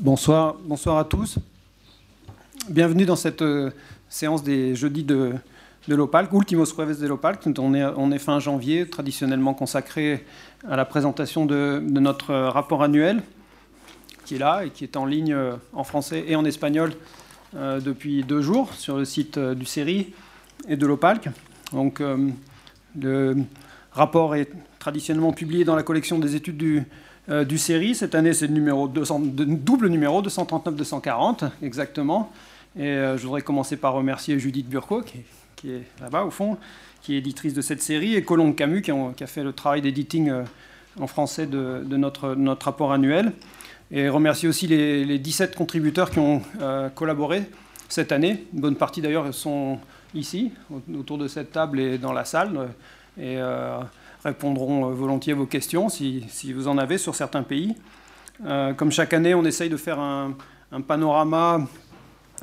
Bonsoir, bonsoir à tous. Bienvenue dans cette euh, séance des jeudis de, de l'OPALC, Ultimos Jueves de l'OPALC. On est, fin janvier, traditionnellement consacré à la présentation de, notre rapport annuel, qui est là et qui est en ligne euh, en français et en espagnol euh, depuis deux jours sur le site du CERI et de l'OPALC. Donc, le rapport est traditionnellement publié dans la collection des études du euh, du série. Cette année, c'est le numéro double numéro 239-240 exactement. Et euh, je voudrais commencer par remercier Judith Burco, qui est, là-bas au fond, qui est éditrice de cette série, et Colombe Camus, qui, a fait le travail d'éditing euh, en français de, notre, notre, rapport annuel. Et remercier aussi les, 17 contributeurs qui ont collaboré cette année. Une bonne partie d'ailleurs sont ici, autour de cette table et dans la salle. Et répondront euh, volontiers à vos questions si, vous en avez sur certains pays. Euh, comme chaque année, on essaye de faire un, panorama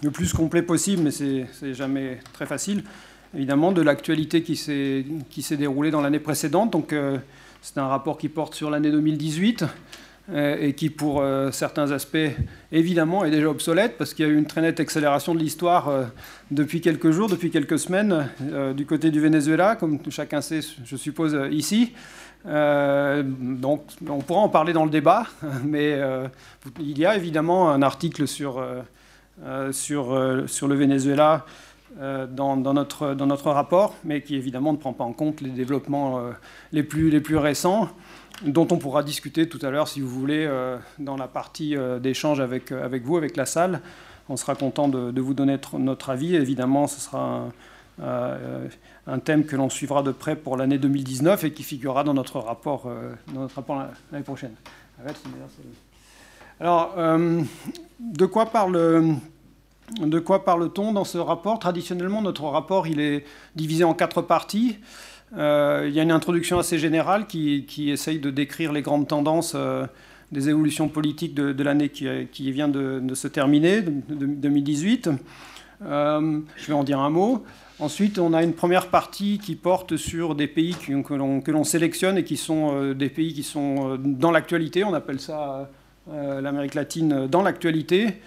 le plus complet possible, mais c'est jamais très facile, évidemment, de l'actualité qui s'est déroulée dans l'année précédente. Donc, euh, c'est un rapport qui porte sur l'année 2018. Euh, et qui, pour euh, certains aspects, évidemment, est déjà obsolète, parce qu'il y a eu une très nette accélération de l'histoire euh, depuis quelques jours, depuis quelques semaines, du côté du Venezuela, comme chacun sait, je suppose, ici. donc, on pourra en parler dans le débat, mais il y a évidemment un article sur, sur, sur le Venezuela dans, dans, notre, dans notre rapport, mais qui évidemment ne prend pas en compte les développements les, plus, les plus récents dont on pourra discuter tout à l'heure, si vous voulez, euh, dans la partie euh, d'échange avec, euh, avec vous, avec la salle. On sera content de, vous donner notre avis. Évidemment, ce sera un, thème que l'on suivra de près pour l'année 2019 et qui figurera dans notre rapport, dans rapport l'année prochaine. Alors, de quoi parle... De quoi parle-t-on dans ce rapport? Traditionnellement, notre rapport il est divisé en quatre parties. Euh, il y a une introduction assez générale qui, essaye de décrire les grandes tendances euh, des évolutions politiques de, l'année qui, vient de, se terminer, de, 2018. Euh, je vais en dire un mot. Ensuite, on a une première partie qui porte sur des pays que l'on sélectionne et qui sont des pays qui sont dans l'actualité. On appelle ça l'Amérique latine dans l'actualité.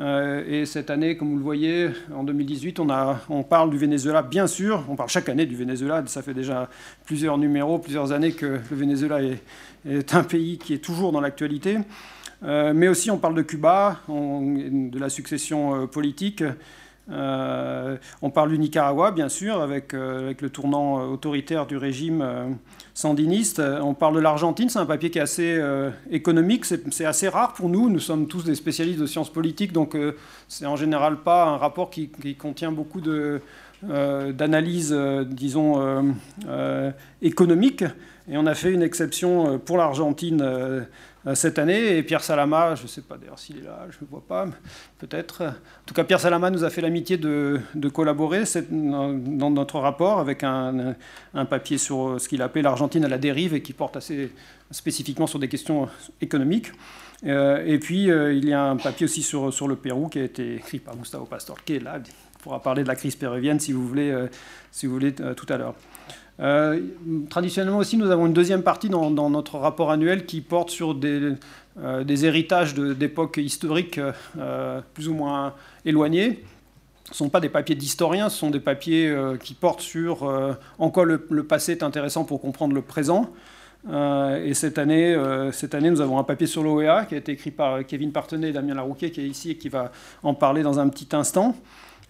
Euh, et cette année, comme vous le voyez, en 2018, on, a, on, parle du Venezuela, bien sûr. On parle chaque année du Venezuela. Ça fait déjà plusieurs numéros, plusieurs années que le Venezuela est, un pays qui est toujours dans l'actualité. Euh, mais aussi, on parle de Cuba, de la succession euh, on parle du Nicaragua, bien sûr, avec, avec le tournant autoritaire du régime sandiniste. Euh, on parle de l'Argentine, c'est un papier qui est assez euh, économique, c'est assez rare pour nous. Nous sommes tous des spécialistes de sciences politiques, donc euh, c'est en général pas un rapport qui, contient beaucoup d'analyses, disons, économiques. Et on a fait une exception pour l'Argentine euh, cette année. Et Pierre Salama, je ne sais pas d'ailleurs s'il est là, je ne vois pas, peut-être. En tout cas, Pierre Salama nous a fait l'amitié de, collaborer dans notre rapport avec un, papier sur ce qu'il appelait l'Argentine à la dérive et qui porte assez spécifiquement sur des questions économiques. Euh, et puis, euh, il y a un papier aussi sur le Pérou qui a été écrit par Gustavo Pastor, qui est là. Pourra parler de la crise péruvienne si vous voulez, si vous voulez tout à l'heure. Euh, traditionnellement aussi, nous avons une deuxième partie dans, notre rapport annuel qui porte sur des, euh, héritages d'époques historiques euh, plus ou moins éloignées. Ce ne sont pas des papiers d'historiens, ce sont des papiers qui portent sur en quoi le, passé est intéressant pour comprendre le présent. et cette année, cette année, nous avons un papier sur l'OEA qui a été écrit par Kevin Partenay et Damien Larouquet, qui est ici et qui va en parler dans un petit instant.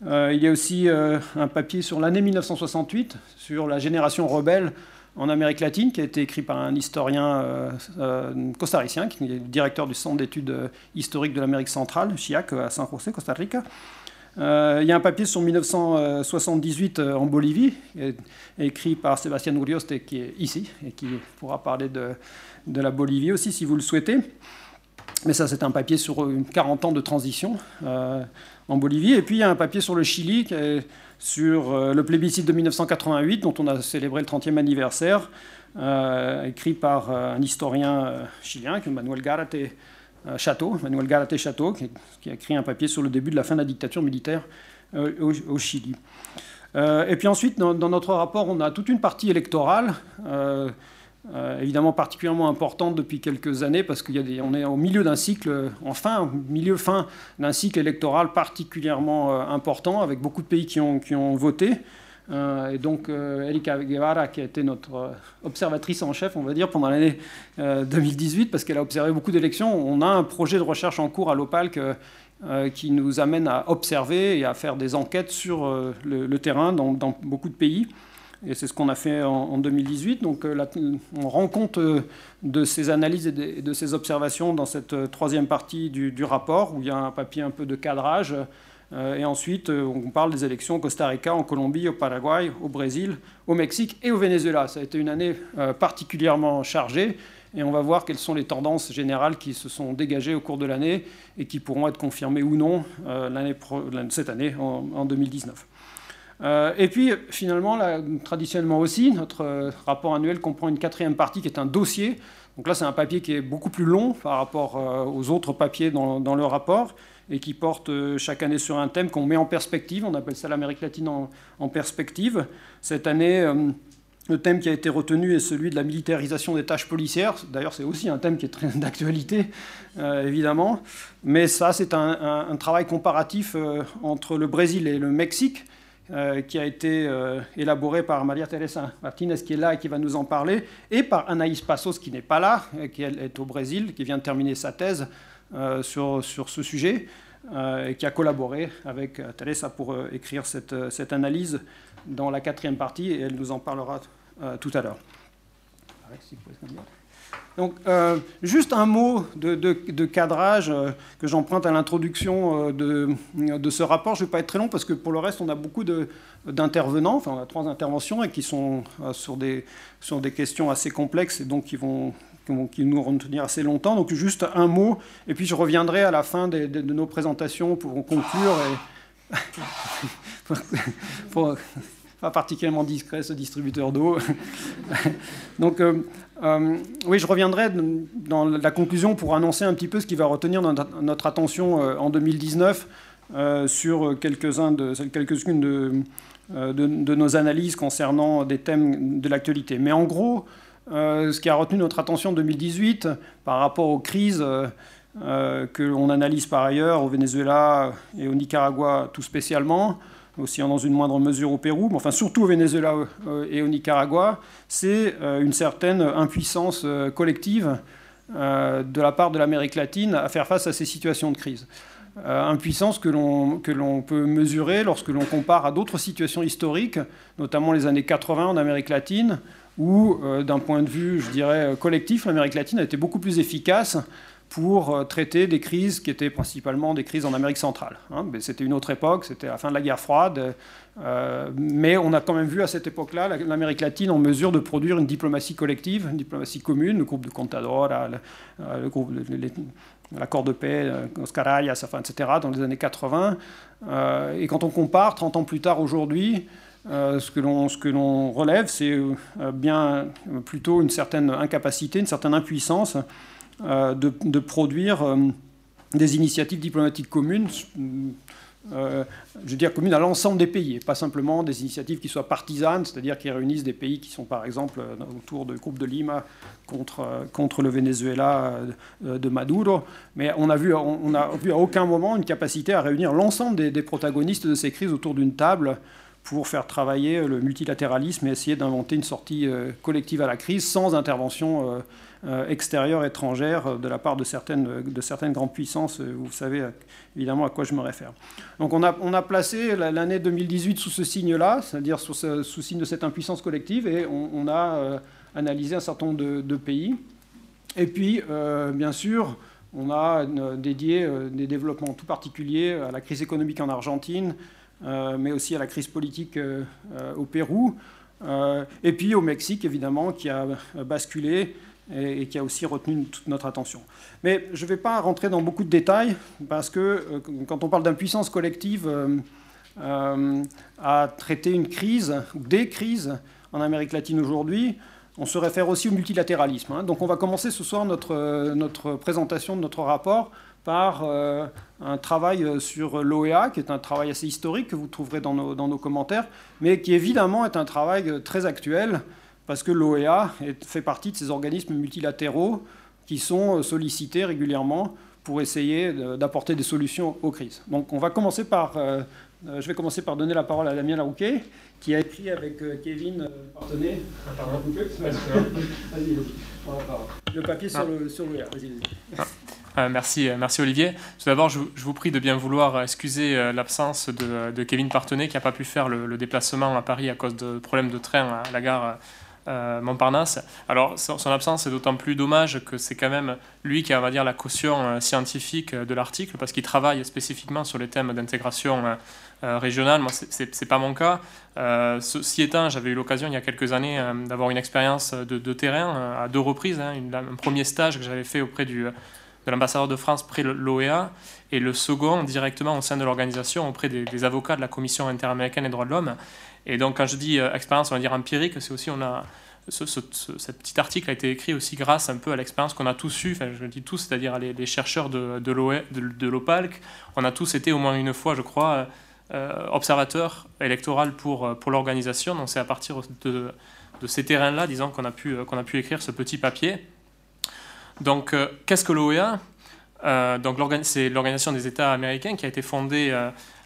Euh, il y a aussi euh, un papier sur l'année 1968, sur la génération rebelle en Amérique latine, qui a été écrit par un historien euh, costaricien, qui est directeur du Centre d'études historiques de l'Amérique centrale, CHIAC, à San José, Costa Rica. il y a un papier sur 1978 en Bolivie, écrit par Sébastien Urioste, qui est ici, et qui pourra parler de la Bolivie aussi, si vous le souhaitez. Mais ça, c'est un papier sur 40 ans de transition Bolivie. Et puis il y a un papier sur le Chili, sur euh, le plébiscite de 1988, dont on a célébré le 30e anniversaire, euh, écrit par euh, un historien chilien, Manuel Garate Chateau, Manuel Garate Chateau, qui, a écrit un papier sur le début de la fin de la dictature militaire au, Chili. et puis ensuite, dans, notre rapport, on a toute une partie électorale évidemment particulièrement importante depuis quelques années parce qu'on est au milieu d'un cycle, enfin, milieu fin d'un cycle électoral particulièrement important avec beaucoup de pays qui ont, voté. Euh, et donc, euh, Erika Guevara, qui a été notre euh, observatrice en chef, on va dire, pendant l'année 2018, parce qu'elle a observé beaucoup d'élections, on a un projet de recherche en cours à l'OPALC qui nous amène à observer et à faire des enquêtes sur le, terrain dans, beaucoup de pays. Et c'est ce qu'on a fait en, 2018. Donc, on rend compte de ces analyses et de, ces observations dans cette troisième partie du, rapport, où il y a un papier un peu de cadrage euh, et ensuite, euh, on parle des élections au Costa Rica, en Colombie, au Paraguay, au Brésil, au Mexique et au Venezuela. Ça a été une année euh, particulièrement chargée. Et on va voir quelles sont les tendances générales qui se sont dégagées au cours de l'année et qui pourront être confirmées ou non cette année, en, 2019. Et puis, finalement, traditionnellement aussi, notre rapport annuel comprend une quatrième partie qui est un dossier. Donc là, c'est un papier qui est beaucoup plus long par rapport aux autres papiers dans, le rapport et qui porte euh, chaque année sur un thème qu'on met en perspective. On appelle ça l'Amérique latine en, perspective. Cette année, euh, le thème qui a été retenu est celui de la militarisation des tâches policières. D'ailleurs, c'est aussi un thème qui est très d'actualité, euh, évidemment. Mais ça, c'est un, travail comparatif entre le Brésil et le Mexique. Qui a été élaboré par Maria Teresa Martinez, qui est là et qui va nous en parler, et par Anaïs Passos, qui n'est pas là, qui est au Brésil, qui vient de terminer sa thèse euh, sur, sur, ce sujet euh, et qui a collaboré avec euh, Teresa pour écrire cette, cette, analyse dans la quatrième partie et elle nous en parlera tout à l'heure. Donc, juste un mot de, cadrage que j'emprunte à l'introduction de, de, ce rapport. Je ne vais pas être très long parce que pour le reste, on a beaucoup d'intervenants. Enfin, on a trois interventions et qui sont sur, des, questions assez complexes et donc qui vont qui nous vont tenir assez longtemps. Donc juste un mot, et puis je reviendrai à la fin de, nos présentations pour conclure. Et... pas particulièrement discret ce distributeur d'eau. Donc euh, euh, oui, je reviendrai dans la conclusion pour annoncer un petit peu ce qui va retenir notre, attention euh, en 2019 sur quelques-unes de, nos analyses concernant des thèmes de l'actualité. Mais en gros, euh, ce qui a retenu notre attention en 2018 par rapport aux crises euh, euh, que l'on analyse par ailleurs au Venezuela et au Nicaragua tout spécialement, aussi dans une moindre mesure au Pérou, mais enfin surtout au Venezuela et au Nicaragua, c'est une certaine impuissance collective de la part de l'Amérique latine à faire face à ces situations de crise. impuissance que l'on peut mesurer lorsque l'on compare à d'autres situations historiques, notamment les années 80 en Amérique latine, où, euh, d'un point de vue, je dirais, collectif, l'Amérique latine a été beaucoup plus efficace pour euh, traiter des crises qui étaient principalement des crises en Amérique centrale. Hein. C'était une autre époque, c'était la fin de la guerre froide, euh, mais on a quand même vu à cette époque-là l'Amérique latine en mesure de produire une diplomatie collective, une diplomatie commune, le groupe de Contador, groupe, l'accord de paix, Oscar Arias, etc., dans les années 80. et quand on compare 30 ans plus tard aujourd'hui, euh, ce que l'on relève, c'est euh, bien plutôt une certaine incapacité, une certaine impuissance euh, de, produire des initiatives diplomatiques communes, je veux dire communes à l'ensemble des pays, et pas simplement des initiatives qui soient partisanes, c'est-à-dire qui réunissent des pays qui sont par exemple autour du groupe de Lima contre, contre le Venezuela de Maduro, mais on a vu, on a vu à aucun moment une capacité à réunir l'ensemble des, protagonistes de ces crises autour d'une table pour faire travailler le multilatéralisme et essayer d'inventer une sortie euh, collective à la crise sans intervention euh, euh, extérieure, étrangère de la part de certaines, de certaines grandes puissances. Vous savez évidemment à quoi je me réfère. Donc on a, on a placé l'année 2018 sous ce signe-là, c'est-à-dire sous, ce, sous signe de cette impuissance collective, et on, a analysé un certain nombre de, pays. Et puis, bien sûr, on a dédié des développements tout particuliers à la crise économique en Argentine, euh, mais aussi à la crise politique euh, euh, au Pérou, et puis au Mexique, évidemment, qui a basculé et, qui a aussi retenu toute notre attention. Mais je ne vais pas rentrer dans beaucoup de détails, parce que quand on parle d'impuissance collective à traiter une crise, ou des crises en Amérique latine aujourd'hui, on se réfère aussi au multilatéralisme. Hein. Donc on va commencer ce soir notre, notre présentation de notre rapport par euh, un travail euh, sur l'OEA, qui est un travail assez historique que vous trouverez dans nos, commentaires, mais qui évidemment est un travail euh, très actuel parce que l'OEA fait partie de ces organismes multilatéraux qui sont sollicités régulièrement pour essayer d'apporter des solutions aux crises. Donc on va commencer par, euh, euh, je vais commencer par donner la parole à Damien Larouquet, qui a écrit avec euh, Kevin Partenay. le papier sur le, sur le merci, merci Olivier. Tout d'abord, je, vous prie de bien vouloir excuser l'absence de, Kevin Partenay qui n'a pas pu faire le, le, déplacement à Paris à cause de problèmes de train à la gare euh, Montparnasse. Alors son, absence est d'autant plus dommage que c'est quand même lui qui a, on va dire, la caution euh, scientifique de l'article parce qu'il travaille spécifiquement sur les thèmes d'intégration euh, régionale. Moi, c'est pas mon cas. ceci étant, j'avais eu l'occasion il y a quelques années d'avoir une expérience de, terrain à deux reprises. Hein. un premier stage que j'avais fait auprès du, de l'ambassadeur de France près l'OEA et le second directement au sein de l'organisation auprès des, avocats de la Commission interaméricaine des droits de l'homme. Et donc, quand je dis euh, expérience, on va dire empirique, c'est aussi, on a, ce, petit article a été écrit aussi grâce un peu à l'expérience qu'on a tous eue, enfin je dis tous, c'est-à-dire les, chercheurs de, de l'OPALC, on a tous été au moins une fois, je crois, euh, observateurs électoraux pour, euh, pour l'organisation. Donc c'est à partir de, de ces terrains-là, disons, qu'on a, pu, qu'on a pu écrire ce petit papier. Donc qu'est-ce que l'OEA donc c'est l'organisation des États américains qui a été fondée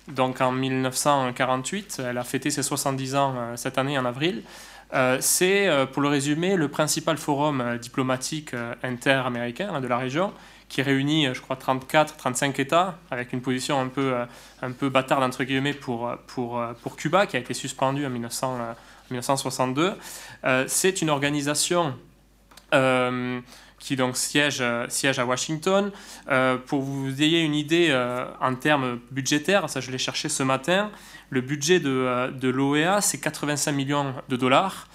donc en 1948. Elle a fêté ses 70 ans euh, cette année en avril. Euh, c'est, euh, pour le résumer, le principal forum diplomatique interaméricain hein, de la région qui réunit, je crois, 34, 35 États, avec une position un peu, un peu bâtarde, entre guillemets, pour, pour, pour Cuba, qui a été suspendu en 1962. c'est une organisation qui donc siège, euh, siège à Washington. Euh, pour vous ayez une idée euh, en termes budgétaires, ça je l'ai cherché ce matin, le budget de, de l'OEA c'est 85 millions de dollars.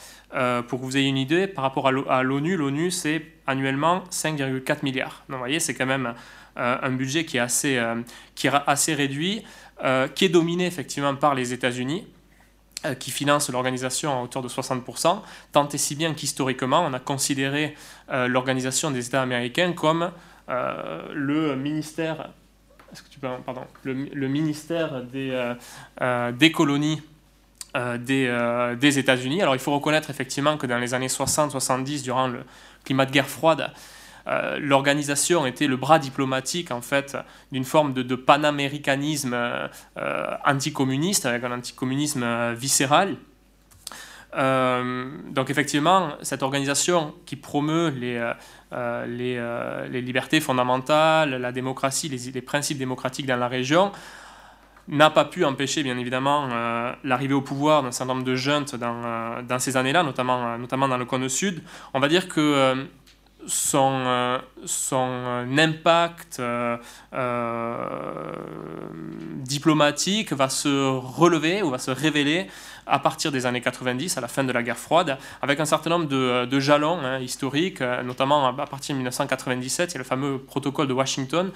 pour que vous ayez une idée, par rapport à l'ONU, l'ONU c'est annuellement 5,4 milliards. Donc vous voyez, c'est quand même un budget qui est assez, qui est assez réduit, qui est dominé effectivement par les États-Unis. Euh, qui finance l'organisation à hauteur de 60%, tant et si bien qu'historiquement, on a considéré euh, l'organisation des États américains comme euh, le ministère, pardon, le, ministère des, des colonies des États-Unis. Alors il faut reconnaître effectivement que dans les années 60-70, durant le climat de guerre froide, euh, l'organisation était le bras diplomatique en fait d'une forme de, panaméricanisme euh, anticommuniste avec un anticommunisme euh, viscéral. donc effectivement, cette organisation qui promeut les, libertés fondamentales, la démocratie, les, principes démocratiques dans la région, n'a pas pu empêcher, bien évidemment, l'arrivée au pouvoir d'un certain nombre de jeunes dans, dans ces années-là, notamment, notamment dans le Cône Sud. On va dire que son, euh, son euh, impact euh, diplomatique va se relever ou va se révéler à partir des années 90, à la fin de la guerre froide, avec un certain nombre de, de jalons hein, historiques, notamment à partir de 1997, il y a le fameux protocole de Washington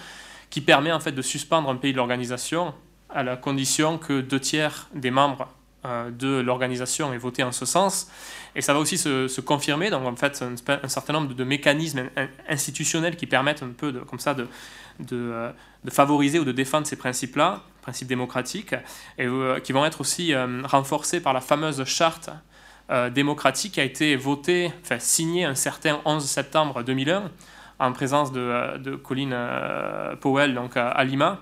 qui permet en fait de suspendre un pays de l'organisation à la condition que deux tiers des membres de l'organisation aient voté en ce sens. Et ça va aussi se, confirmer, donc en fait, un, certain nombre de, mécanismes institutionnels qui permettent un peu comme ça de, de, favoriser ou de défendre ces principes-là, principes démocratiques, et euh, qui vont être aussi euh, renforcés par la fameuse charte euh, démocratique qui a été votée, enfin signée un certain 11 septembre 2001 en présence de, Colin Powell donc à Lima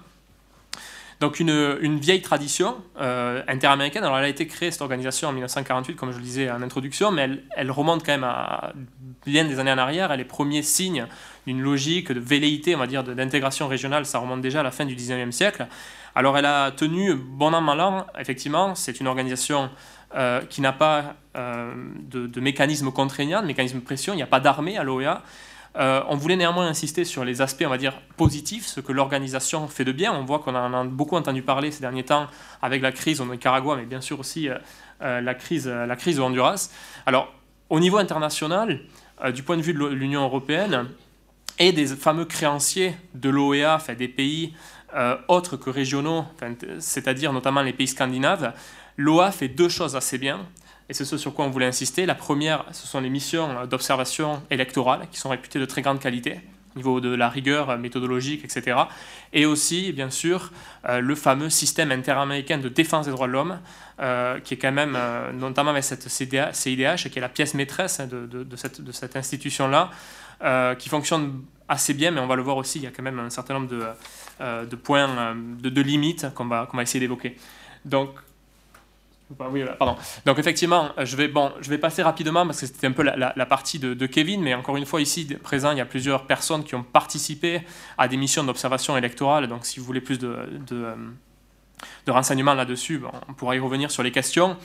donc une, vieille tradition euh, interaméricaine. Alors elle a été créée, cette organisation, en 1948, comme je le disais en introduction, mais elle, elle remonte quand même à bien des années en arrière. Et les premiers signes d'une logique de velléité, on va dire, d'intégration régionale, ça remonte déjà à la fin du 19e siècle. Alors elle a tenu bon an, mal an, effectivement, c'est une organisation euh, qui n'a pas euh, de, de, mécanisme contraignant, de mécanisme de pression, il n'y a pas d'armée à l'OEA. Euh, on voulait néanmoins insister sur les aspects, on va dire, positifs, ce que l'organisation fait de bien. On voit qu'on en a beaucoup entendu parler ces derniers temps avec la crise au Nicaragua, mais bien sûr aussi euh, euh, la, crise, la crise au Honduras. Alors, au niveau international, du point de vue de l'Union européenne et des fameux créanciers de l'OEA, des pays autres que régionaux, c'est-à-dire notamment les pays scandinaves, l'OEA fait deux choses assez bien et c'est ce sur quoi on voulait insister. La première, ce sont les missions d'observation électorale, qui sont réputées de très grande qualité. au niveau de la rigueur méthodologique, etc. Et aussi, bien sûr, le fameux système interaméricain de défense des droits de l'homme, qui est quand même, notamment avec cette CIDH, qui est la pièce maîtresse de, cette, institution-là, qui fonctionne assez bien, mais on va le voir aussi, il y a quand même un certain nombre de, points, de, de limites qu'on va, qu'on va essayer d'évoquer. Donc, Donc effectivement, je vais, bon, je vais passer rapidement parce que c'était un peu la, partie de, Kevin, mais encore une fois, ici présent, il y a plusieurs personnes qui ont participé à des missions d'observation électorale. Donc si vous voulez plus de, de, de renseignements là-dessus, on pourra y revenir sur les questions.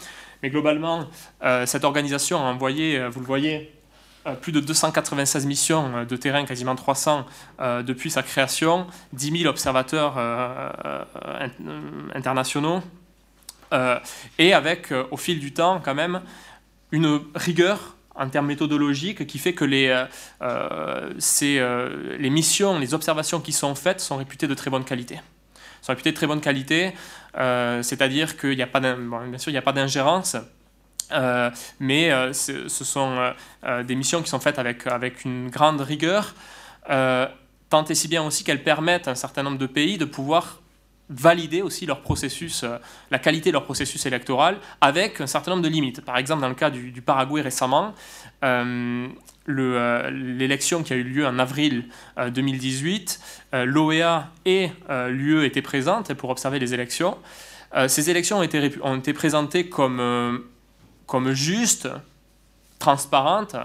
Mais globalement, euh, cette organisation a envoyé, euh, vous le voyez, euh, plus de 296 missions de terrain, quasiment 300 depuis sa création, 10 000 observateurs internationaux. Euh, et avec, euh, au fil du temps, quand même, une rigueur en termes méthodologiques qui fait que les, euh, les missions, les observations qui sont faites sont réputées de très bonne qualité. Sont réputées de très bonne qualité, c'est-à-dire qu'il n'y a pas bien sûr il n'y a pas d'ingérence, mais ce sont des missions qui sont faites avec, avec une grande rigueur, tant et si bien aussi qu'elles permettent à un certain nombre de pays de pouvoir valider aussi leur processus, euh, la qualité de leur processus électoral avec un certain nombre de limites. Par exemple, dans le cas du, Paraguay récemment, euh, euh, l'élection qui a eu lieu en avril 2018, l'OEA et l'UE étaient présentes pour observer les élections. ces élections ont été, présentées comme, comme justes, transparentes,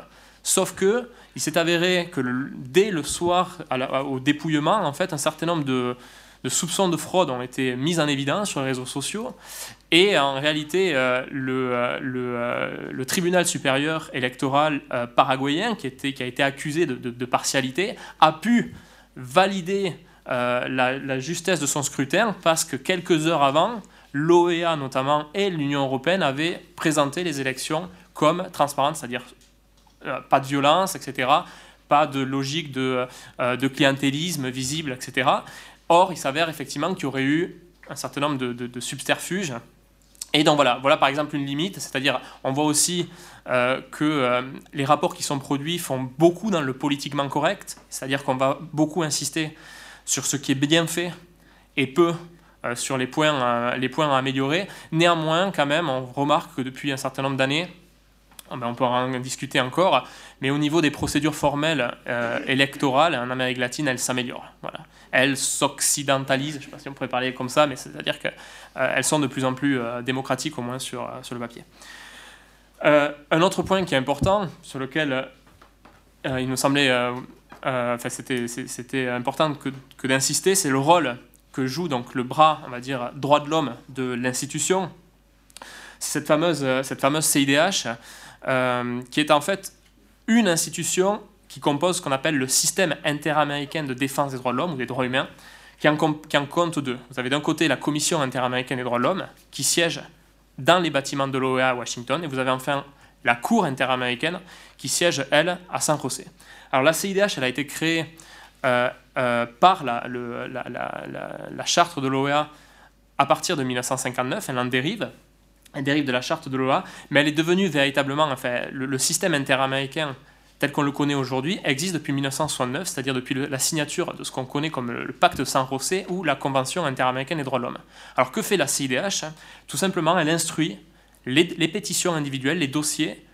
sauf que il s'est avéré que dès le soir au dépouillement, en fait, un certain nombre de, de soupçons de fraude ont été mis en évidence sur les réseaux sociaux. Et en réalité, euh, le, euh, euh, le, tribunal supérieur électoral paraguayen, qui, était, qui a été accusé de, partialité, a pu valider la, justesse de son scrutin parce que quelques heures avant, l'OEA notamment et l'Union européenne avaient présenté les élections comme transparentes, c'est-à-dire pas de violence, etc., pas de logique de clientélisme visible, etc. Or, il s'avère effectivement qu'il y aurait eu un certain nombre de, subterfuges. Et donc voilà, voilà par exemple une limite, c'est-à-dire on voit aussi euh, que euh, les rapports qui sont produits font beaucoup dans le politiquement correct, c'est-à-dire qu'on va beaucoup insister sur ce qui est bien fait et peu euh, sur les points, les points à améliorer. Néanmoins, quand même, on remarque que depuis un certain nombre d'années, ben, on peut en discuter encore, mais au niveau des procédures formelles électorales en Amérique latine, elles s'améliorent. Voilà elles s'occidentalisent, je ne sais pas si on pourrait parler comme ça, mais c'est-à-dire qu'elles euh, sont de plus en plus euh, démocratiques, au moins sur, euh, sur le papier. un autre point qui est important, sur lequel il nous semblait, enfin c'était important que, que d'insister, c'est le rôle que joue donc le bras, on va dire, droit de l'homme de l'institution. Cette fameuse, cette fameuse CIDH, qui est en fait une institution qui compose ce qu'on appelle le système interaméricain de défense des droits de l'homme ou des droits humains, qui en, compte deux. Vous avez d'un côté la Commission interaméricaine des droits de l'homme, qui siège dans les bâtiments de l'OEA à Washington, et vous avez enfin la Cour interaméricaine, qui siège, elle, à San José. Alors la CIDH, elle a été créée euh, euh, par la, charte de l'OEA à partir de 1959, elle en dérive, elle dérive de la charte de l'OEA, mais elle est devenue véritablement, enfin, le système interaméricain tel qu'on le connaît aujourd'hui existe depuis 1969, c'est-à-dire depuis la signature de ce qu'on connaît comme le pacte de San José ou la Convention interaméricaine des droits de l'homme. Alors que fait la CIDH Tout simplement, elle instruit les, pétitions individuelles, les dossiers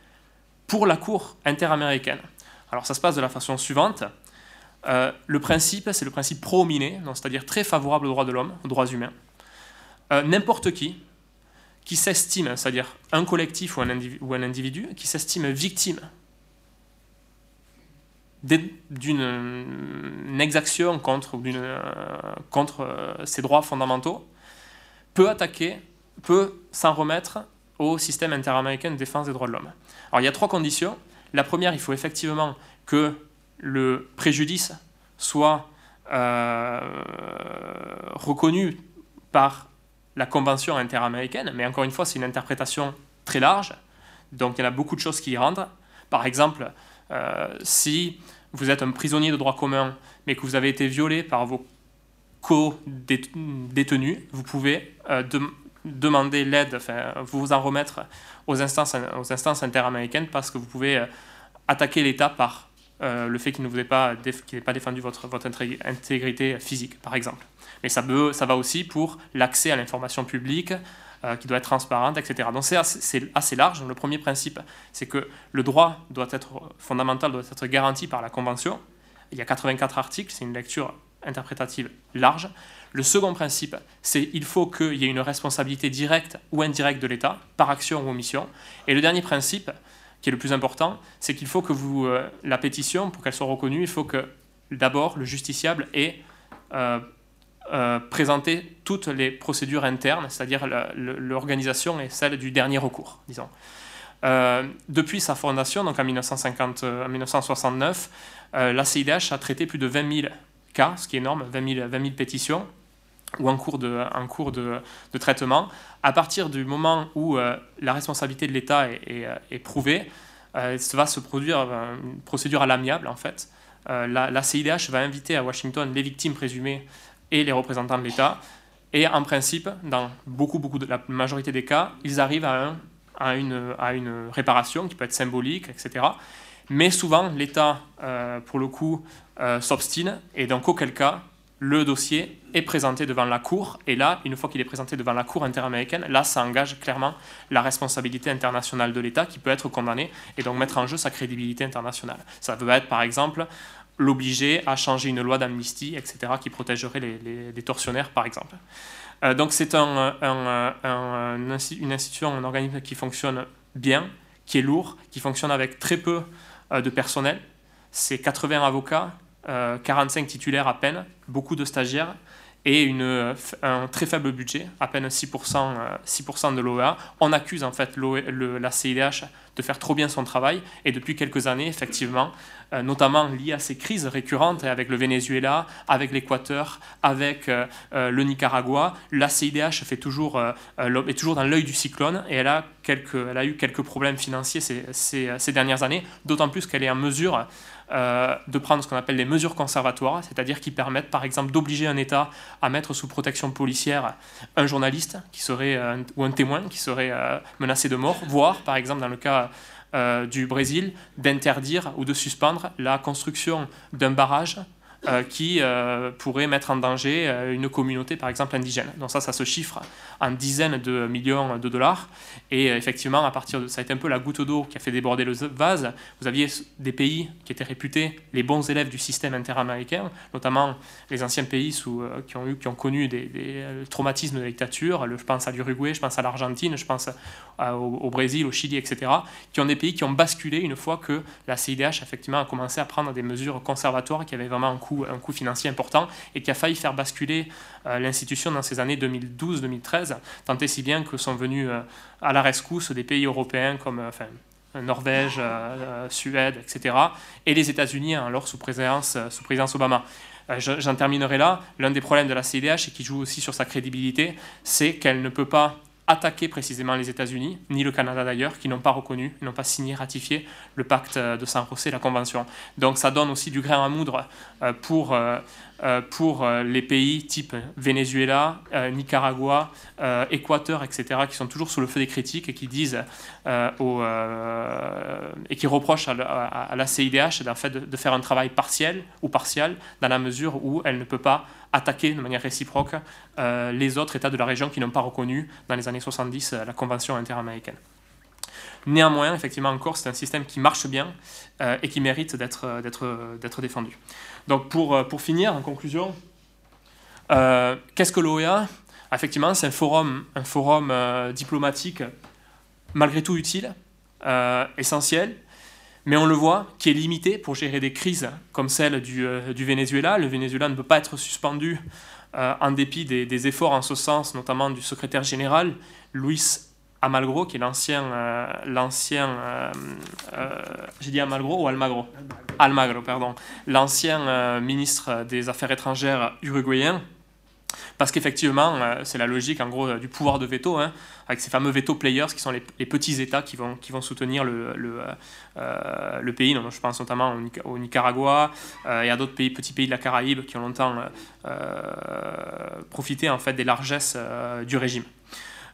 pour la Cour interaméricaine. Alors ça se passe de la façon suivante. Euh, le principe, c'est le principe pro-miné, c'est-à-dire très favorable aux droits de l'homme, aux droits humains. Euh, n'importe qui qui s'estime, c'est-à-dire un collectif ou un, individu, qui s'estime victime d'une exaction contre, euh, contre euh, ses droits fondamentaux peut attaquer, peut s'en remettre au système interaméricain de défense des droits de l'homme. Alors il y a trois conditions. La première, il faut effectivement que le préjudice soit euh, reconnu par la Convention interaméricaine, mais encore une fois, c'est une interprétation très large, donc il y a beaucoup de choses qui y rentrent. Par exemple, euh, si vous êtes un prisonnier de droit commun, mais que vous avez été violé par vos co-détenus, vous pouvez euh, demander l'aide, enfin, vous en remettre aux instances, aux instances interaméricaines parce que vous pouvez euh, attaquer l'État par le fait qu'il ne vous ait pas, qu'il pas défendu votre, votre intégrité physique, par exemple. Mais ça, va aussi pour l'accès à l'information publique, qui doit être transparente, etc. Donc c'est assez, large. Le premier principe, c'est que le droit doit être fondamental, doit être garanti par la Convention. Il y a 84 articles, c'est une lecture interprétative large. Le second principe, c'est qu'il faut qu'il y ait une responsabilité directe ou indirecte de l'État, par action ou omission. Et le dernier principe, qui est le plus important, c'est qu'il faut que vous, euh, la pétition, pour qu'elle soit reconnue, il faut que d'abord le justiciable ait euh, euh, présenté toutes les procédures internes, c'est-à-dire l'organisation et celle du dernier recours, disons. depuis sa fondation, donc en, 1950, en 1969, la CIDH a traité plus de 20 000 cas, ce qui est énorme, 20 000, 20 000 pétitions, ou en cours de, traitement. À partir du moment où euh, la responsabilité de l'État est, est, est, prouvée, euh, va se produire euh, une procédure à l'amiable, en fait. Euh, la, CIDH va inviter à Washington les victimes présumées et les représentants de l'État. Et en principe, dans beaucoup, beaucoup de la majorité des cas, ils arrivent à, un, à, une, réparation qui peut être symbolique, etc. Mais souvent, l'État, pour le coup, s'obstine, et dans auquel cas, le dossier est présenté devant la Cour, et là, une fois qu'il est présenté devant la Cour interaméricaine, là, ça engage clairement la responsabilité internationale de l'État qui peut être condamné et donc mettre en jeu sa crédibilité internationale. Ça peut être, par exemple, l'obliger à changer une loi d'amnistie, etc., qui protégerait les, tortionnaires, par exemple. Euh, donc c'est un, une institution, un organisme qui fonctionne bien, qui est lourd, qui fonctionne avec très peu euh, de personnel. C'est 80 avocats, 45 euh, titulaires à peine, beaucoup de stagiaires et une, euh, un très faible budget, à peine 6%, 6 euh, de l'OEA. On accuse en fait le, la CIDH de faire trop bien son travail et depuis quelques années, effectivement, notamment lié à ces crises récurrentes avec le Venezuela, avec l'Équateur, avec le Nicaragua, la CIDH fait toujours, est toujours dans l'œil du cyclone et elle a, quelques, elle a eu quelques problèmes financiers ces, ces, ces dernières années, d'autant plus qu'elle est en mesure euh, de prendre ce qu'on appelle les mesures conservatoires, c'est-à-dire qui permettent par exemple d'obliger un État à mettre sous protection policière un journaliste euh, ou un témoin qui serait euh, menacé de mort, voire par exemple dans le cas du Brésil, d'interdire ou de suspendre la construction d'un barrage euh, qui euh, pourrait mettre en danger euh, une communauté, par exemple, indigène. Donc ça, ça se chiffre en dizaines de millions de dollars. Et effectivement, à partir de ça a été un peu la goutte d'eau qui a fait déborder le vase. Vous aviez des pays qui étaient réputés les bons élèves du système interaméricain, notamment les anciens pays qui, ont eu, qui ont connu des, traumatismes de dictature. je pense à l'Uruguay, je pense à l'Argentine, je pense au, au, Brésil, au Chili, etc. Qui ont des pays qui ont basculé une fois que la CIDH effectivement a commencé à prendre des mesures conservatoires qui avaient vraiment un coût, un coût financier important et qui a failli faire basculer euh, l'institution dans ces années 2012-2013, tant et si bien que sont venus euh, à la rescousse des pays européens comme euh, Norvège, Suède, etc., et les États-Unis, hein, alors sous présidence, sous présidence Obama. J'en terminerai là. L'un des problèmes de la CIDH, et qui joue aussi sur sa crédibilité, c'est qu'elle ne peut pas attaquer précisément les États-Unis, ni le Canada d'ailleurs, qui n'ont pas reconnu, n'ont pas signé, ratifié le pacte de San José, la Convention. Donc ça donne aussi du grain à moudre euh, pour, euh, euh, pour les pays type Venezuela, Nicaragua, Équateur, etc., qui sont toujours sous le feu des critiques et qui disent et qui reprochent à, la CIDH de, faire un travail partiel ou partial dans la mesure où elle ne peut pas attaquer de manière réciproque euh, les autres États de la région qui n'ont pas reconnu dans les années 70 euh, la Convention interaméricaine. Néanmoins, effectivement, encore, c'est un système qui marche bien euh, et qui mérite d'être défendu. Donc, pour, pour finir, en conclusion, qu'est-ce que l'OEA Effectivement, c'est un forum, un forum diplomatique malgré tout utile, essentiel, mais on le voit, qui est limité pour gérer des crises comme celle du, euh, Venezuela. Le Venezuela ne peut pas être suspendu euh, en dépit des, efforts en ce sens, notamment du secrétaire général, Luis Amalgro, qui est l'ancien, euh, l'ancien j'ai dit Amalgro ou Almagro? Almagro, pardon, l'ancien ministre des Affaires étrangères uruguayen, parce qu'effectivement, euh, c'est la logique en gros euh, du pouvoir de veto, hein, avec ces fameux veto players qui sont les, petits États qui vont, qui vont soutenir le, le, euh, le pays. je pense notamment au, Nicaragua et à d'autres pays, petits pays de la Caraïbe qui ont longtemps profité en fait des largesses du régime.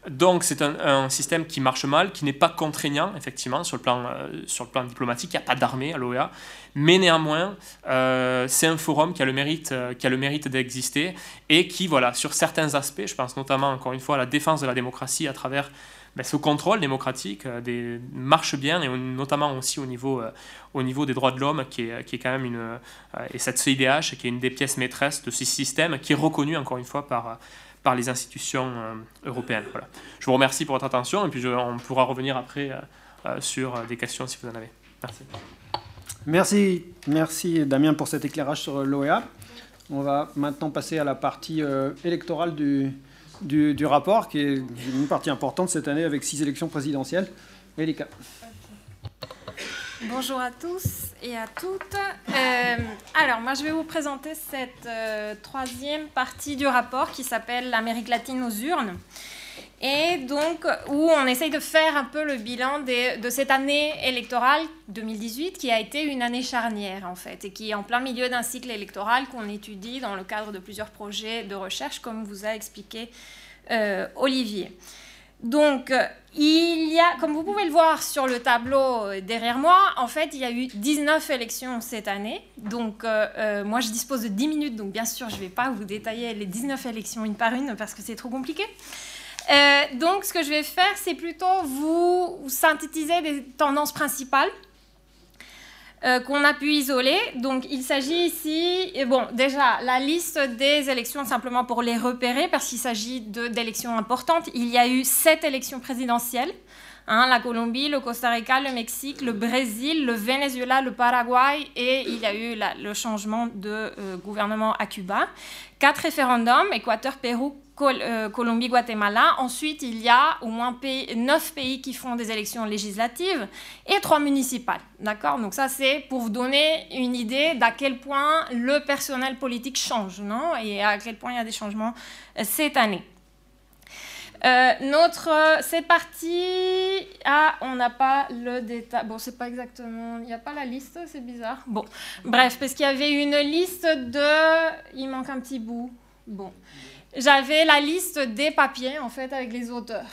Donc c'est un, système qui marche mal, qui n'est pas contraignant, effectivement, sur le plan, sur le plan diplomatique, il n'y a pas d'armée à l'OEA, mais néanmoins, c'est un forum qui a le mérite, le mérite d'exister et qui, voilà, sur certains aspects, je pense notamment, encore une fois, à la défense de la démocratie à travers ben, ce contrôle démocratique euh, des, marche bien, et notamment aussi au niveau, euh, au niveau des droits de l'homme, qui est, qui est quand même une. Euh, et cette CIDH, qui est une des pièces maîtresses de ce système, qui est reconnue, encore une fois, par par les institutions européennes. Voilà. Je vous remercie pour votre attention et puis on pourra revenir après sur des questions si vous en avez. Merci. Merci, merci Damien pour cet éclairage sur l'OEA. On va maintenant passer à la partie électorale du, du, rapport, qui est une partie importante cette année avec six élections présidentielles. Elika. Bonjour à tous et à toutes. Euh, alors, moi, je vais vous présenter cette euh, troisième partie du rapport qui s'appelle L'Amérique latine aux urnes. Et donc, où on essaye de faire un peu le bilan de cette année électorale 2018, qui a été une année charnière, en fait, et qui est en plein milieu d'un cycle électoral qu'on étudie dans le cadre de plusieurs projets de recherche, comme vous a expliqué euh, Olivier. Donc, il y a, comme vous pouvez le voir sur le tableau euh, derrière moi, en fait, il y a eu 19 élections cette année. Donc, euh, moi, je dispose de 10 minutes, donc bien sûr, je ne vais pas vous détailler les 19 élections une par une parce que c'est trop compliqué. Euh, donc, ce que je vais faire, c'est plutôt vous synthétiser des tendances principales euh, qu'on a pu isoler. Donc, il s'agit ici, et bon, déjà, la liste des élections, simplement pour les repérer, parce qu'il s'agit d'élections importantes. Il y a eu sept élections présidentielles. Hein, la Colombie, le Costa Rica, le Mexique, le Brésil, le Venezuela, le Paraguay et il y a eu le changement de euh, gouvernement à Cuba. Quatre référendums, Équateur, Pérou, euh, Colombie, Guatemala. Ensuite, il y a au moins neuf pays qui font des élections législatives et trois municipales. D'accord? Donc ça, c'est pour vous donner une idée d'à quel point le personnel politique change, non? Et à quel point il y a des changements euh, cette année. Euh, notre, cette partie, ah, on n'a pas le détail. Bon, c'est pas exactement, il n'y a pas la liste, c'est bizarre. Bon, bref, parce qu'il y avait une liste de, il manque un petit bout. Bon, j'avais la liste des papiers, en fait, avec les auteurs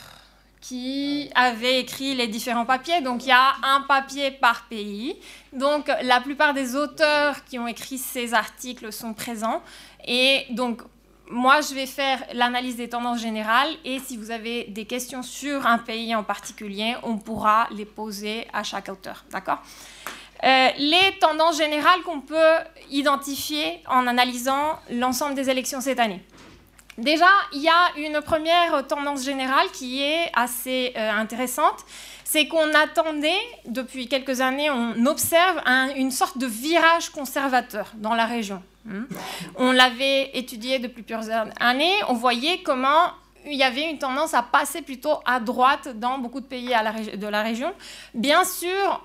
qui avaient écrit les différents papiers. Donc, il y a un papier par pays. Donc, la plupart des auteurs qui ont écrit ces articles sont présents. Et donc, moi, je vais faire l'analyse des tendances générales et si vous avez des questions sur un pays en particulier, on pourra les poser à chaque auteur. D'accord? Euh, les tendances générales qu'on peut identifier en analysant l'ensemble des élections cette année. Déjà, il y a une première tendance générale qui est assez euh, intéressante. C'est qu'on attendait, depuis quelques années, on observe une sorte de virage conservateur dans la région. Hmm. On l'avait étudié depuis plusieurs années. On voyait comment il y avait une tendance à passer plutôt à droite dans beaucoup de pays de la région. Bien sûr,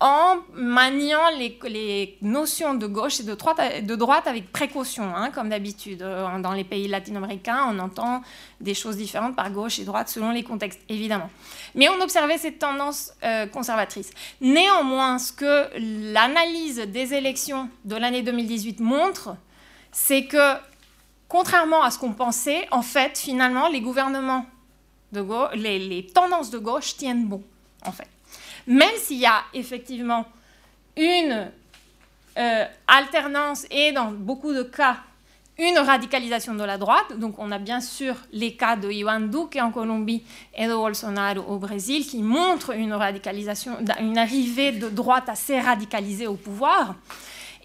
en maniant les, notions de gauche et de droite, avec précaution, hein, comme d'habitude. Euh, dans les pays latino-américains, on entend des choses différentes par gauche et droite selon les contextes, évidemment. Mais on observait cette tendance euh, conservatrice. Néanmoins, ce que l'analyse des élections de l'année 2018 montre, c'est que, contrairement à ce qu'on pensait, en fait, finalement, les gouvernements les tendances de gauche tiennent bon, en fait même s'il y a effectivement une euh, alternance et dans beaucoup de cas une radicalisation de la droite. Donc on a bien sûr les cas de Ivan Duque en Colombie et de Bolsonaro au Brésil qui montrent une radicalisation, une arrivée de droite assez radicalisée au pouvoir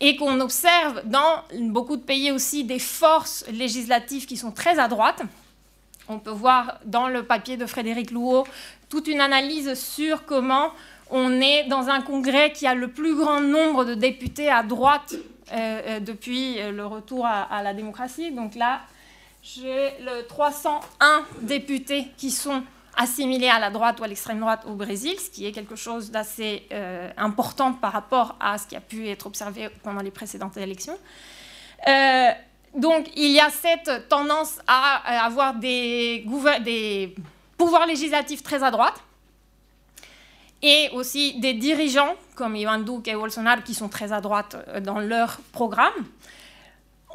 et qu'on observe dans beaucoup de pays aussi des forces législatives qui sont très à droite. On peut voir dans le papier de Frédéric Louot toute une analyse sur comment on est dans un congrès qui a le plus grand nombre de députés à droite euh, euh, depuis euh, le retour à, la démocratie. Donc là, j'ai le 301 députés qui sont assimilés à la droite ou à l'extrême droite au Brésil, ce qui est quelque chose d'assez important par rapport à ce qui a pu être observé pendant les précédentes élections. donc il y a cette tendance à avoir des pouvoirs législatifs très à droite et aussi des dirigeants comme Ivan Duque et Bolsonaro qui sont très à droite euh, dans leur programme.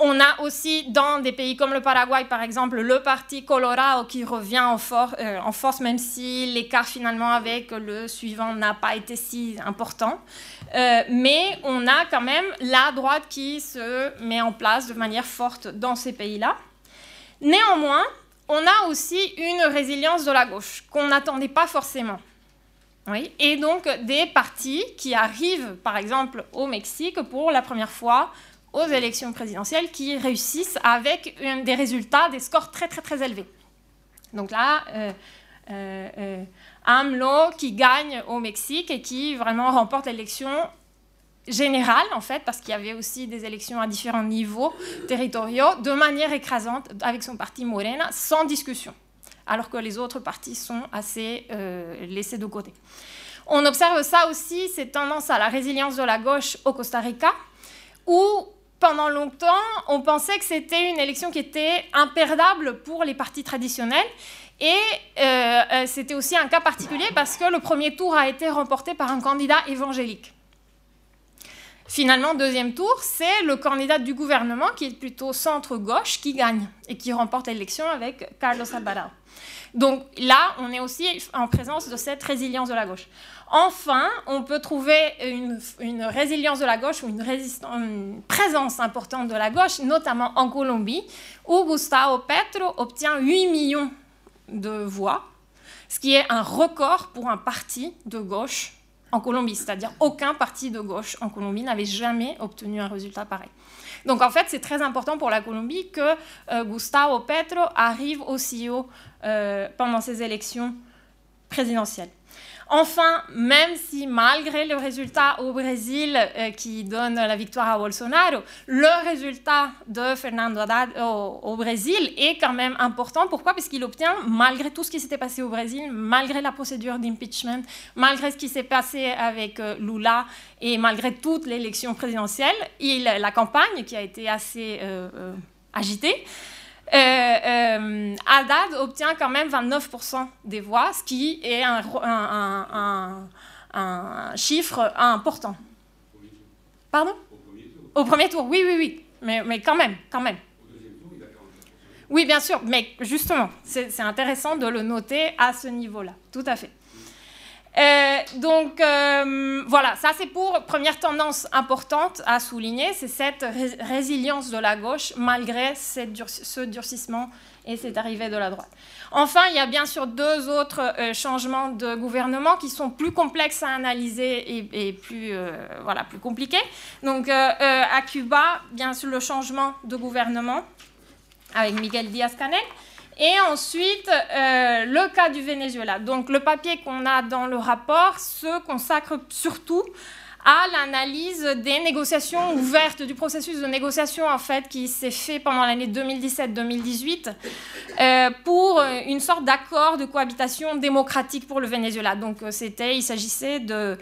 On a aussi dans des pays comme le Paraguay, par exemple, le parti Colorado qui revient en, euh, force, même si l'écart finalement avec le suivant n'a pas été si important. Euh, mais on a quand même la droite qui se met en place de manière forte dans ces pays-là. Néanmoins, on a aussi une résilience de la gauche qu'on n'attendait pas forcément. Oui, et donc des partis qui arrivent, par exemple, au Mexique pour la première fois aux élections présidentielles qui réussissent avec des résultats, des scores très très très élevés. Donc là, euh, euh, euh, AMLO qui gagne au Mexique et qui vraiment remporte l'élection générale, en fait, parce qu'il y avait aussi des élections à différents niveaux territoriaux, de manière écrasante avec son parti Morena, sans discussion, alors que les autres partis sont assez laissés de côté. On observe ça aussi, cette tendance à la résilience de la gauche au Costa Rica, où pendant longtemps, on pensait que c'était une élection qui était imperdable pour les partis traditionnels. Et euh, euh, c'était aussi un cas particulier parce que le premier tour a été remporté par un candidat évangélique. Finalement, deuxième tour, c'est le candidat du gouvernement qui est plutôt centre-gauche qui gagne et qui remporte l'élection avec Carlos Alvarado. Donc là, on est aussi en présence de cette résilience de la gauche. Enfin, on peut trouver une, résilience de la gauche ou une, présence importante de la gauche, notamment en Colombie, où Gustavo Petro obtient 8 millions de voix, ce qui est un record pour un parti de gauche en Colombie. C'est-à-dire aucun parti de gauche en Colombie n'avait jamais obtenu un résultat pareil. Donc en fait, c'est très important pour la Colombie que euh, Gustavo Petro arrive aussi haut euh, pendant ces élections présidentielles. Enfin, même si malgré le résultat au Brésil euh, qui donne la victoire à Bolsonaro, le résultat de Fernando Haddad au, Brésil est quand même important. Pourquoi? Parce qu'il obtient, malgré tout ce qui s'était passé au Brésil, malgré la procédure d'impeachment, malgré ce qui s'est passé avec euh, Lula et malgré toute l'élection présidentielle, il, la campagne qui a été assez agitée, euh, euh, Haddad obtient quand même 29% des voix, ce qui est un, chiffre important. Pardon? Au premier tour, oui, oui, oui. Mais, mais quand même, quand même. Oui, bien sûr, mais justement, c'est intéressant de le noter à ce niveau-là, tout à fait. Euh, donc euh, voilà, ça c'est pour première tendance importante à souligner, c'est cette résilience de la gauche malgré ce durcissement et cette arrivée de la droite. Enfin, il y a bien sûr deux autres euh, changements de gouvernement qui sont plus complexes à analyser et, plus, voilà, plus compliqués. Donc à Cuba, bien sûr, le changement de gouvernement avec Miguel Díaz-Canel. Et ensuite, euh, le cas du Venezuela. Donc le papier qu'on a dans le rapport se consacre surtout à l'analyse des négociations ouvertes, du processus de négociation en fait qui s'est fait pendant l'année 2017-2018 euh, pour une sorte d'accord de cohabitation démocratique pour le Venezuela. Donc euh, c'était, il s'agissait d'une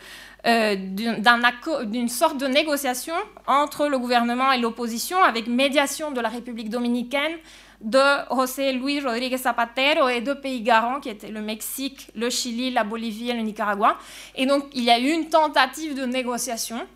sorte de négociation entre le gouvernement et l'opposition avec médiation de la République dominicaine, de José Luis Rodríguez Zapatero et deux pays garants qui étaient le Mexique, le Chili, la Bolivie et le Nicaragua. Et donc il y a eu une tentative de négociation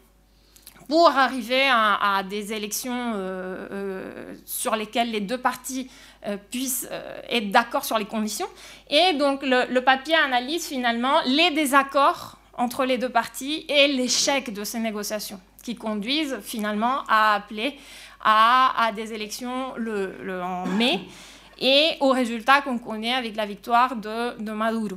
pour arriver à, des élections euh, euh, sur lesquelles les deux parties euh, puissent être d'accord sur les conditions. Et donc le, le papier analyse finalement les désaccords entre les deux parties et l'échec de ces négociations qui conduisent finalement à appeler à, des élections le, en mai et au résultat qu'on connaît avec la victoire de, de Maduro.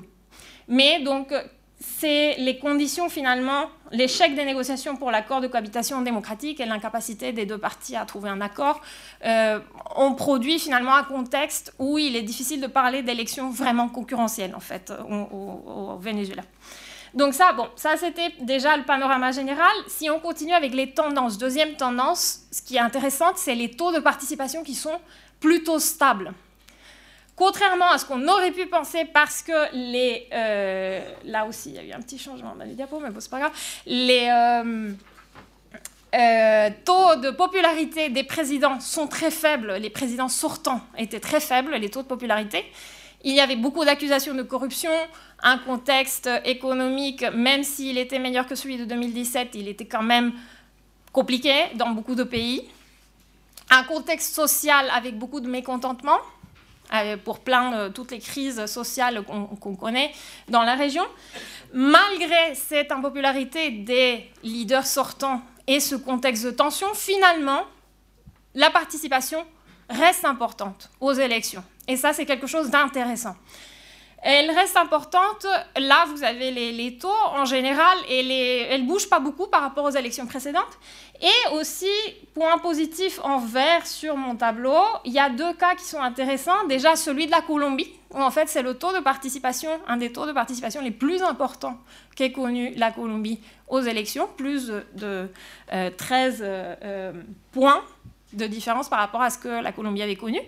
Mais donc, c'est les conditions finalement, l'échec des négociations pour l'accord de cohabitation démocratique et l'incapacité des deux parties à trouver un accord euh, ont produit finalement un contexte où il est difficile de parler d'élections vraiment concurrentielles en fait au Venezuela. Donc ça, bon, ça c'était déjà le panorama général. Si on continue avec les tendances, deuxième tendance, ce qui est intéressant, c'est les taux de participation qui sont plutôt stables. Contrairement à ce qu'on aurait pu penser, parce que les... Euh, là aussi, il y a eu un petit changement dans les diapos, mais bon, c'est pas grave. Les... Euh, euh, taux de popularité des présidents sont très faibles, les présidents sortants étaient très faibles, les taux de popularité. Il y avait beaucoup d'accusations de corruption, un contexte économique, même s'il était meilleur que celui de 2017, il était quand même compliqué dans beaucoup de pays. un contexte social avec beaucoup de mécontentement, euh, pour plein de toutes les crises sociales qu'on connaît dans la région. Malgré cette impopularité des leaders sortants et ce contexte de tension, finalement, la participation reste importante aux élections. Et ça, c'est quelque chose d'intéressant. Elle reste importante. Là, vous avez les, taux en général et elle ne bouge pas beaucoup par rapport aux élections précédentes. Et aussi, point positif en vert sur mon tableau, il y a deux cas qui sont intéressants. Déjà, celui de la Colombie, où en fait, c'est le taux de participation, un des taux de participation les plus importants qu'ait connu la Colombie aux élections, plus de, 13 euh, euh, points de différence par rapport à ce que la Colombie avait connu.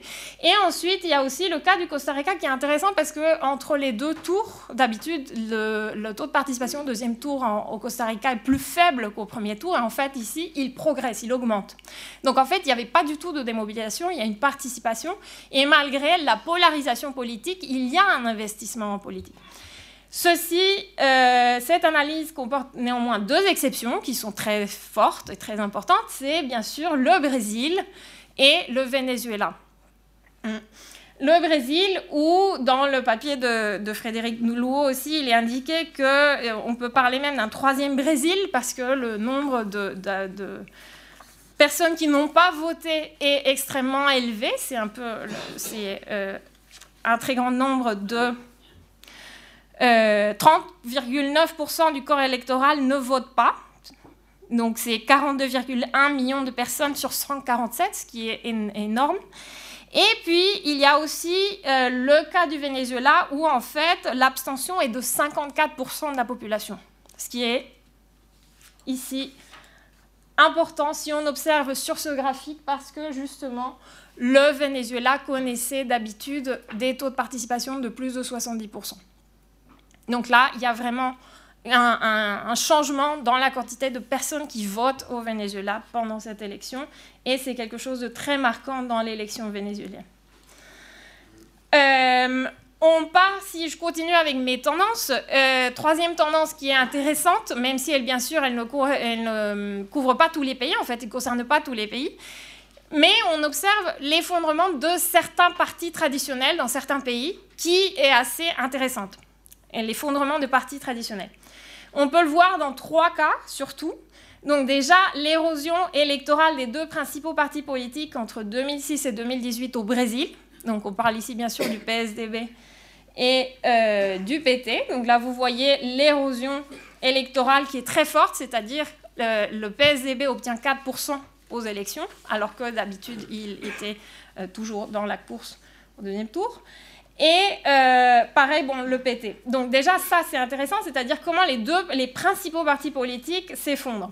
Et ensuite, il y a aussi le cas du Costa Rica qui est intéressant parce que entre les deux tours, d'habitude, le, taux de participation au deuxième tour au Costa Rica est plus faible qu'au premier tour. Et en fait, ici, il progresse, il augmente. Donc en fait, il n'y avait pas du tout de démobilisation, il y a une participation. Et malgré la polarisation politique, il y a un investissement en politique. Ceci, euh, cette analyse comporte néanmoins deux exceptions qui sont très fortes et très importantes. C'est bien sûr le Brésil et le Venezuela. Le Brésil, où dans le papier de, Frédéric Louot aussi, il est indiqué qu'on euh, peut parler même d'un troisième Brésil parce que le nombre de, personnes qui n'ont pas voté est extrêmement élevé. C'est un peu, c'est euh, un très grand nombre de 30,9% euh, du corps électoral ne vote pas. Donc c'est 42,1 millions de personnes sur 147, ce qui est énorme. Et puis, il y a aussi euh, le cas du Venezuela où, en fait, l'abstention est de 54% de la population. Ce qui est ici important si on observe sur ce graphique parce que, justement, le Venezuela connaissait d'habitude des taux de participation de plus de 70%. Donc là, il y a vraiment un, changement dans la quantité de personnes qui votent au Venezuela pendant cette élection, et c'est quelque chose de très marquant dans l'élection vénézuélienne. Euh, on part, si je continue avec mes tendances, euh, troisième tendance qui est intéressante, même si elle, bien sûr, elle ne, couvre, elle ne couvre pas tous les pays, en fait, elle ne concerne pas tous les pays, mais on observe l'effondrement de certains partis traditionnels dans certains pays, qui est assez intéressante l'effondrement de partis traditionnels. On peut le voir dans trois cas surtout. Donc déjà, l'érosion électorale des deux principaux partis politiques entre 2006 et 2018 au Brésil. Donc on parle ici bien sûr du PSDB et euh, du PT. Donc là, vous voyez l'érosion électorale qui est très forte, c'est-à-dire le, le, PSDB obtient 4% aux élections, alors que d'habitude, il était euh, toujours dans la course au deuxième tour. Et euh, pareil, bon, le PT. Donc déjà, ça, c'est intéressant, c'est-à-dire comment les deux, les principaux partis politiques s'effondrent.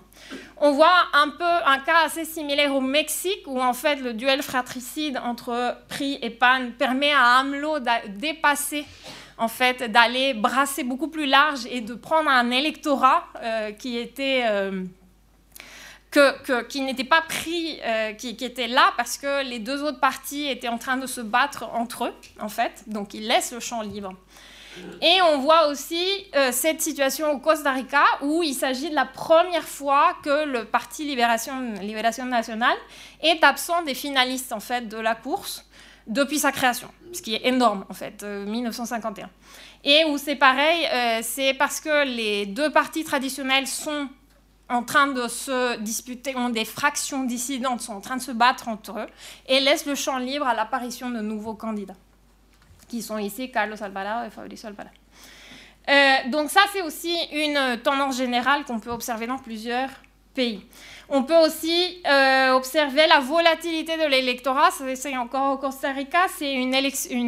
On voit un peu un cas assez similaire au Mexique, où en fait le duel fratricide entre PRI et PAN permet à AMLO de dépasser, d'aller brasser beaucoup plus large et de prendre un électorat euh, qui était... Euh, qui n'était pas pris, euh, qui, était là parce que les deux autres partis étaient en train de se battre entre eux, en fait. Donc ils laissent le champ libre. Et on voit aussi euh, cette situation au Costa Rica où il s'agit de la première fois que le Parti Libération, nationale est absent des finalistes en fait de la course depuis sa création, ce qui est énorme en fait, 1951. Euh, Et où c'est pareil, c'est parce que les deux partis traditionnels sont en train de se disputer, ont des fractions dissidentes sont en train de se battre entre eux et laissent le champ libre à l'apparition de nouveaux candidats, qui sont ici Carlos Alvarado et Fabricio Alvarado. Euh, donc ça, c'est aussi une tendance générale qu'on peut observer dans plusieurs pays. On peut aussi euh, observer la volatilité de l'électorat. C'est encore au Costa Rica, c'est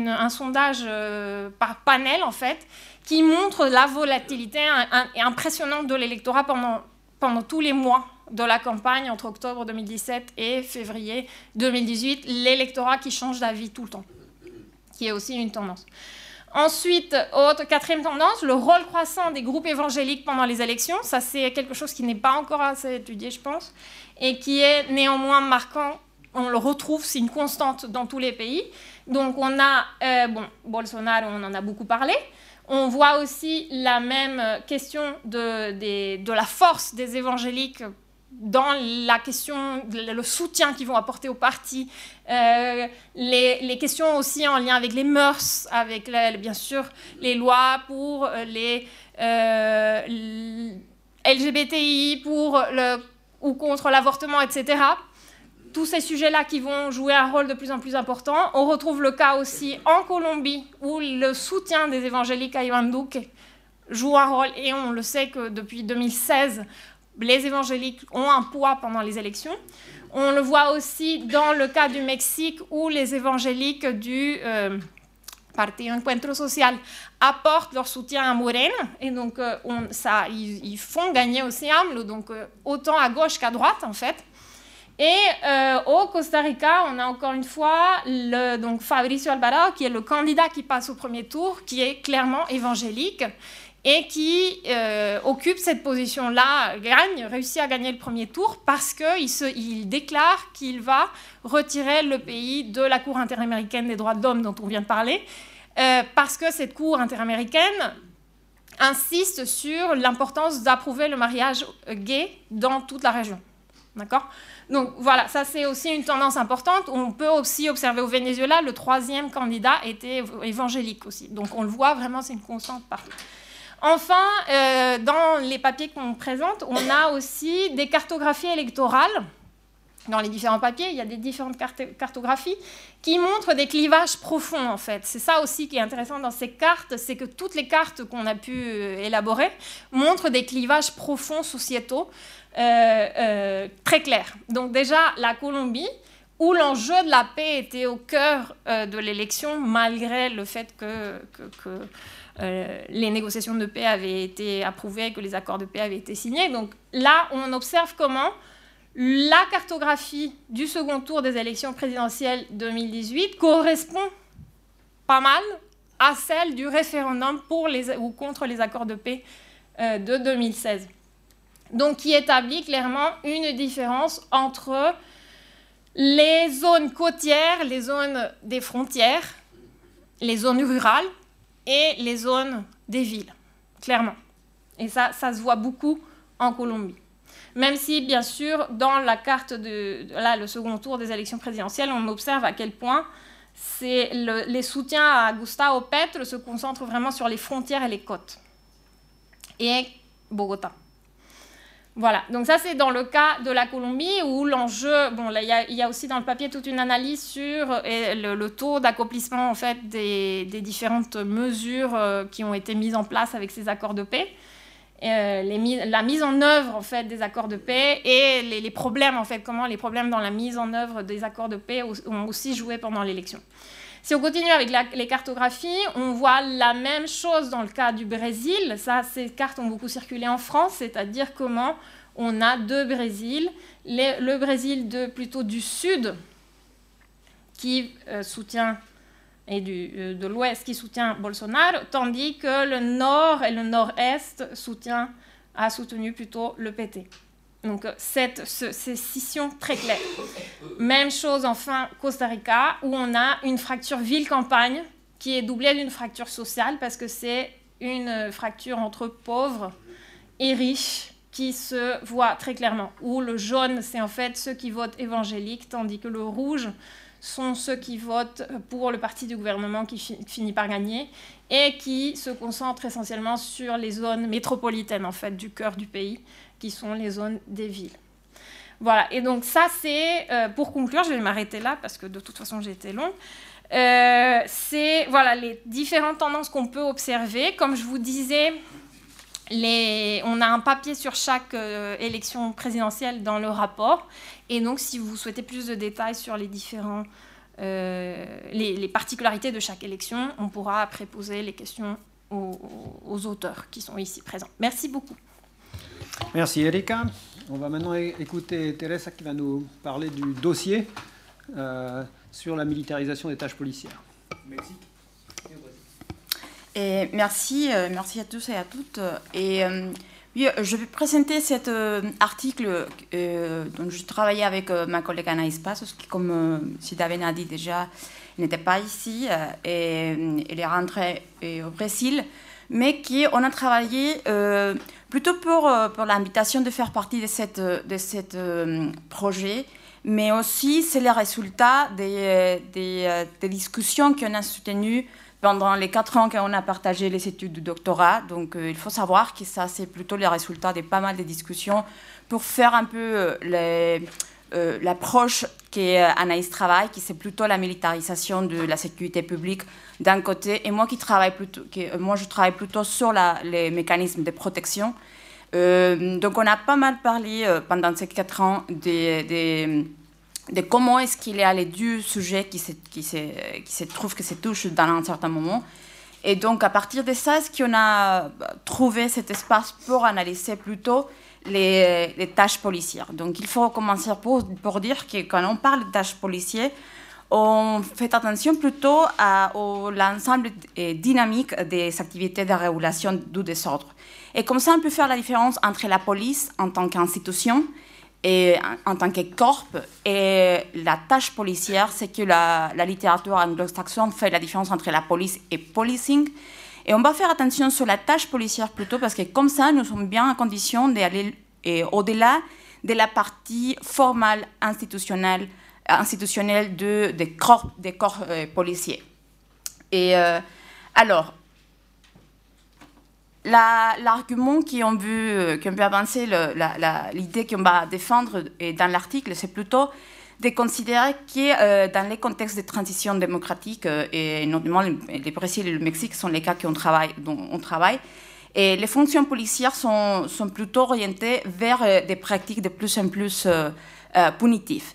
un sondage euh, par panel en fait qui montre la volatilité impressionnante de l'électorat pendant pendant tous les mois de la campagne entre octobre 2017 et février 2018, l'électorat qui change d'avis tout le temps, qui est aussi une tendance. Ensuite, autre, quatrième tendance, le rôle croissant des groupes évangéliques pendant les élections. Ça, c'est quelque chose qui n'est pas encore assez étudié, je pense, et qui est néanmoins marquant. On le retrouve, c'est une constante dans tous les pays. Donc, on a, euh, bon, Bolsonaro, on en a beaucoup parlé. On voit aussi la même question de, la force des évangéliques dans la question, le soutien qu'ils vont apporter au parti, euh, les, questions aussi en lien avec les mœurs, avec bien sûr les lois pour les euh, LGBTI, pour le, ou contre l'avortement, etc. Tous ces sujets-là qui vont jouer un rôle de plus en plus important. On retrouve le cas aussi en Colombie, où le soutien des évangéliques à Iván Duque joue un rôle, et on le sait que depuis 2016, les évangéliques ont un poids pendant les élections. On le voit aussi dans le cas du Mexique où les évangéliques du euh, Parti Encuentro Social apportent leur soutien à Morena et donc euh, ils, font gagner aussi AMLO, donc euh, autant à gauche qu'à droite en fait. Et au Costa Rica, on a encore une fois donc Fabricio Alvarado, qui est le candidat qui passe au premier tour, qui est clairement évangélique et qui euh, occupe cette position-là, gagne, réussit à gagner le premier tour parce qu'il il déclare qu'il va retirer le pays de la Cour interaméricaine des droits de l'homme dont on vient de parler, euh, parce que cette Cour interaméricaine insiste sur l'importance d'approuver le mariage gay dans toute la région. D'accord? Donc voilà, ça c'est aussi une tendance importante. On peut aussi observer au Venezuela, le troisième candidat était évangélique aussi. Donc on le voit vraiment, c'est une constante partout. Enfin, euh, dans les papiers qu'on présente, on a aussi des cartographies électorales. Dans les différents papiers, il y a des différentes cartographies qui montrent des clivages profonds, en fait. C'est ça aussi qui est intéressant dans ces cartes, c'est que toutes les cartes qu'on a pu euh, élaborer montrent des clivages profonds sociétaux euh, très clairs. Donc déjà, la Colombie, où l'enjeu de la paix était au cœur de l'élection, malgré le fait que, euh, les négociations de paix avaient été approuvées, que les accords de paix avaient été signés. Donc là, on observe comment la cartographie du second tour des élections présidentielles 2018 correspond pas mal à celle du référendum pour les, ou contre les accords de paix euh, de 2016. Donc qui établit clairement une différence entre les zones côtières, les zones des frontières, les zones rurales, et les zones des villes, clairement. Et ça, ça se voit beaucoup en Colombie. Même si, bien sûr, dans la carte de, là, le second tour des élections présidentielles, on observe à quel point les soutiens à Gustavo Petro se concentrent vraiment sur les frontières et les côtes. Et Bogota. Voilà, donc ça c'est dans le cas de la Colombie où l'enjeu, bon il y, a aussi dans le papier toute une analyse sur le, taux d'accomplissement en fait des, différentes mesures euh, qui ont été mises en place avec ces accords de paix, euh, la mise en œuvre en fait des accords de paix et les, problèmes en fait comment les problèmes dans la mise en œuvre des accords de paix ont aussi joué pendant l'élection. Si on continue avec les cartographies, on voit la même chose dans le cas du Brésil. Ces cartes ont beaucoup circulé en France, c'est-à-dire comment on a deux Brésils. le Brésil de, plutôt du sud, qui euh, soutient, et euh, de l'ouest, qui soutient Bolsonaro, tandis que le nord et le nord-est a soutenu plutôt le PT. Donc, euh, cette, ces scissions très claires. Même chose enfin Costa Rica, où on a une fracture ville-campagne qui est doublée d'une fracture sociale parce que c'est une fracture entre pauvres et riches qui se voit très clairement. Où le jaune, c'est en fait ceux qui votent évangéliques, tandis que le rouge sont ceux qui votent pour le parti du gouvernement qui finit par gagner et qui se concentrent essentiellement sur les zones métropolitaines en fait du cœur du pays qui sont les zones des villes. Voilà, et donc ça c'est, euh, pour conclure, je vais m'arrêter là parce que de toute façon j'ai été long. Euh, c'est voilà les différentes tendances qu'on peut observer. Comme je vous disais, les, on a un papier sur chaque euh, élection présidentielle dans le rapport. Et donc, si vous souhaitez plus de détails sur les différents, les, les, particularités de chaque élection, on pourra après poser les questions aux, aux auteurs qui sont ici présents. Merci beaucoup. Merci Erika. On va maintenant écouter Teresa qui va nous parler du dossier euh, sur la militarisation des tâches policières. Mexique. Merci, euh, merci à tous et à toutes. Et euh, je vais présenter cet article dont je travaillais avec ma collègue Anaïs Passos, qui, comme Sidavene a dit déjà, n'était pas ici. et elle est rentrée au Brésil mais qui on a travaillé plutôt pour, pour l'invitation de faire partie de ce de cette, projet, mais aussi c'est le résultat des, des, des discussions qu'on a soutenues pendant les quatre ans qu'on a partagé les études de doctorat. Donc il faut savoir que ça, c'est plutôt le résultat de pas mal de discussions pour faire un peu les euh, l'approche qu'Anaïs travaille, qui c'est plutôt la militarisation de la sécurité publique d'un côté, et moi qui travaille plutôt, euh, moi je travaille plutôt sur les mécanismes de protection. Euh, donc on a pas mal parlé pendant ces quatre ans de, de, comment est-ce qu'il y a les deux sujets qui se, qui, se, qui se trouvent, qui se touchent dans un certain moment. Et donc à partir de ça, est-ce qu'on a trouvé cet espace pour analyser plutôt les, tâches policières? Donc il faut commencer pour, pour, dire que quand on parle de tâches policières, on fait attention plutôt à, l'ensemble dynamique des activités de régulation du désordre. Et comme ça, on peut faire la différence entre la police en tant qu'institution en tant que corps et la tâche policière, c'est que la, littérature anglo-saxonne fait la différence entre la police et policing. Et on va faire attention sur la tâche policière plutôt parce que comme ça, nous sommes bien en condition d'aller au-delà de la partie formale institutionnelle, des corps euh, policiers. Et euh, alors, l'argument qu'on veut, qu veut avancer, l'idée qu'on va défendre dans l'article, c'est plutôt de considérer que euh, dans les contextes de transition démocratique, euh, et notamment le, Brésil et le Mexique sont les cas qu'on travaille, dont on travaille, et les fonctions policières sont, plutôt orientées vers euh, des pratiques de plus en plus punitives.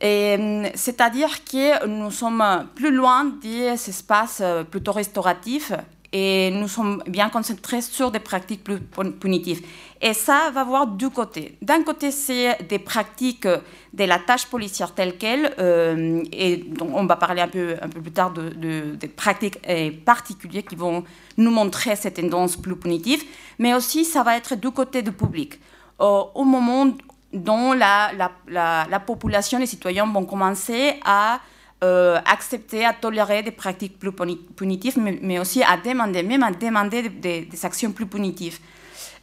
C'est-à-dire que nous sommes plus loin des espaces plutôt restauratifs et nous sommes bien concentrés sur des pratiques plus punitives. Et ça va avoir deux côtés. D'un côté, c'est des pratiques de la tâche policière telle qu'elle, euh, et donc on va parler un peu, un peu plus tard de, des pratiques euh, particulières qui vont nous montrer cette tendance plus punitive, mais aussi ça va être du côté du public. au moment dont la, la population, les citoyens vont commencer à euh, accepter, à tolérer des pratiques plus punitives, mais, aussi à demander, même à demander des, actions plus punitives.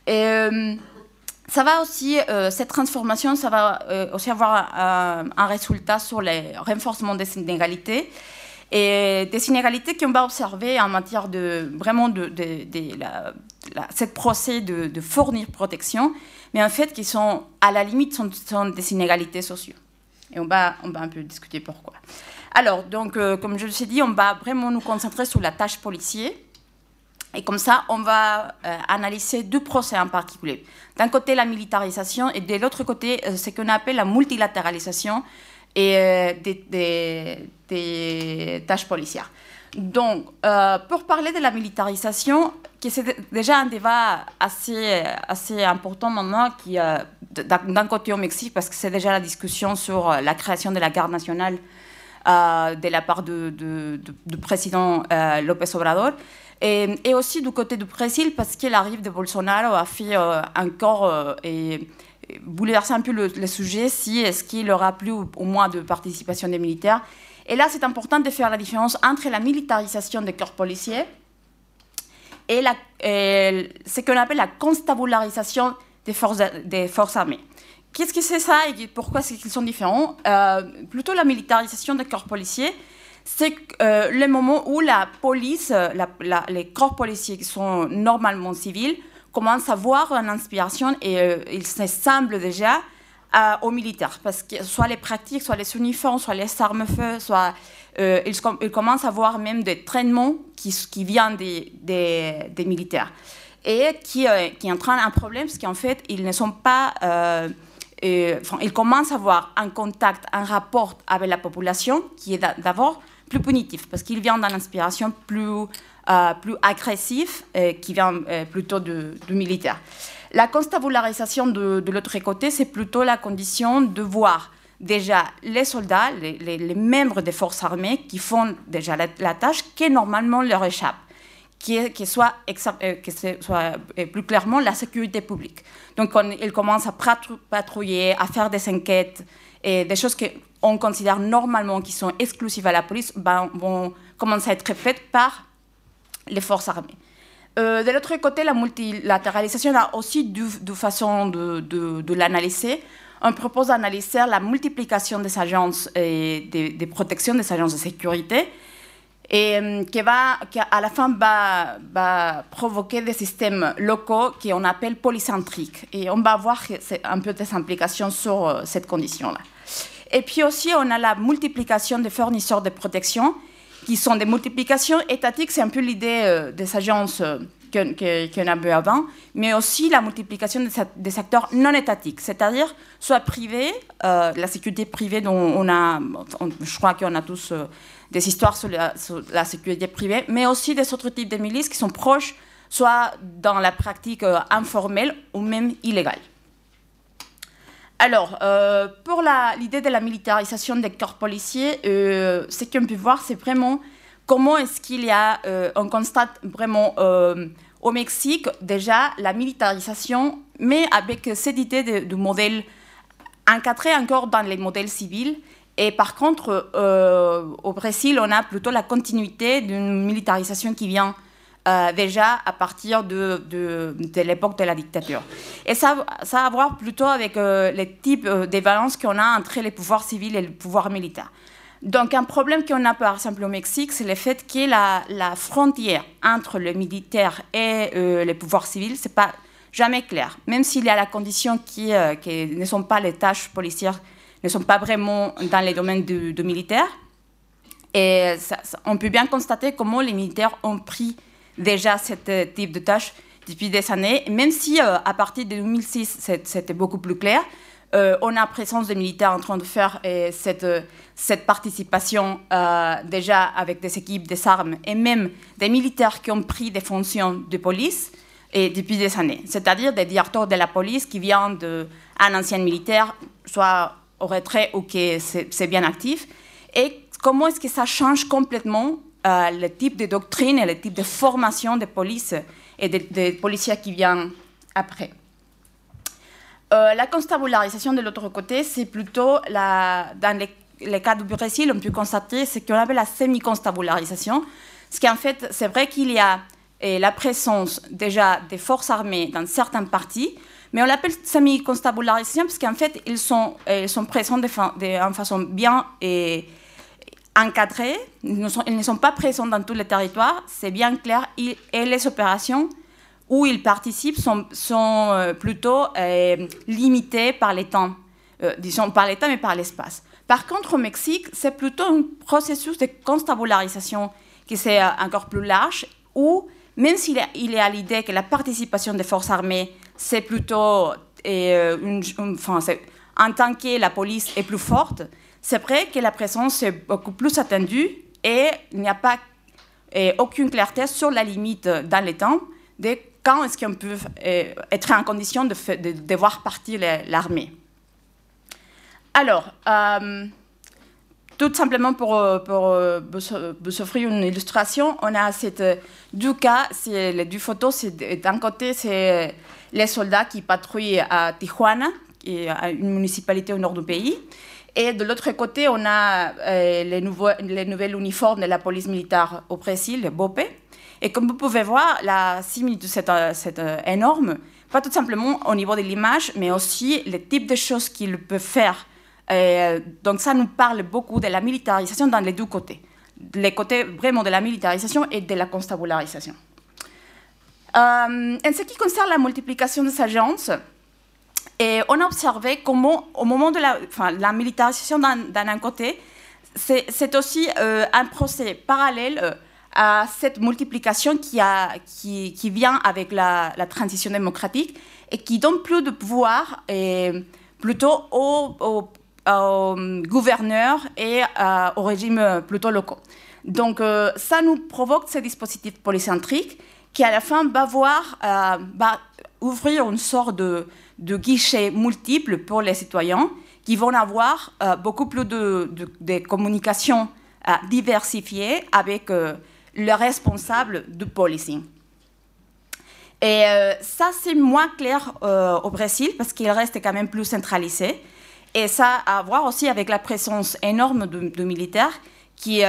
Et, euh, ça va aussi, euh, cette transformation, ça va aussi avoir un résultat sur le renforcement des inégalités et des inégalités qu'on va observer en matière de vraiment de, de, cette procès de, fournir protection, mais en fait qui sont à la limite sont des inégalités sociales. Et on va, on va un peu discuter pourquoi. Alors, donc, euh, comme je l'ai dit, on va vraiment nous concentrer sur la tâche policière. Et comme ça, on va euh, analyser deux procès en particulier. D'un côté, la militarisation et de l'autre côté, euh, ce qu'on appelle la multilatéralisation des, tâches policières. Donc, pour parler de la militarisation, qui c'est déjà un débat assez, assez important maintenant, qui d'un côté au Mexique, parce que c'est déjà la discussion sur la création de la garde nationale de la part du président euh, López Obrador. Et, aussi du côté du Brésil, parce qu'il arrive de Bolsonaro a fait euh, encore bouleverser un peu le, sujet, si est-ce qu'il aura plus au moins de participation des militaires. Et là, c'est important de faire la différence entre la militarisation des corps policiers et, ce qu'on appelle la constabularisation des forces armées. Qu'est-ce que c'est ça et pourquoi c'est qu'ils sont différents? Euh, Plutôt la militarisation des corps policiers, c'est euh, le moment où la police, les corps policiers qui sont normalement civils, commencent à voir une inspiration et euh, ils s'assemblent déjà aux militaires. Parce que soit les pratiques, soit les uniformes, soit les armes-feu, soit ils, commencent à voir même des traînements qui, viennent des, militaires. Et qui, qui entraînent un problème, parce qu'en fait, ils ne sont pas enfin, il commence à avoir un contact, un rapport avec la population qui est d'abord plus punitif, parce qu'il vient d'une inspiration plus, euh, plus agressive, euh, qui vient euh, plutôt du, militaire. La constabularisation de, de l'autre côté, c'est plutôt la condition de voir déjà les soldats, les, membres des forces armées qui font déjà la, la tâche qui normalement leur échappe qui, soit, euh, euh, plus clairement la sécurité publique. Donc, quand ils commencent à patrouiller, à faire des enquêtes, et des choses qu'on considère normalement qui sont exclusives à la police, ben, vont commencer à être faites par les forces armées. de l'autre côté, la multilatéralisation a aussi deux, façons de, de, l'analyser. On propose d'analyser la multiplication des agences et des, des protections des agences de sécurité et euh, qui, va, à la fin va, provoquer des systèmes locaux qu'on appelle polycentriques. Et on va voir un peu des implications sur euh, cette condition-là. Et puis aussi, on a la multiplication des fournisseurs de protection, qui sont des multiplications étatiques, c'est un peu l'idée euh, des agences qu'on a vu avant, mais aussi la multiplication des, acteurs non étatiques, c'est-à-dire soit privés, la sécurité privée dont on a, je crois qu'on a tous des histoires sur la, sécurité privée, mais aussi des autres types de milices qui sont proches, soit dans la pratique euh, informelle ou même illégale. Alors, euh, pour l'idée de la militarisation des corps policiers, euh, ce qu'on peut voir, c'est vraiment comment est-ce qu'il y a, on constate vraiment au Mexique déjà la militarisation, mais avec cette idée de modèle encadré encore dans les modèles civils et par contre, euh, au Brésil, on a plutôt la continuité d'une militarisation qui vient euh, déjà à partir de, l'époque de la dictature. Et ça, a à voir plutôt avec euh, les types de violences qu'on a entre les pouvoirs civils et le pouvoir militaire. Donc un problème qu'on a par exemple au Mexique, c'est le fait que la, la frontière entre le militaire et les pouvoirs civils, c'est pas jamais clair. Même s'il y a la condition qui, qui ne sont pas les tâches policières ne sont pas vraiment dans les domaines du, militaire. Et on peut bien constater comment les militaires ont pris déjà ce type de tâches depuis des années, même si euh, à partir de 2006, c'était beaucoup plus clair. Euh, on a présence des militaires en train de faire euh, cette, cette participation déjà avec des équipes, des armes, et même des militaires qui ont pris des fonctions de police et depuis des années. C'est-à-dire des directeurs de la police qui viennent d'un ancien militaire, soit au retrait ou que c'est bien actif. Et comment est-ce que ça change complètement euh, le type de doctrine et le type de formation des polices et des, policiers qui viennent après? Euh, la constabularisation de l'autre côté, c'est plutôt la, dans les, cas du Brésil, on peut constater ce qu'on appelle la semi-constabularisation. Ce qui en fait, c'est vrai qu'il y a eh, la présence déjà des forces armées dans certaines parties, mais on l'appelle semi-constabularisation parce qu'en fait, ils sont, sont présents de, de, façon bien et encadrée. Ils ne, sont, pas présents dans tous les territoires, c'est bien clair. et les opérations où ils participent sont, euh, plutôt euh, limitées par les temps, euh, disons par les temps, mais par l'espace. Par contre, au Mexique, c'est plutôt un processus de constabularisation qui est encore plus large, où même s'il y a l'idée que la participation des forces armées c'est plutôt euh, en tant que la police est plus forte, c'est vrai que la présence est beaucoup plus attendue et il n'y a pas euh, aucune clarté sur la limite dans le temps de quand est-ce qu'on peut euh, être en condition de, voir partir l'armée. Alors, tout simplement pour, vous offrir une illustration, on a cette, deux cas, les deux photos, d'un côté c'est les soldats qui patrouillent à Tijuana, qui est une municipalité au nord du pays. Et de l'autre côté, on a euh, les, nouvelles uniformes de la police militaire au Brésil, le BOPE. Et comme vous pouvez voir, la similitude, c'est euh, euh, énorme, pas tout simplement au niveau de l'image, mais aussi le type de choses qu'ils peuvent faire. donc ça nous parle beaucoup de la militarisation dans les deux côtés. Les côtés vraiment de la militarisation et de la constabularisation. Euh, en ce qui concerne la multiplication des agences, et on a observé comment, au moment de la, militarisation d'un côté, c'est aussi euh, un procès parallèle euh, à cette multiplication qui, vient avec la, transition démocratique et qui donne plus de pouvoir et plutôt aux, gouverneurs et aux régimes plutôt locaux. Donc ça nous provoque ces dispositifs polycentriques qui à la fin va euh, va ouvrir une sorte de, guichet multiple pour les citoyens qui vont avoir euh, beaucoup plus de, de, communications euh, diversifiées avec le responsable du policing. Et ça, c'est moins clair au Brésil parce qu'il reste quand même plus centralisé. Et ça a à voir aussi avec la présence énorme de, militaires qui,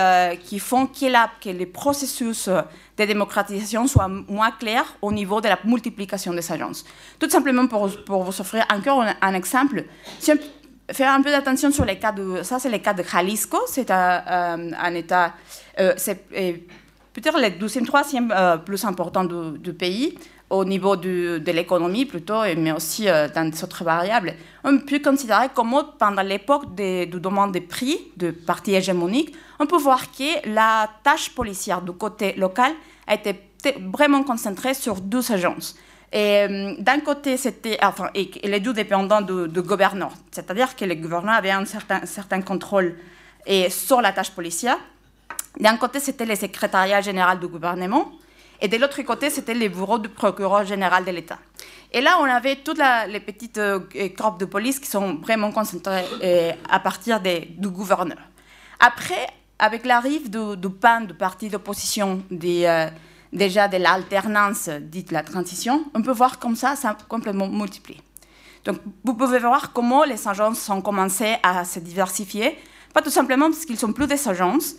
qui font la, que les processus de démocratisation soient moins clairs au niveau de la multiplication des agences. Tout simplement pour, vous offrir encore un, exemple, si on fait un peu d'attention sur les cas de... Ça, c'est le cas de Jalisco, c'est un, un, État... c'est peut-être le 12e, 3e plus important du, pays au niveau de l'économie plutôt, mais aussi euh, dans des autres variables. On peut considérer comment, pendant l'époque du demande des prix de partis hégémoniques, on peut voir que la tâche policière du côté local a été vraiment concentrée sur deux agences. Et euh, d'un côté, c'était, les deux dépendants du, gouverneur, c'est-à-dire que le gouverneur avait un certain, contrôle sur la tâche policière. D'un côté, c'était le secrétariat général du gouvernement, et de l'autre côté, c'était les bureaux du procureur général de l'État. Et là, on avait toutes les petites euh, corps de police qui sont vraiment concentrées euh, à partir du gouverneur. Après, avec l'arrivée du, du, PAN, du parti d'opposition, euh, déjà de l'alternance dite la transition, on peut voir comme ça, ça a complètement multiplié. Donc, vous pouvez voir comment les agences ont commencé à se diversifier, pas tout simplement parce qu'ils sont plus des agences,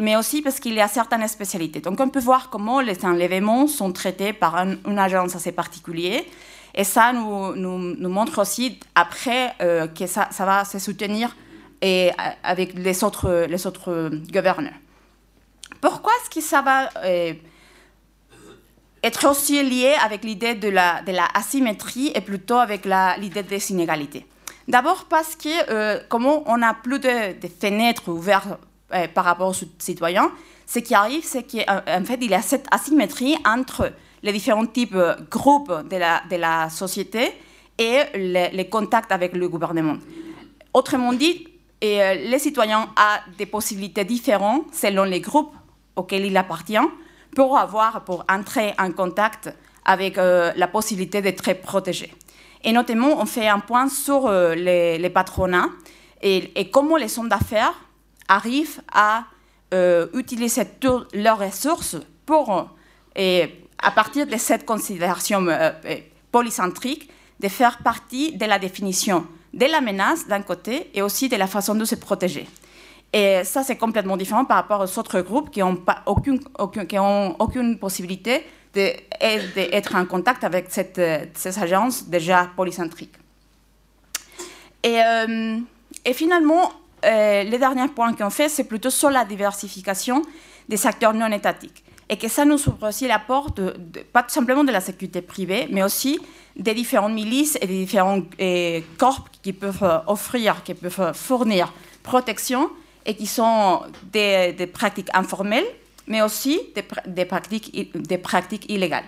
mais aussi parce qu'il y a certaines spécialités. Donc on peut voir comment les enlèvements sont traités par une agence assez particulière. Et ça nous, montre aussi après euh, que ça, va se soutenir et, euh, avec les autres, les autres gouverneurs. Pourquoi est-ce que ça va euh, être aussi lié avec l'idée de la, asymétrie et plutôt avec l'idée des inégalités? D'abord parce que comment on n'a plus de, fenêtres ouvertes euh, par rapport aux citoyens, ce qui arrive, c'est qu'en euh, fait, il y a cette asymétrie entre les différents types de euh, groupes de la société et les, contacts avec le gouvernement. Autrement dit, les citoyens ont des possibilités différentes selon les groupes auxquels il appartient pour avoir, pour entrer en contact avec la possibilité d'être protégé. Et notamment, on fait un point sur les, patronats et, et, comment les hommes d'affaires arrivent à euh, utiliser toutes leurs ressources pour, et à partir de cette considération euh, euh, polycentrique, de faire partie de la définition de la menace d'un côté et aussi de la façon de se protéger. Et ça, c'est complètement différent par rapport aux autres groupes qui n'ont aucune, possibilité d'être en contact avec cette, ces agences déjà polycentriques. Et, et finalement, euh, le dernier point qu'on fait, c'est plutôt sur la diversification des acteurs non étatiques. Et que ça nous ouvre aussi la porte, pas simplement de la sécurité privée, mais aussi des différentes milices et des différents euh, corps qui peuvent euh, offrir, qui peuvent fournir protection et qui sont des, pratiques informelles, mais aussi des, pratiques, des pratiques illégales.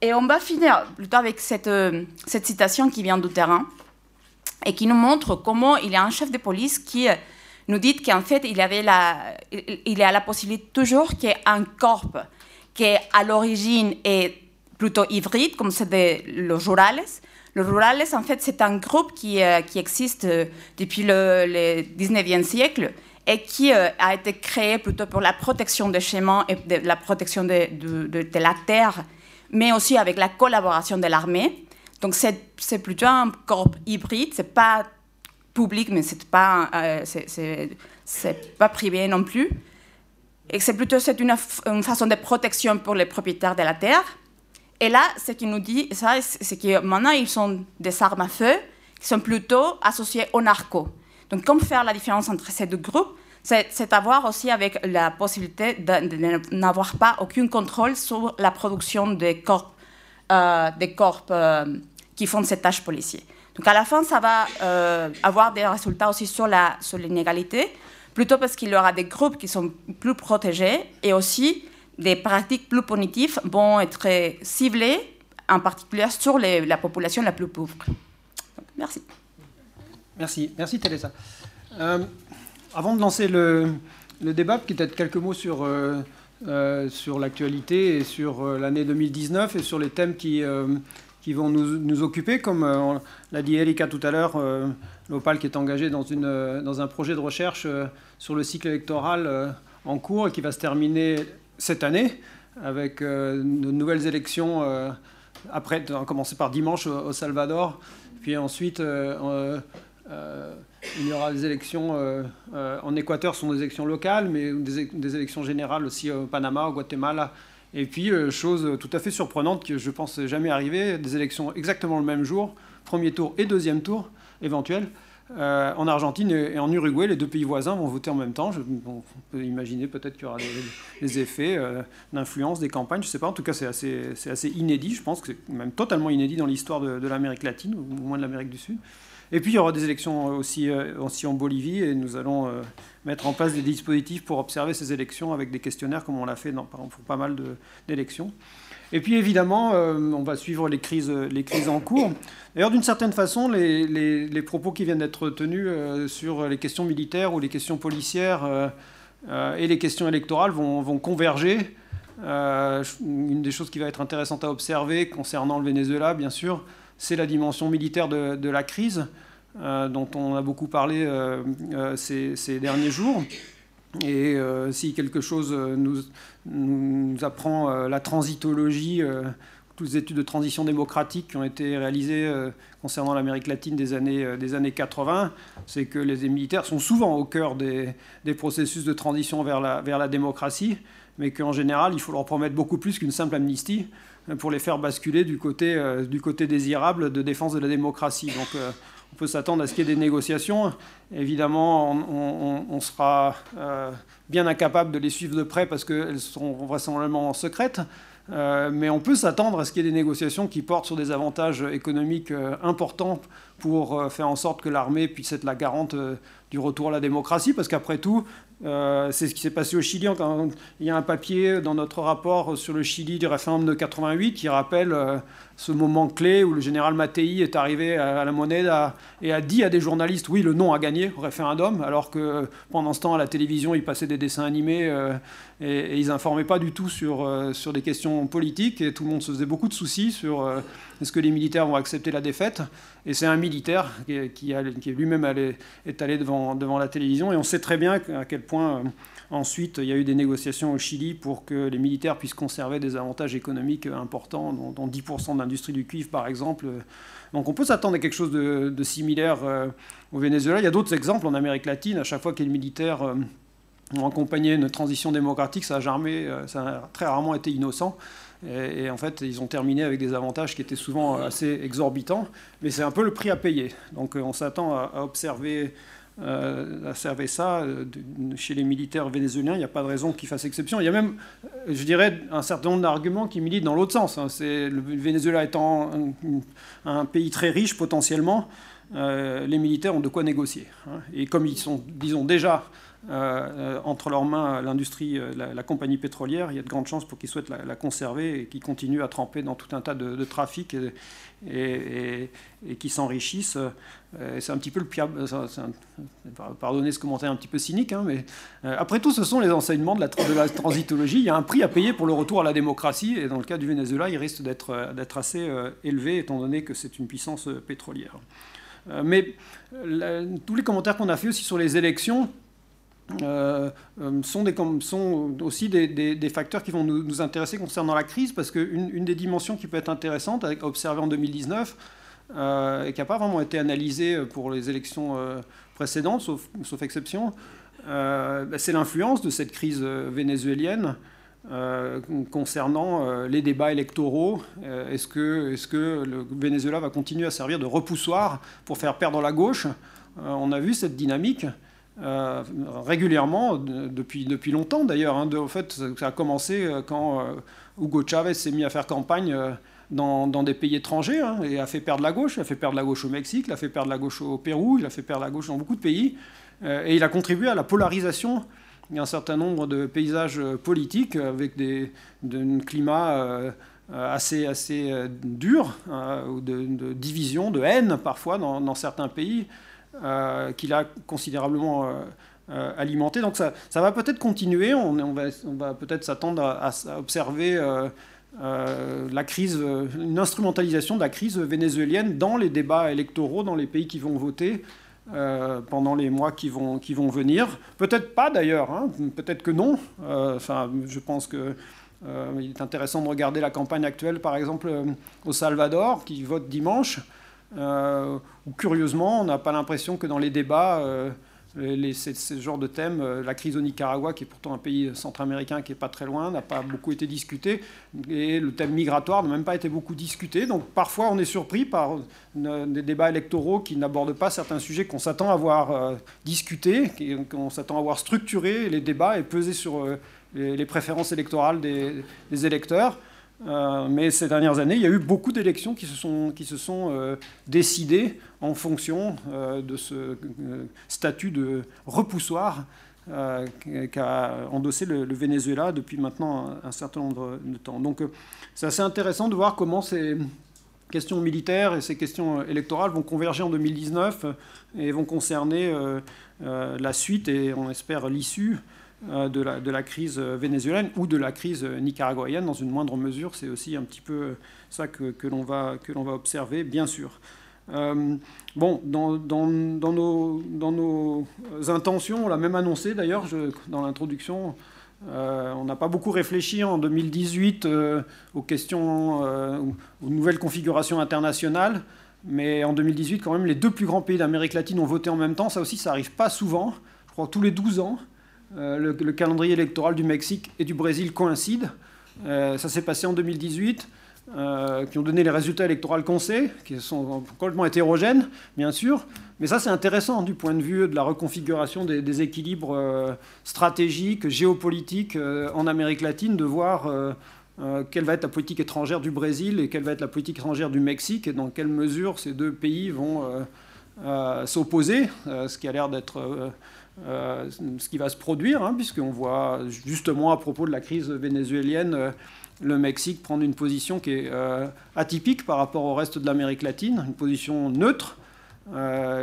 Et on va finir plutôt avec cette, cette citation qui vient du terrain et qui nous montre comment il y a un chef de police qui euh, nous dit qu'en fait, il, avait la, il y a la possibilité toujours qu'il y ait un corps qui, à l'origine, est plutôt hybride, comme c'est le Rurales. Le Rurales, en fait, c'est un groupe qui, euh, qui existe euh, depuis le, le, 19e siècle et qui a été créé plutôt pour la protection des chemins et de la protection de, de, de la terre, mais aussi avec la collaboration de l'armée. Donc c'est plutôt un corps hybride, c'est pas public, mais c'est pas euh, c'est pas privé non plus. Et c'est plutôt c'est une, façon de protection pour les propriétaires de la terre. Et là, ce qu'il nous dit, c'est que maintenant ils sont des armes à feu qui sont plutôt associées au narco. Donc, comment faire la différence entre ces deux groupes C'est avoir aussi avec la possibilité de, n'avoir pas aucun contrôle sur la production des corps, euh, des corps euh, qui font cette tâche policière. Donc à la fin, ça va euh, avoir des résultats aussi sur la l'inégalité, plutôt parce qu'il y aura des groupes qui sont plus protégés et aussi des pratiques plus punitives vont être ciblées, en particulier sur la population la plus pauvre. merci. Merci, merci Teresa. Euh, avant de lancer le, débat, peut-être quelques mots sur, euh, sur l'actualité et sur l'année 2019 et sur les thèmes qui, qui vont nous, occuper, comme euh, l'a dit Erika tout à l'heure, euh, l'OPAL qui est engagé euh, dans un projet de recherche sur le cycle électoral en cours et qui va se terminer cette année avec de nouvelles élections, après, à commencer par dimanche au, Salvador, puis ensuite il y aura des élections en Équateur, ce sont des élections locales, mais des élections générales aussi au Panama, au Guatemala. Et puis, chose tout à fait surprenante que je pense jamais arriver, des élections exactement le même jour, premier tour et deuxième tour éventuel. Euh, en Argentine et, en Uruguay, les deux pays voisins vont voter en même temps. on peut imaginer peut-être qu'il y aura des, effets euh, d'influence des campagnes, je ne sais pas. En tout cas, c'est assez, inédit. Je pense que c'est même totalement inédit dans l'histoire de, l'Amérique latine, ou moins de l'Amérique du Sud. Et puis, il y aura des élections euh, aussi en Bolivie, et nous allons mettre en place des dispositifs pour observer ces élections avec des questionnaires, comme on l'a fait dans, pour pas mal d'élections. Et puis évidemment, euh, on va suivre les crises, les crises en cours. D'ailleurs, d'une certaine façon, les, les, propos qui viennent d'être tenus euh, sur les questions militaires ou les questions policières euh, et les questions électorales vont, vont converger. une des choses qui va être intéressante à observer concernant le Venezuela, bien sûr, c'est la dimension militaire de la crise, dont on a beaucoup parlé ces, ces derniers jours. Et euh, si quelque chose euh, nous, apprend euh, la transitologie, toutes les études de transition démocratique qui ont été réalisées concernant l'Amérique latine des années, des années 80, c'est que les militaires sont souvent au cœur des, processus de transition vers la, vers la démocratie, mais qu'en général, il faut leur promettre beaucoup plus qu'une simple amnistie pour les faire basculer du côté, du côté désirable de défense de la démocratie. Donc on peut s'attendre à ce qu'il y ait des négociations. Évidemment, on, sera euh, bien incapable de les suivre de près parce qu'elles sont vraisemblablement secrètes. Euh, mais on peut s'attendre à ce qu'il y ait des négociations qui portent sur des avantages économiques euh, importants pour faire en sorte que l'armée puisse être la garante du retour à la démocratie, parce qu'après tout, c'est ce qui s'est passé au Chili. il y a un papier dans notre rapport sur le Chili du référendum de 88 qui rappelle ce moment clé où le général Mattei est arrivé à la monnaie et a dit à des journalistes oui, le non a gagné au référendum, alors que pendant ce temps, à la télévision, il passait des dessins animés euh, et, ils n'informaient pas du tout sur, euh, sur des questions politiques et tout le monde se faisait beaucoup de soucis sur euh, est-ce que les militaires vont accepter la défaite. Et c'est un militaire qui, qui, lui-même est allé devant, devant la télévision et on sait très bien à quel point Ensuite, il y a eu des négociations au Chili pour que les militaires puissent conserver des avantages économiques importants, dont, 10% de l'industrie du cuivre, par exemple. Donc on peut s'attendre à quelque chose de, similaire euh, au Venezuela. Il y a d'autres exemples en Amérique latine. À chaque fois que les militaires euh, ont accompagné une transition démocratique, ça a, jamais, euh, ça a très rarement été innocent. Et, en fait, ils ont terminé avec des avantages qui étaient souvent assez exorbitants. Mais c'est un peu le prix à payer. Donc on s'attend à, observer euh, à servir ça euh, chez les militaires vénézuéliens. Il n'y a pas de raison qu'ils fassent exception. Il y a même, euh, je dirais, un certain nombre d'arguments qui militent dans l'autre sens. Hein. C'est, le Venezuela étant un, pays très riche potentiellement, les militaires ont de quoi négocier. Hein. Et comme ils sont, disons, déjà euh, entre leurs mains l'industrie, euh, la, compagnie pétrolière, il y a de grandes chances pour qu'ils souhaitent la, conserver et qu'ils continuent à tremper dans tout un tas de, trafics et, et, qu'ils s'enrichissent. Euh, c'est un petit peu le pire. Pardonnez ce commentaire un petit peu cynique, hein, mais après tout, ce sont les enseignements de la, de la, transitologie. Il y a un prix à payer pour le retour à la démocratie, et dans le cas du Venezuela, il risque d'être assez élevé, étant donné que c'est une puissance pétrolière. Mais tous les commentaires qu'on a fait aussi sur les élections, euh, euh, sont, aussi des, facteurs qui vont nous, intéresser concernant la crise, parce qu'une une des dimensions qui peut être intéressante à observer en 2019, euh, et qui n'a pas vraiment été analysée pour les élections précédentes, sauf, exception, bah, c'est l'influence de cette crise vénézuélienne concernant les débats électoraux. est-ce que le Venezuela va continuer à servir de repoussoir pour faire perdre la gauche? On a vu cette dynamique. Euh, régulièrement, depuis, depuis longtemps d'ailleurs. Hein, en fait, ça a commencé euh, quand euh, Hugo Chavez s'est mis à faire campagne dans, des pays étrangers hein, et a fait perdre la gauche. Il a fait perdre la gauche au Mexique, il a fait perdre la gauche au Pérou, il a fait perdre la gauche dans beaucoup de pays. et il a contribué à la polarisation d'un certain nombre de paysages politiques avec des, un climat assez, assez dur, ou de, de, division, de haine parfois dans certains pays. Euh, qu'il a considérablement euh, euh, alimenté. Donc ça, ça va peut-être continuer, on, va, peut-être s'attendre à, observer la crise, une instrumentalisation de la crise vénézuélienne dans les débats électoraux, dans les pays qui vont voter. pendant les mois qui vont, qui vont venir. Peut-être pas d'ailleurs, hein, peut-être que non. Je pense que il est intéressant de regarder la campagne actuelle, par exemple, au Salvador, qui vote dimanche. Où curieusement, on n'a pas l'impression que dans les débats, les, ce genre de thème, euh, la crise au Nicaragua, qui est pourtant un pays centra-américain qui n'est pas très loin, n'a pas beaucoup été discuté. Et le thème migratoire n'a même pas été beaucoup discuté. Donc parfois, on est surpris par euh, des débats électoraux qui n'abordent pas certains sujets qu'on s'attend à voir euh, discutés, qu'on s'attend à voir structurer les débats et peser sur les, préférences électorales des électeurs. Euh, mais ces dernières années, il y a eu beaucoup d'élections qui se sont, qui se sont euh, décidées en fonction euh, de ce statut de repoussoir qu'a endossé le, Venezuela depuis maintenant un, certain nombre de temps. Donc c'est assez intéressant de voir comment ces questions militaires et ces questions électorales vont converger en 2019 et vont concerner la suite et on espère l'issue euh, de la, crise vénézuélienne ou de la crise nicaraguayenne dans une moindre mesure. C'est aussi un petit peu ça que, que l'on va, observer, bien sûr. Euh, bon, dans, nos, intentions, on l'a même annoncé d'ailleurs dans l'introduction, euh, on n'a pas beaucoup réfléchi en 2018 aux questions, aux nouvelles configurations internationales, mais en 2018, quand même, les deux plus grands pays d'Amérique latine ont voté en même temps. Ça aussi, ça n'arrive pas souvent, je crois tous les 12 ans. Euh, le, calendrier électoral du Mexique et du Brésil coïncide. Euh, ça s'est passé en 2018, euh, qui ont donné les résultats électoraux qu'on sait, qui sont complètement hétérogènes, bien sûr. Mais ça, c'est intéressant du point de vue de la reconfiguration des, équilibres stratégiques, géopolitiques en Amérique latine, de voir quelle va être la politique étrangère du Brésil et quelle va être la politique étrangère du Mexique et dans quelle mesure ces deux pays vont s'opposer, ce qui a l'air d'être euh, ce qui va se produire, hein, puisqu'on voit justement à propos de la crise vénézuélienne, euh, le Mexique prendre une position qui est euh, atypique par rapport au reste de l'Amérique latine, une position neutre,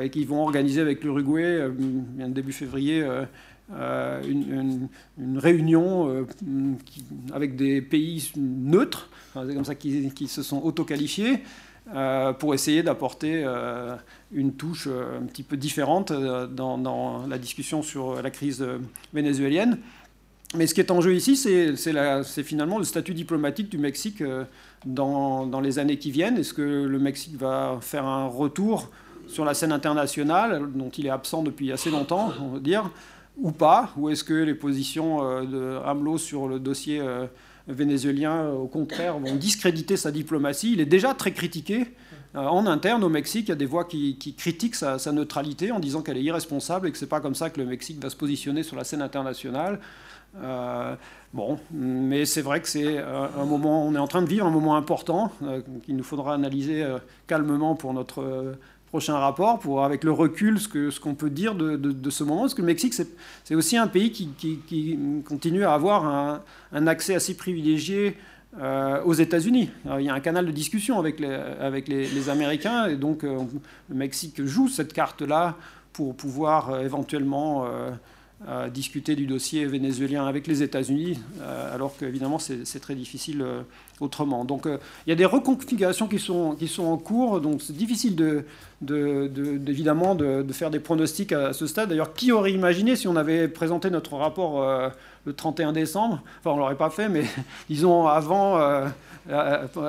et qui vont organiser avec l'Uruguay, début février, une, réunion avec des pays neutres, c'est comme ça qu'ils se sont auto-qualifiés, euh, pour essayer d'apporter euh, une touche euh, un petit peu différente dans, la discussion sur la crise vénézuélienne. Mais ce qui est en jeu ici, c'est finalement le statut diplomatique du Mexique dans, dans, les années qui viennent. Est-ce que le Mexique va faire un retour sur la scène internationale, dont il est absent depuis assez longtemps, on va dire, ou pas Ou est-ce que les positions de AMLO sur le dossier vénézuéliens, au contraire, vont discréditer sa diplomatie? Il est déjà très critiqué. Euh, en interne, au Mexique, il y a des voix qui, critiquent sa, neutralité en disant qu'elle est irresponsable et que ce n'est pas comme ça que le Mexique va se positionner sur la scène internationale. Euh, bon, mais c'est vrai que c'est euh, un moment, on est en train de vivre un moment important qu'il nous faudra analyser calmement pour notre prochain rapport, pour, avec le recul, ce qu'on ce peut dire de, de, ce moment. Parce que le Mexique, c'est aussi un pays qui, qui, continue à avoir un, un accès assez privilégié euh, aux États-Unis. Il y a un canal de discussion avec les, avec les, Américains, et donc euh, le Mexique joue cette carte-là pour pouvoir euh, éventuellement discuter du dossier vénézuélien avec les États-Unis, alors qu'évidemment c'est très difficile autrement. Donc euh, il y a des reconfigurations qui sont, qui sont en cours, donc c'est difficile de, de, évidemment de, faire des pronostics à ce stade. D'ailleurs, qui aurait imaginé si on avait présenté notre rapport euh, le 31 décembre, enfin on ne l'aurait pas fait, mais disons avant, euh,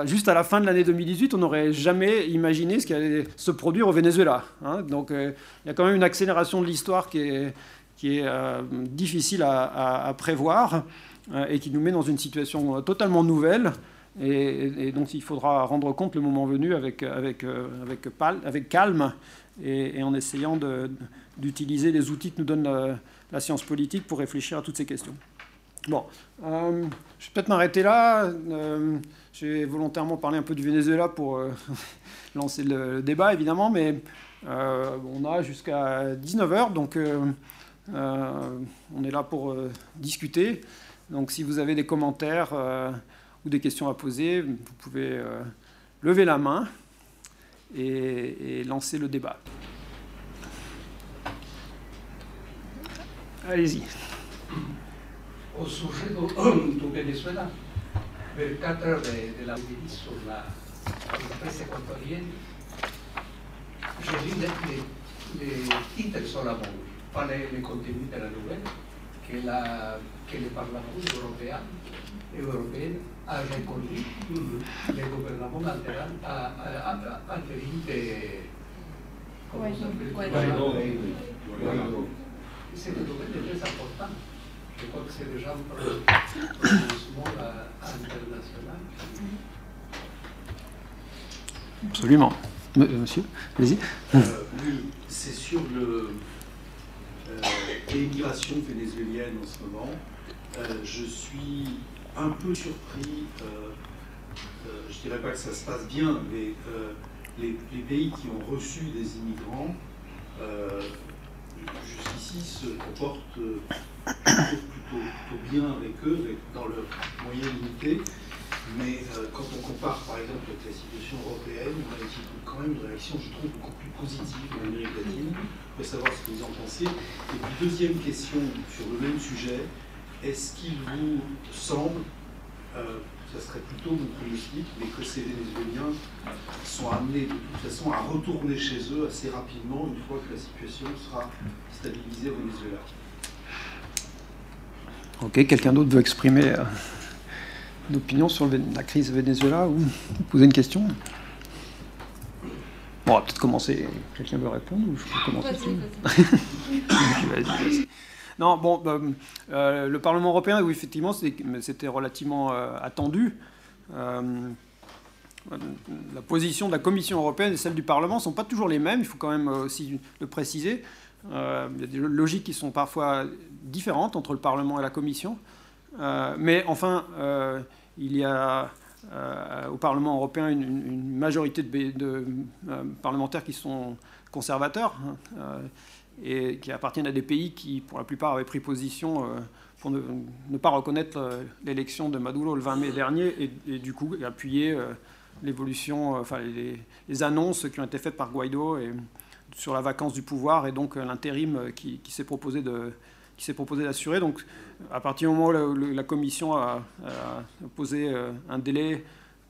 juste à la fin de l'année 2018, on n'aurait jamais imaginé ce qui allait se produire au Venezuela. Hein. Donc il y a quand même une accélération de l'histoire qui est, difficile à prévoir et qui nous met dans une situation totalement nouvelle et, donc il faudra rendre compte le moment venu avec, avec, euh, avec, calme et, en essayant d'utiliser les outils que nous donne la, science politique pour réfléchir à toutes ces questions. Bon, euh, je vais peut-être m'arrêter là. Euh, j'ai volontairement parlé un peu du Venezuela pour lancer le, débat, évidemment, mais on a jusqu'à 19h, donc on est là pour discuter. Donc si vous avez des commentaires ou des questions à poser, vous pouvez euh, lever la main et, lancer le débat. Allez-y. Au sujet du Venezuela, 24 heures de, de la sur la, presse équatorienne, j'ai lu les, les, titres seulement, pas les, les contenus de la nouvelle, que, la, que le Parlement européen a reconnu le gouvernement intérim, de... C'est un domaine très important. Je crois que c'est déjà un pro- prononcement international. Absolument. Euh, Monsieur, allez-y. Euh, oui, c'est sur le, euh, l'immigration vénézuélienne en ce moment. Euh, je suis un peu surpris, euh, euh, je dirais pas que ça se passe bien, mais euh, les, pays qui ont reçu des immigrants, jusqu'ici, se comportent plutôt, bien avec eux, dans leurs moyens limités. Mais quand on compare par exemple avec la situation européenne, on a quand même une réaction, je trouve, beaucoup plus positive en Amérique latine. Je voudrais savoir ce que vous en pensez. Et puis deuxième question sur le même sujet, est-ce qu'il vous semble, euh, ça serait plutôt mon pronostic, mais que ces Vénézuéliens sont amenés de toute façon à retourner chez eux assez rapidement une fois que la situation sera stabilisée au Venezuela? Ok, quelqu'un d'autre veut exprimer euh, une opinion sur le la crise Venezuela ou poser une question? Bon, on va peut-être commencer. Quelqu'un veut répondre ou je peux commencer Vas-y, vas-y. Non, bon, bah, euh, le Parlement européen, oui, effectivement, c'était relativement euh, attendu. Euh, la position de la Commission européenne et celle du Parlement ne sont pas toujours les mêmes, il faut quand même aussi le préciser. Il y a des logiques qui sont parfois différentes entre le Parlement et la Commission. Mais enfin, il y a au Parlement européen une, majorité de, parlementaires qui sont conservateurs hein, et qui appartiennent à des pays qui, pour la plupart, avaient pris position euh, pour ne, pas reconnaître euh, l'élection de Maduro le 20 mai dernier et, du coup appuyer euh, l'évolution, enfin les, annonces qui ont été faites par Guaido et, sur la vacance du pouvoir et donc l'intérim qui, s'est proposé de qui s'est proposé d'assurer. Donc, à partir du moment où la, Commission a, posé un délai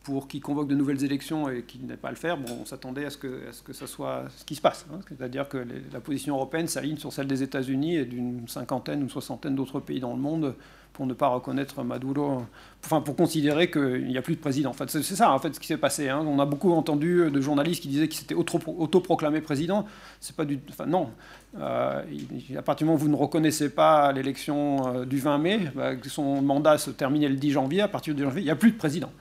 pour qu'il convoque de nouvelles élections et qu'il n'ait pas à le faire, bon, on s'attendait à ce que, ce soit ce qui se passe. hein. C'est-à-dire que la position européenne s'aligne sur celle des États-Unis et d'une cinquantaine ou soixantaine d'autres pays dans le monde pour ne pas reconnaître Maduro, enfin pour considérer qu'il n'y a plus de président. En fait, c'est ça en fait ce qui s'est passé. hein. On a beaucoup entendu de journalistes qui disaient qu'il s'était auto- autoproclamé président. C'est pas du, enfin non. Euh, à partir du moment où vous ne reconnaissez pas l'élection euh, du 20 mai, bah, son mandat se terminait le 10 janvier. À partir du 10 janvier, il n'y a plus de président.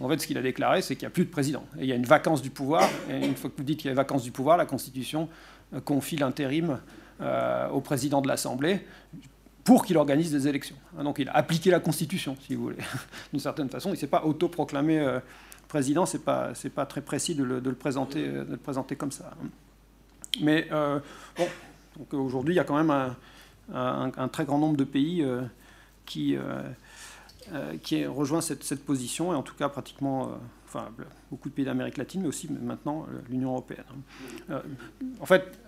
En fait, ce qu'il a déclaré, c'est qu'il n'y a plus de président. Et il y a une vacance du pouvoir. Et une fois que vous dites qu'il y a une vacance du pouvoir, la Constitution euh, confie l'intérim euh, au président de l'Assemblée pour qu'il organise des élections. Hein, Donc il a appliqué la Constitution, si vous voulez, d'une certaine façon. Il ne s'est pas autoproclamé euh, président, ce n'est pas, très précis de le, présenter, comme ça. Mais bon, aujourd'hui, il y a quand même un, très grand nombre de pays qui, euh, qui rejoint cette, position, et en tout cas pratiquement, euh, enfin beaucoup de pays d'Amérique latine, mais aussi maintenant euh, l'Union européenne. Euh, en fait,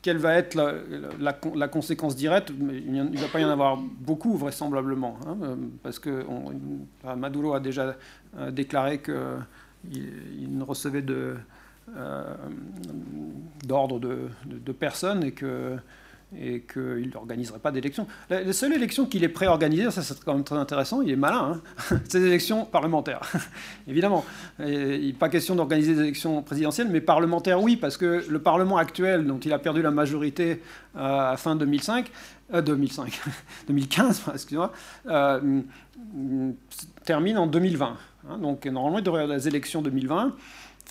quelle va être la, conséquence directe? Il ne va pas y en avoir beaucoup, vraisemblablement, hein, parce que Maduro a déjà déclaré qu'il il ne recevait d'ordre de- de personne et que et qu'il n'organiserait pas d'élection. La, seule élection qu'il est prêt à ça c'est quand même très intéressant, il est malin, hein c'est des élections parlementaires, évidemment. Il n'est pas question d'organiser des élections présidentielles, mais parlementaires, oui, parce que le Parlement actuel, dont il a perdu la majorité euh, à fin 2005, euh, 2005, 2015, excusez-moi, euh, termine en 2020. hein. donc normalement, il devrait y avoir des élections 2020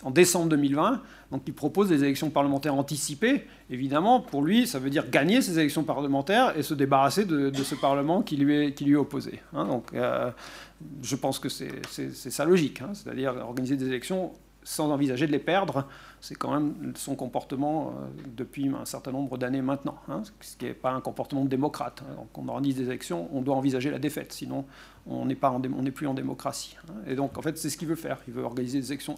en décembre 2020. Donc il propose des élections parlementaires anticipées. Évidemment, pour lui, ça veut dire gagner ces élections parlementaires et se débarrasser de, ce Parlement qui lui est, qui lui opposé. hein. donc euh, je pense que c'est sa logique, hein. c'est-à-dire organiser des élections sans envisager de les perdre. C'est quand même son comportement euh, depuis un certain nombre d'années maintenant, hein, ce qui n'est pas un comportement démocrate. Donc on organise des élections, on doit envisager la défaite, sinon on n'est plus en démocratie. Et donc en fait c'est ce qu'il veut faire. Il veut organiser des élections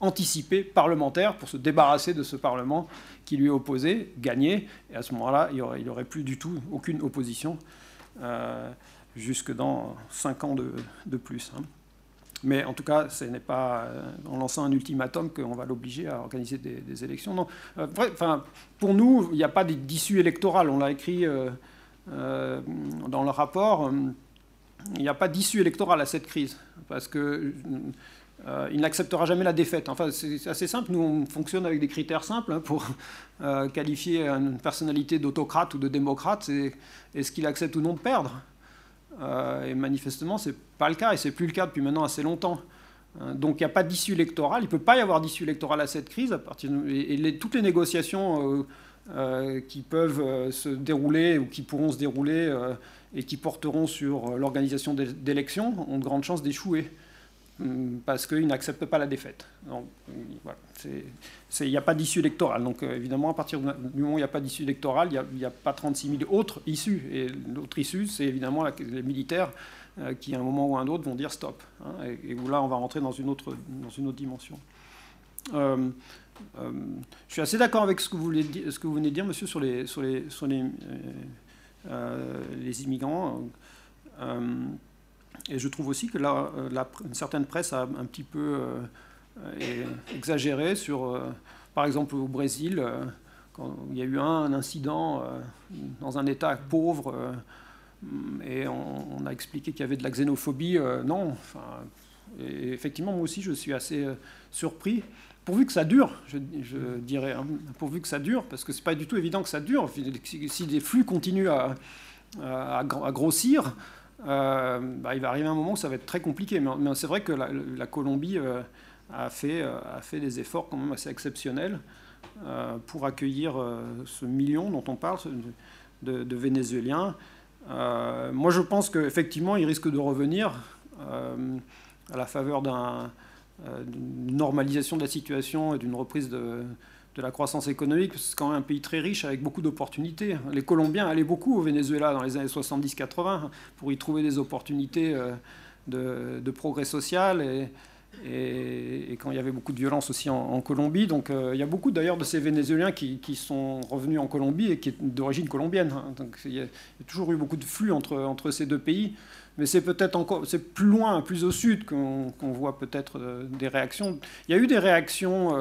anticipées parlementaires pour se débarrasser de ce Parlement qui lui est opposé, gagner, et à ce moment-là il n'y aurait, plus du tout aucune opposition euh, jusque dans cinq ans de, de plus. hein. Mais en tout cas, ce n'est pas euh, en lançant un ultimatum qu'on va l'obliger à organiser des, élections. Non. Euh, pour nous, il n'y a pas d'issue électorale. On l'a écrit dans le rapport, il n'y a pas d'issue électorale à cette crise, parce que euh, il n'acceptera jamais la défaite. Enfin, c'est assez simple. Nous, on fonctionne avec des critères simples hein, pour euh, qualifier une personnalité d'autocrate ou de démocrate. Est-ce qu'il accepte ou non de perdre euh, Et manifestement, c'est pas le cas, et c'est plus le cas depuis maintenant assez longtemps. donc, il n'y a pas d'issue électorale. Il ne peut pas y avoir d'issue électorale à cette crise. À partir et, toutes les négociations qui peuvent se dérouler ou qui pourront se dérouler et qui porteront sur l'organisation d'élections ont de grandes chances d'échouer. Hum, parce qu'ils n'acceptent pas la défaite. Il n'y a pas d'issue électorale. Donc euh, évidemment, à partir du moment où il n'y a pas d'issue électorale, il n'y a, pas 36 000 autres issues. Et l'autre issue, c'est évidemment les militaires euh, qui, à un moment ou à un autre, vont dire stop. Hein, et, où là, on va rentrer dans une autre, dimension. Euh, je suis assez d'accord avec ce que, vous venez de dire, monsieur, sur les immigrants. Et je trouve aussi que là, euh, une certaine presse a un petit peu euh, exagéré sur, euh, par exemple au Brésil, quand il y a eu un, incident dans un État pauvre, et on, a expliqué qu'il y avait de la xénophobie. non, enfin, et effectivement, moi aussi, je suis assez surpris. Pourvu que ça dure, je, dirais, hein, pourvu que ça dure, parce que c'est pas du tout évident que ça dure. Si, les flux continuent à, à grossir, euh, bah, il va arriver un moment où ça va être très compliqué. Mais, c'est vrai que la, Colombie euh, a, fait, euh, a fait des efforts quand même assez exceptionnels pour accueillir ce million dont on parle de, Vénézuéliens. moi, je pense qu'effectivement, ils risquent de revenir à la faveur d'une normalisation de la situation et d'une reprise de, de la croissance économique, c'est quand même un pays très riche avec beaucoup d'opportunités. Les Colombiens allaient beaucoup au Venezuela dans les années 70-80 pour y trouver des opportunités euh, de, progrès social et, quand il y avait beaucoup de violence aussi en, Colombie. Donc euh, il y a beaucoup d'ailleurs de ces Vénézuéliens qui, sont revenus en Colombie et qui sont d'origine colombienne. Hein. Donc il y, a, toujours eu beaucoup de flux entre, entre ces deux pays. Mais c'est peut-être encore, c'est plus loin, plus au sud qu'on voit peut-être euh, des réactions. Il y a eu des réactions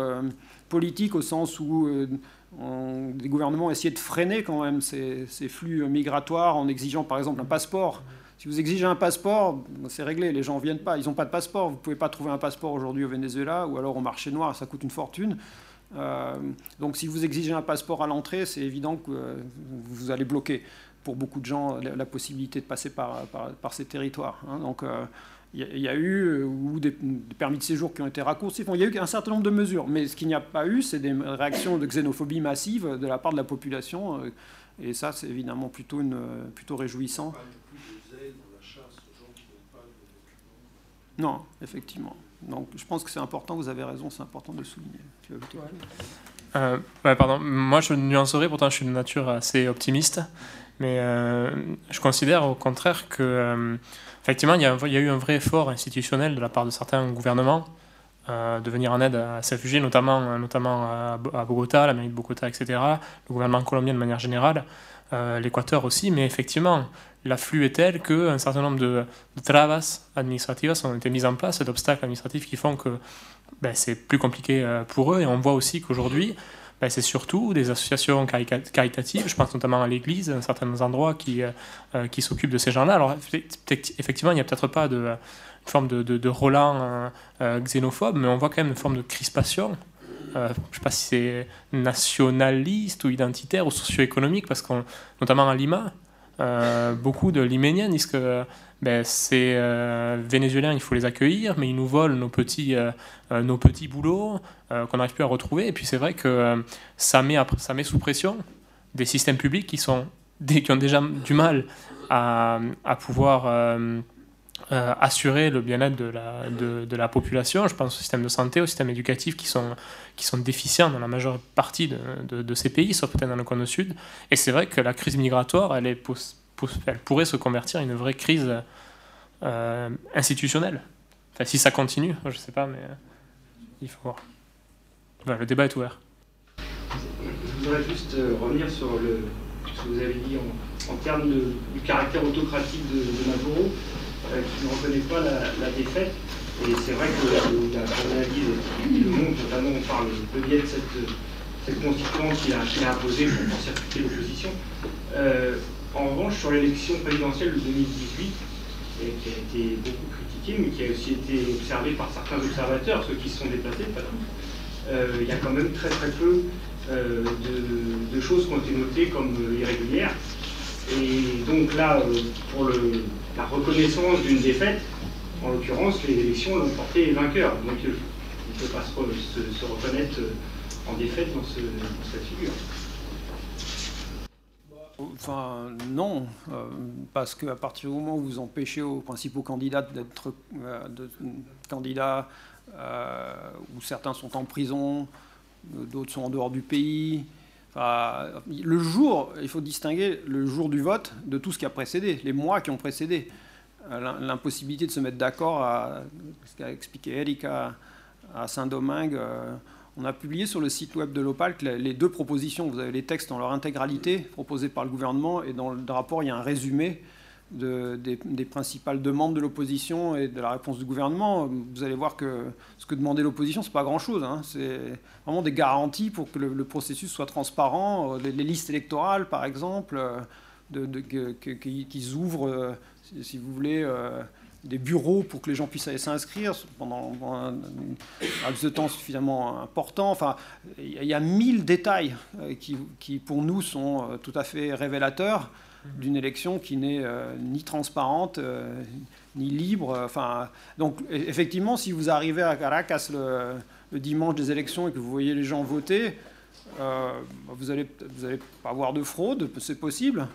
politique au sens où euh, les gouvernements essayaient de freiner quand même ces, flux migratoires en exigeant par exemple un passeport. Si vous exigez un passeport, c'est réglé, les gens ne viennent pas, ils n'ont pas de passeport. Vous ne pouvez pas trouver un passeport aujourd'hui au Venezuela ou alors au marché noir, ça coûte une fortune. Euh, donc si vous exigez un passeport à l'entrée, c'est évident que euh, vous allez bloquer pour beaucoup de gens la, possibilité de passer par, par, ces territoires. Hein. Donc il y, a eu euh, ou des, permis de séjour qui ont été raccourcis. il y a eu un certain nombre de mesures, mais ce qu'il n'y a pas eu, c'est des réactions de xénophobie massive de la part de la population. Euh, et ça, c'est évidemment plutôt, une, plutôt réjouissant. Non, effectivement. Donc, je pense que c'est important, vous avez raison, c'est important de le souligner. Euh, pardon, moi je nuancerai, pourtant je suis de nature assez optimiste, mais je considère au contraire que effectivement, il y, a, eu un vrai effort institutionnel de la part de certains gouvernements euh, de venir en aide à ces réfugiés, notamment, euh, notamment à Bogota, la mairie de Bogota, etc., le gouvernement colombien de manière générale, euh, l'Équateur aussi, mais effectivement, l'afflux est tel qu'un certain nombre de, travas administrativas ont été mis en place, d'obstacles administratifs qui font que ben, c'est plus compliqué pour eux, et on voit aussi qu'aujourd'hui, ben, c'est surtout des associations caritatives, je pense notamment à l'Église, à certains endroits qui, euh, euh, qui s'occupent de ces gens-là. Alors effectivement, il n'y a peut-être pas de, une forme de, de, de Roland euh, xénophobe, mais on voit quand même une forme de crispation. je ne sais pas si c'est nationaliste ou identitaire ou socio-économique, parce qu'on, notamment à Lima, beaucoup de Liméniens disent que ben, ces euh, Vénézuéliens, il faut les accueillir, mais ils nous volent nos petits, euh, euh, nos petits boulots qu'on n'arrive plus à retrouver. Et puis c'est vrai que ça, met, ça met sous pression des systèmes publics qui, sont, qui ont déjà du mal à, à pouvoir assurer le bien-être de la, de, la population. Je pense au système de santé, au système éducatif qui sont, qui sont déficients dans la majeure partie de, de, ces pays, sauf peut-être dans le coin sud. Et c'est vrai que la crise migratoire, elle est elle pourrait se convertir en une vraie crise euh, institutionnelle. Enfin, si ça continue, je ne sais pas, mais euh, il faut voir. le débat est ouvert. Je voudrais juste euh, revenir sur ce que vous avez dit en, termes du caractère autocratique de, Maduro, qui ne reconnaît pas la, défaite. Et c'est vrai que la, analyse le monde, notamment par le, biais de cette, cette constituante qu'il a, imposée pour circuiter l'opposition, En revanche, sur l'élection présidentielle de 2018, et qui a été beaucoup critiquée, mais qui a aussi été observée par certains observateurs, ceux qui se sont déplacés, euh, il y a quand même très très peu euh, de, choses qui ont été notées comme irrégulières. Et donc là, pour le, la reconnaissance d'une défaite, en l'occurrence, les élections l'ont porté vainqueur. Donc il ne peut pas se, reconnaître en défaite dans cette figure. Enfin, non, euh, parce qu'à partir du moment où vous empêchez aux principaux candidats d'être euh, candidats, euh, où certains sont en prison, d'autres sont en dehors du pays, le jour, il faut distinguer le jour du vote de tout ce qui a précédé, les mois qui ont précédé. L'impossibilité de se mettre d'accord, ce qu'a expliqué Erika à Saint-Domingue on a publié sur le site web de l'OPAL les deux propositions. Vous avez les textes dans leur intégralité proposés par le gouvernement et dans le rapport, il y a un résumé des, principales demandes de l'opposition et de la réponse du gouvernement. Vous allez voir que ce que demandait l'opposition, ce n'est pas grand-chose. Hein. C'est vraiment des garanties pour que le, processus soit transparent. Les, listes électorales, par exemple, qu'ils ouvrent, euh, si, vous voulez... Euh, des bureaux pour que les gens puissent aller s'inscrire pendant, un, laps de temps suffisamment important. Enfin, il y a mille détails euh, qui, pour nous, sont euh, tout à fait révélateurs d'une élection qui n'est euh, ni transparente, ni libre. Enfin, donc, e-, effectivement, si vous arrivez à Caracas le, dimanche des élections et que vous voyez les gens voter, vous n'allez vous allez pas avoir de fraude, c'est possible.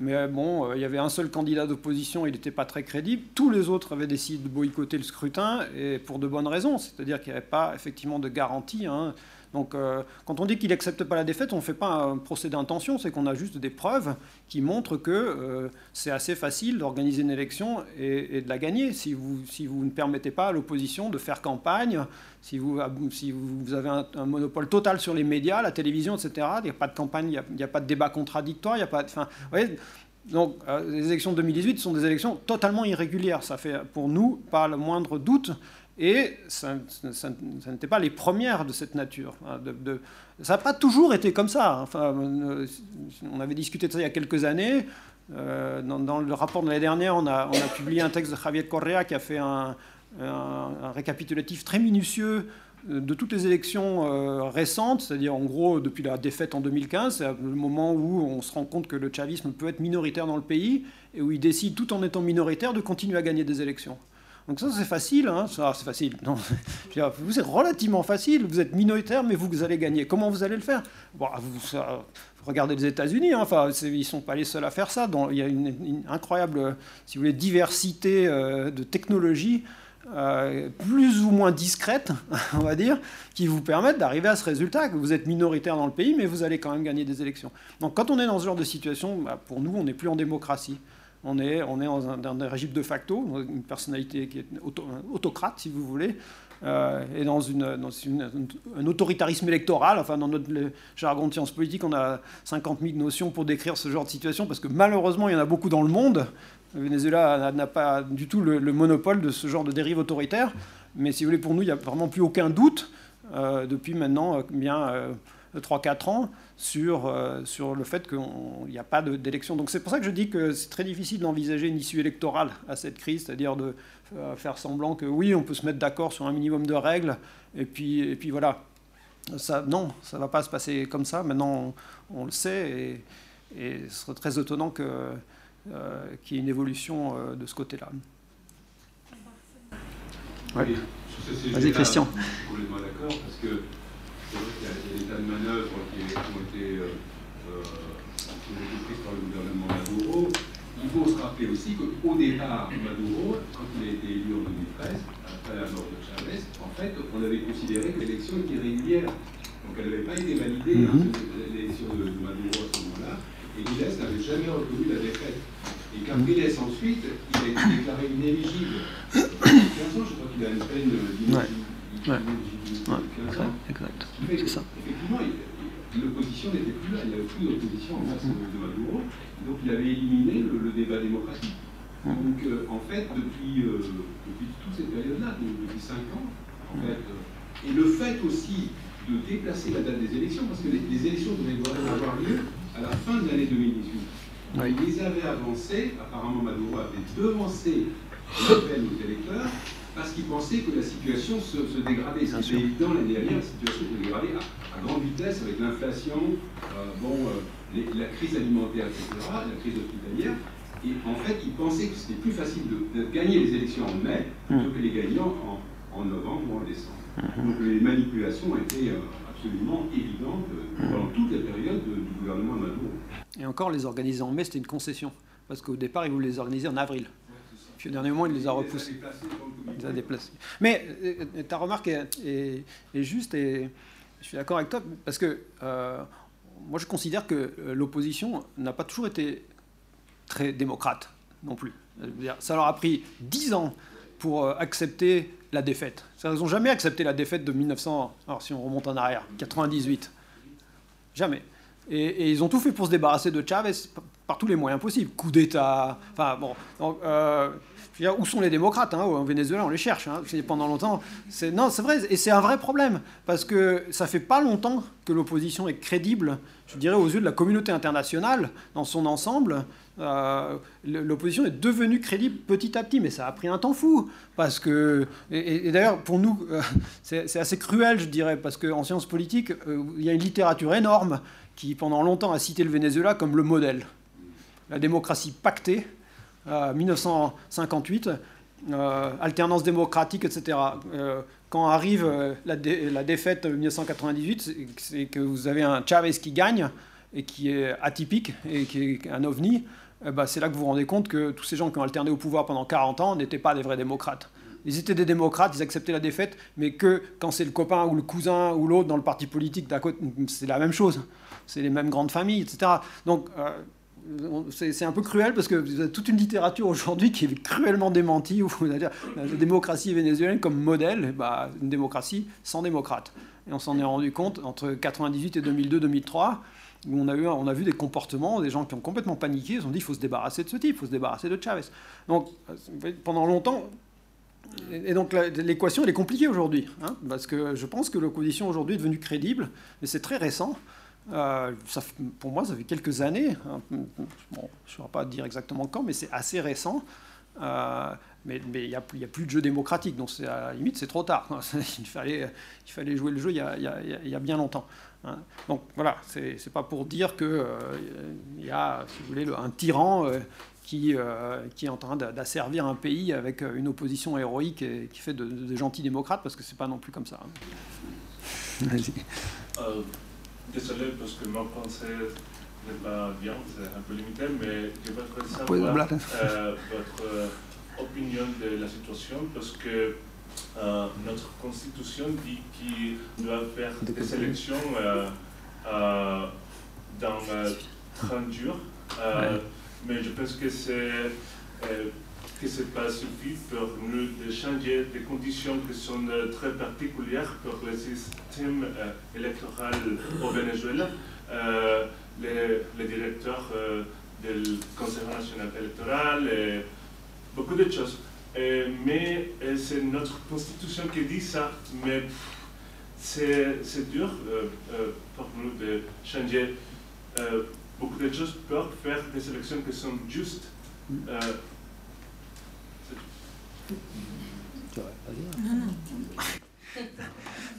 Mais bon, euh, il y avait un seul candidat d'opposition, il n'était pas très crédible. Tous les autres avaient décidé de boycotter le scrutin, et pour de bonnes raisons. C'est-à-dire qu'il n'y avait pas effectivement de garantie. Hein. Donc, euh, quand on dit qu'il n'accepte pas la défaite, on ne fait pas un procès d'intention, c'est qu'on a juste des preuves qui montrent que euh, c'est assez facile d'organiser une élection et, de la gagner si vous, ne permettez pas à l'opposition de faire campagne, si vous, avez un, monopole total sur les médias, la télévision, etc. Il n'y a pas de campagne, il n'y a, pas de débat contradictoire, il n'y a pas de... Voyez, donc, euh, les élections de 2018 sont des élections totalement irrégulières. Ça fait pour nous pas le moindre doute et ça, n'était pas les premières de cette nature. Hein, ça n'a pas toujours été comme ça. Hein. Enfin, euh, on avait discuté de ça il y a quelques années. Euh, dans, le rapport de l'année dernière, on a, publié un texte de Javier Correa qui a fait un, récapitulatif très minutieux euh, de toutes les élections récentes, c'est-à-dire en gros depuis la défaite en 2015, c'est le moment où on se rend compte que le chavisme peut être minoritaire dans le pays et où il décide tout en étant minoritaire de continuer à gagner des élections. Donc ça, c'est facile. Hein c'est facile. Vous, c'est relativement facile. Vous êtes minoritaire, mais vous, allez gagner. Comment vous allez le faire? Vous, Regardez les États-Unis. Hein, ils ne sont pas les seuls à faire ça. il y a une, incroyable, si vous voulez, diversité euh, de technologies. Euh, plus ou moins discrètes, on va dire, qui vous permettent d'arriver à ce résultat, que vous êtes minoritaire dans le pays, mais vous allez quand même gagner des élections. Donc quand on est dans ce genre de situation, bah, pour nous, on n'est plus en démocratie. On est, on est dans, un, régime de facto, une personnalité qui est autocrate, si vous voulez, euh, et dans, un autoritarisme électoral. Enfin, dans notre jargon de sciences politiques, on a 50 000 notions pour décrire ce genre de situation, parce que malheureusement, il y en a beaucoup dans le monde. Le Venezuela n'a pas du tout le, monopole de ce genre de dérive autoritaire. Mais si vous voulez, pour nous, il n'y a vraiment plus aucun doute, euh, depuis maintenant euh, bien 3-4 ans, sur, euh, sur le fait qu'il n'y a pas d'élection. Donc c'est pour ça que je dis que c'est très difficile d'envisager une issue électorale à cette crise, c'est-à-dire de euh, faire semblant que oui, on peut se mettre d'accord sur un minimum de règles, et puis, et puis voilà. Ça, non, ça ne va pas se passer comme ça. Maintenant, on, le sait, et, et, ce serait très étonnant euh, qu'il y ait une évolution de ce côté-là. Oui. Vas-y, Christian. Je suis complètement d'accord, parce que c'est vrai qu'il y a des tas de manœuvres qui, ont été, euh, euh, prises par le gouvernement Maduro. Il faut se rappeler aussi qu'au départ, Maduro, quand il a été élu en 2013, après la mort de Chavez, en fait, on avait considéré que l'élection était régulière. Donc elle n'avait pas été validée, hein, mhm. l'élection de, Maduro à ce moment-là. Et Miles n'avait jamais reconnu la défaite. Et Capriles, ensuite, il a été déclaré inéligible. 15 ans, je crois qu'il a une peine d'inéligibilité. Ouais. exact. C'est ça. Effectivement, l'opposition n'était plus là, il n'y avait plus d'opposition en face de Maduro, donc il avait éliminé le, débat démocratique. Donc euh, en fait, depuis, euh, depuis toute cette période-là, depuis 5 ans, en fait, euh, et le fait aussi de déplacer la date des élections, parce que les, élections devaient avoir lieu à la fin de l'année 2018. Il les avait avancés, apparemment Maduro avait devancé l'appel aux électeurs, parce qu'il pensait que la situation se, dégradait. C'était évident l'année dernière, la situation se dégradait à, grande vitesse avec l'inflation, euh, bon, euh, la crise alimentaire, etc., la crise hospitalière. Et en fait, il pensait que c'était plus facile de, gagner les élections en mai plutôt que les gagner en, novembre ou en décembre. Mhm. Donc les manipulations étaient euh, absolument évidentes pendant toute la période du gouvernement Maduro. Et encore, les organiser en mai, c'était une concession. Parce qu'au départ, ils voulaient les organiser en avril. Puis au dernier moment, il les a repoussés. Il les a déplacés. Mais euh, ta remarque est, juste et je suis d'accord avec toi parce que euh, moi je considère que euh, l'opposition n'a pas toujours été très démocrate non plus. Ça leur a pris dix ans pour accepter la défaite. Ils n'ont jamais accepté la défaite de 1900, alors si on remonte en arrière, 98. Jamais. Et, ils ont tout fait pour se débarrasser de Chavez par tous les moyens possibles. Coup d'État, enfin bon. Donc, où sont les démocrates hein, En Venezuela, on les cherche. Hein, pendant longtemps. Non, c'est vrai, et c'est un vrai problème, parce que ça fait pas longtemps que l'opposition est crédible, je dirais, aux yeux de la communauté internationale dans son ensemble. Euh, l'opposition est devenue crédible petit à petit, mais ça a pris un temps fou. Parce que, et, d'ailleurs, pour nous, euh, c'est assez cruel, je dirais, parce qu'en sciences politiques, euh, il y a une littérature énorme qui, pendant longtemps, a cité le Venezuela comme le modèle. La démocratie pactée, 1958, euh, alternance démocratique, etc. Euh, quand arrive euh, la, la, défaite 1998, c'est que vous avez un Chavez qui gagne et qui est atypique et qui est un ovni. Ben, c'est là que vous vous rendez compte que tous ces gens qui ont alterné au pouvoir pendant 40 ans n'étaient pas des vrais démocrates. Ils étaient des démocrates, ils acceptaient la défaite, mais que quand c'est le copain ou le cousin ou l'autre dans le parti politique c'est la même chose. C'est les mêmes grandes familles, etc. Donc, c'est un peu cruel parce que vous avez toute une littérature aujourd'hui qui est cruellement démentie, où vous la démocratie vénézuélienne comme modèle, bah, une démocratie sans démocrate. Et on s'en est rendu compte entre 98 et 2002-2003, où on a, eu, on a vu des comportements, des gens qui ont complètement paniqué, ils ont dit il faut se débarrasser de ce type, il faut se débarrasser de Chavez. Donc pendant longtemps, et donc l'équation elle est compliquée aujourd'hui, hein, parce que je pense que l'opposition aujourd'hui est devenue crédible, mais c'est très récent. Euh, ça, pour moi, ça fait quelques années. Hein. je ne saurais pas dire exactement quand, mais c'est assez récent. Euh, mais il n'y a, a, plus de jeu démocratique, donc à la limite, c'est trop tard. il, fallait, il fallait jouer le jeu il y a, il y a bien longtemps. Hein. Donc voilà, c'est pas pour dire qu'il euh, y a, si vous voulez, un tyran qui, qui, est en train d'asservir un pays avec une opposition héroïque et qui fait de, de gentils démocrates, parce que c'est pas non plus comme ça. Hein. Vas-y. Désolé parce que mon français n'est pas bien, c'est un peu limité, mais je voudrais savoir euh, votre euh, opinion de la situation parce que euh, notre constitution dit qu'il doit faire des élections dans 30 jours, mais je pense que c'est que ce n'est pas suffisant pour nous de changer des conditions qui sont euh, très particulières pour le système euh, électoral au Venezuela. Euh, les, directeurs du Conseil national électoral, beaucoup de choses. mais c'est notre constitution qui dit ça, mais c'est dur pour nous de changer beaucoup de choses pour faire des élections qui sont justes.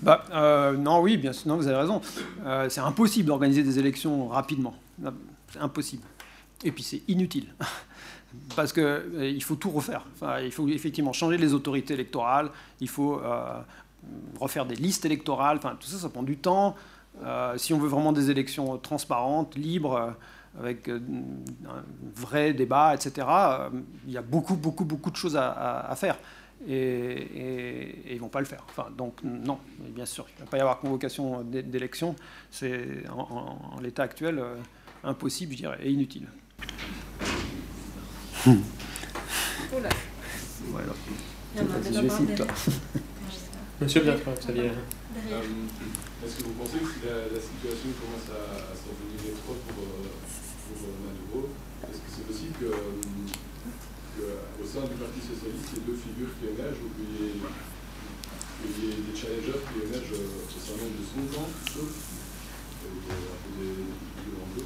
Bah, euh, non, oui, bien sûr, non, vous avez raison. Euh, c'est impossible d'organiser des élections rapidement. C'est impossible. Et puis c'est inutile. Parce qu'il euh, faut tout refaire. Enfin, il faut effectivement changer les autorités électorales, il faut refaire des listes électorales, enfin, tout ça, ça prend du temps. si on veut vraiment des élections transparentes, libres, avec un vrai débat, etc., il y a beaucoup, beaucoup, beaucoup de choses à faire et, ils ne vont pas le faire. Enfin, donc non, bien sûr, il ne va pas y avoir convocation d'élection. C'est en, l'état actuel euh, impossible, je dirais, et inutile. Voilà. Monsieur bien, Xavier. Euh, est-ce que vous pensez que si la, situation commence à, à s'envenimer trop pour, euh, est-ce que c'est possible que qu'au sein du Parti Socialiste, il y ait deux figures qui émergent, ou qu'il y, ait des challengers qui émergent au sein même de son camp, plutôt, un peu des, des,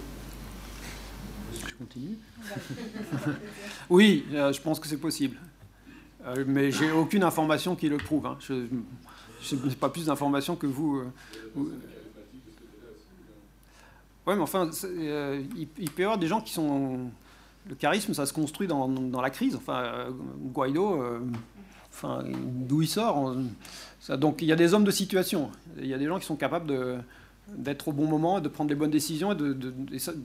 je continue? Oui, je pense que c'est possible. mais j'ai aucune information qui le prouve. Hein. Je n'ai pas plus d'informations que vous. Oui, mais enfin, il, peut y avoir des gens qui sont le charisme, ça se construit dans, dans la crise. Enfin, euh, Guaido, euh, enfin, d'où il sort ça, Donc il y a des hommes de situation. Il y a des gens qui sont capables de, d'être au bon moment, de prendre les bonnes décisions. Et de,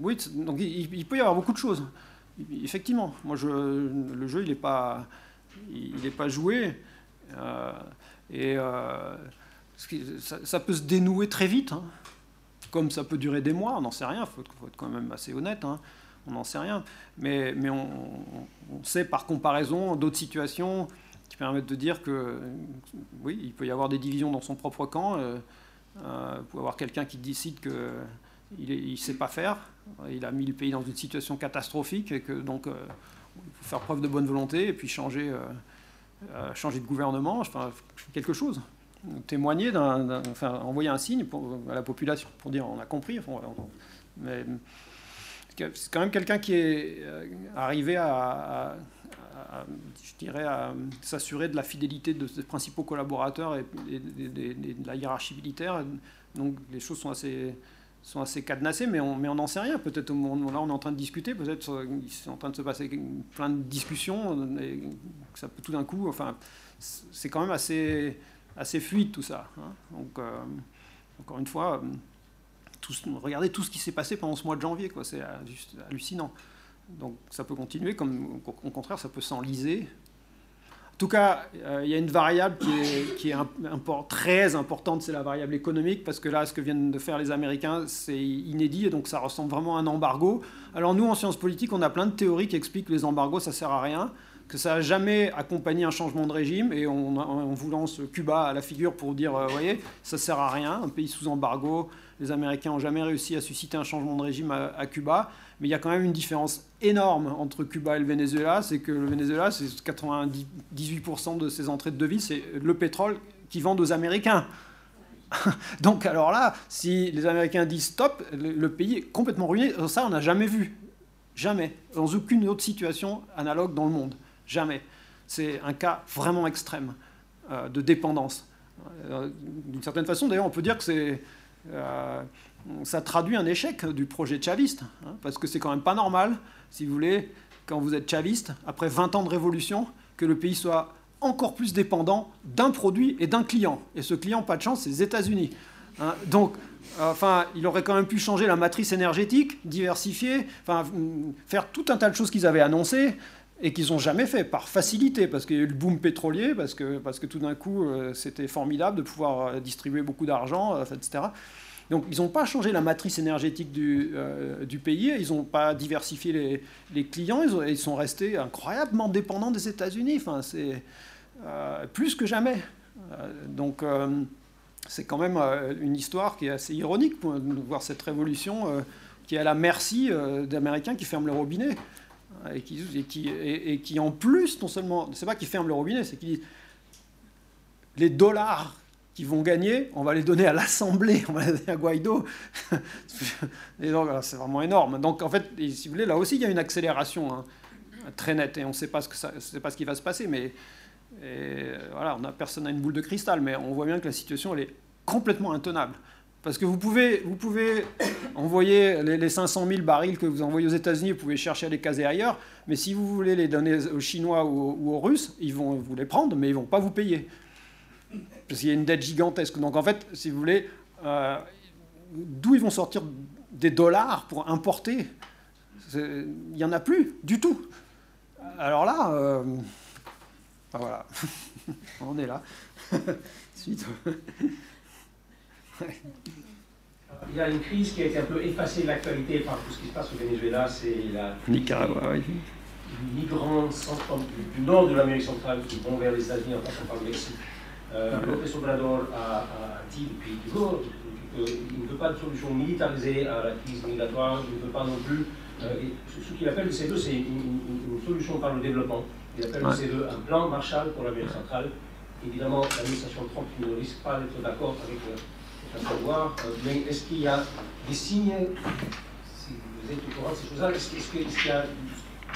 oui, donc il, peut y avoir beaucoup de choses. Effectivement, moi, je, le jeu, il n'est pas, il est pas joué. Euh, et ça, ça, peut se dénouer très vite. Hein. Comme ça peut durer des mois, on n'en sait rien, il faut, être quand même assez honnête. Hein on n'en sait rien. Mais, on, sait par comparaison d'autres situations qui permettent de dire que oui, il peut y avoir des divisions dans son propre camp. Euh, euh, peut y avoir quelqu'un qui décide qu'il ne sait pas faire. Il a mis le pays dans une situation catastrophique et que donc euh, il faut faire preuve de bonne volonté et puis changer, changer de gouvernement, enfin, quelque chose témoigner, enfin, envoyer un signe à la population pour dire on a compris. mais c'est quand même quelqu'un qui est euh, arrivé à, je dirais, à s'assurer de la fidélité de ses principaux collaborateurs et, de la hiérarchie militaire. Donc les choses sont assez, sont assez cadenassées, mais on n'en sait rien. Peut-être au moment là, on est en train de discuter, peut-être euh, il est en train de se passer plein de discussions, et ça peut tout d'un coup, enfin, c'est quand même assez, assez fluide tout ça. Hein. Donc, euh, encore une fois, regardez tout ce qui s'est passé pendant ce mois de janvier, quoi. C'est juste hallucinant. Donc ça peut continuer, comme au contraire, ça peut s'enliser. En tout cas, euh, il y a une variable qui est, qui est très importante, c'est la variable économique, parce que là, ce que viennent de faire les Américains, c'est inédit, et donc ça ressemble vraiment à un embargo. Alors nous, en sciences politiques, on a plein de théories qui expliquent que les embargos, ça sert à rien que ça n'a jamais accompagné un changement de régime, et on, vous lance Cuba à la figure pour dire, euh, vous voyez, ça sert à rien, un pays sous embargo, les Américains n'ont jamais réussi à susciter un changement de régime à, Cuba, mais il y a quand même une différence énorme entre Cuba et le Venezuela, c'est que le Venezuela, c'est 98% de ses entrées de devises, c'est le pétrole qu'ils vendent aux Américains. Donc alors là, si les Américains disent stop, le pays est complètement ruiné. Ça, on n'a jamais vu. Jamais. Dans aucune autre situation analogue dans le monde. Jamais. C'est un cas vraiment extrême euh, de dépendance. Euh, d'une certaine façon, d'ailleurs, on peut dire que euh, ça traduit un échec du projet chaviste, hein, parce que c'est quand même pas normal, si vous voulez, quand vous êtes chaviste, après 20 ans de révolution, que le pays soit encore plus dépendant d'un produit et d'un client. Et ce client, pas de chance, c'est les États-Unis. Hein. donc, enfin, il aurait quand même pu changer la matrice énergétique, diversifier, faire tout un tas de choses qu'ils avaient annoncées et qu'ils n'ont jamais fait, par facilité, parce qu'il y a eu le boom pétrolier, parce que, parce que tout d'un coup, euh, c'était formidable de pouvoir euh, distribuer beaucoup d'argent, euh, etc. Donc ils n'ont pas changé la matrice énergétique du, du pays, ils n'ont pas diversifié les, les clients, ils, sont restés incroyablement dépendants des États-Unis, enfin, c'est plus que jamais. donc c'est quand même une histoire qui est assez ironique pour voir cette révolution qui est à la merci d'Américains qui ferment le robinet et qui, et qui, qui en plus, non seulement, c'est pas qu'ils ferment le robinet, c'est qu'ils disent les dollars qu'ils vont gagner, on va les donner à l'Assemblée, on va les donner à Guaido. c'est vraiment énorme. Donc en fait, si vous voulez, là aussi, il y a une accélération hein, très nette et on ne sait pas ce, qui va se passer, mais voilà, on a, personne n'a une boule de cristal, mais on voit bien que la situation, est complètement intenable. Parce que vous pouvez, vous pouvez envoyer les, 500 000 barils que vous envoyez aux États-Unis, vous pouvez chercher à les caser ailleurs, mais si vous voulez les donner aux Chinois ou, aux Russes, ils vont vous les prendre, mais ils ne vont pas vous payer. Parce qu'il y a une dette gigantesque. Donc en fait, si vous voulez, euh, d'où ils vont sortir des dollars pour importer? Il n'y en a plus du tout. Alors là, euh, voilà, on est là. Suite. Il y a une crise qui a été un peu effacée de l'actualité par tout ce qui se passe au Venezuela, c'est la Nicaragua, oui. migrants du, nord de l'Amérique centrale qui vont vers les États-Unis en passant par le Mexique. Euh, López Obrador a, dit depuis toujours qu'il ne veut pas de solution militarisée à la crise migratoire, il ne veut pas non plus. Euh, ce qu'il appelle le C2, c'est une, solution par le développement. Il appelle le C2 un plan Marshall pour l'Amérique centrale. Évidemment, l'administration Trump ne risque pas d'être d'accord avec. Euh, à savoir, euh, mais est-ce qu'il y a des signes vous êtes au courant de ces choses-là. Est-ce qu'il y a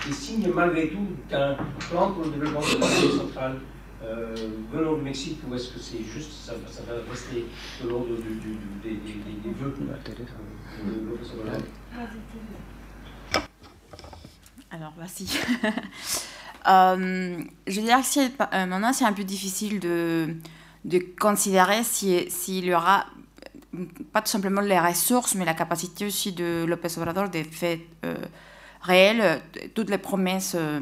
des signes malgré tout qu'un plan pour le développement de l'Amérique centrale euh, venant du Mexique ou est-ce que c'est juste, ça, va rester de l'ordre des, des, des, vœux Obrador Alors, voici. euh, je veux dire que euh, maintenant, c'est un peu difficile de, de considérer s'il si, y aura pas tout simplement les ressources, mais la capacité aussi de Lopez Obrador de faire euh, réel toutes les promesses euh,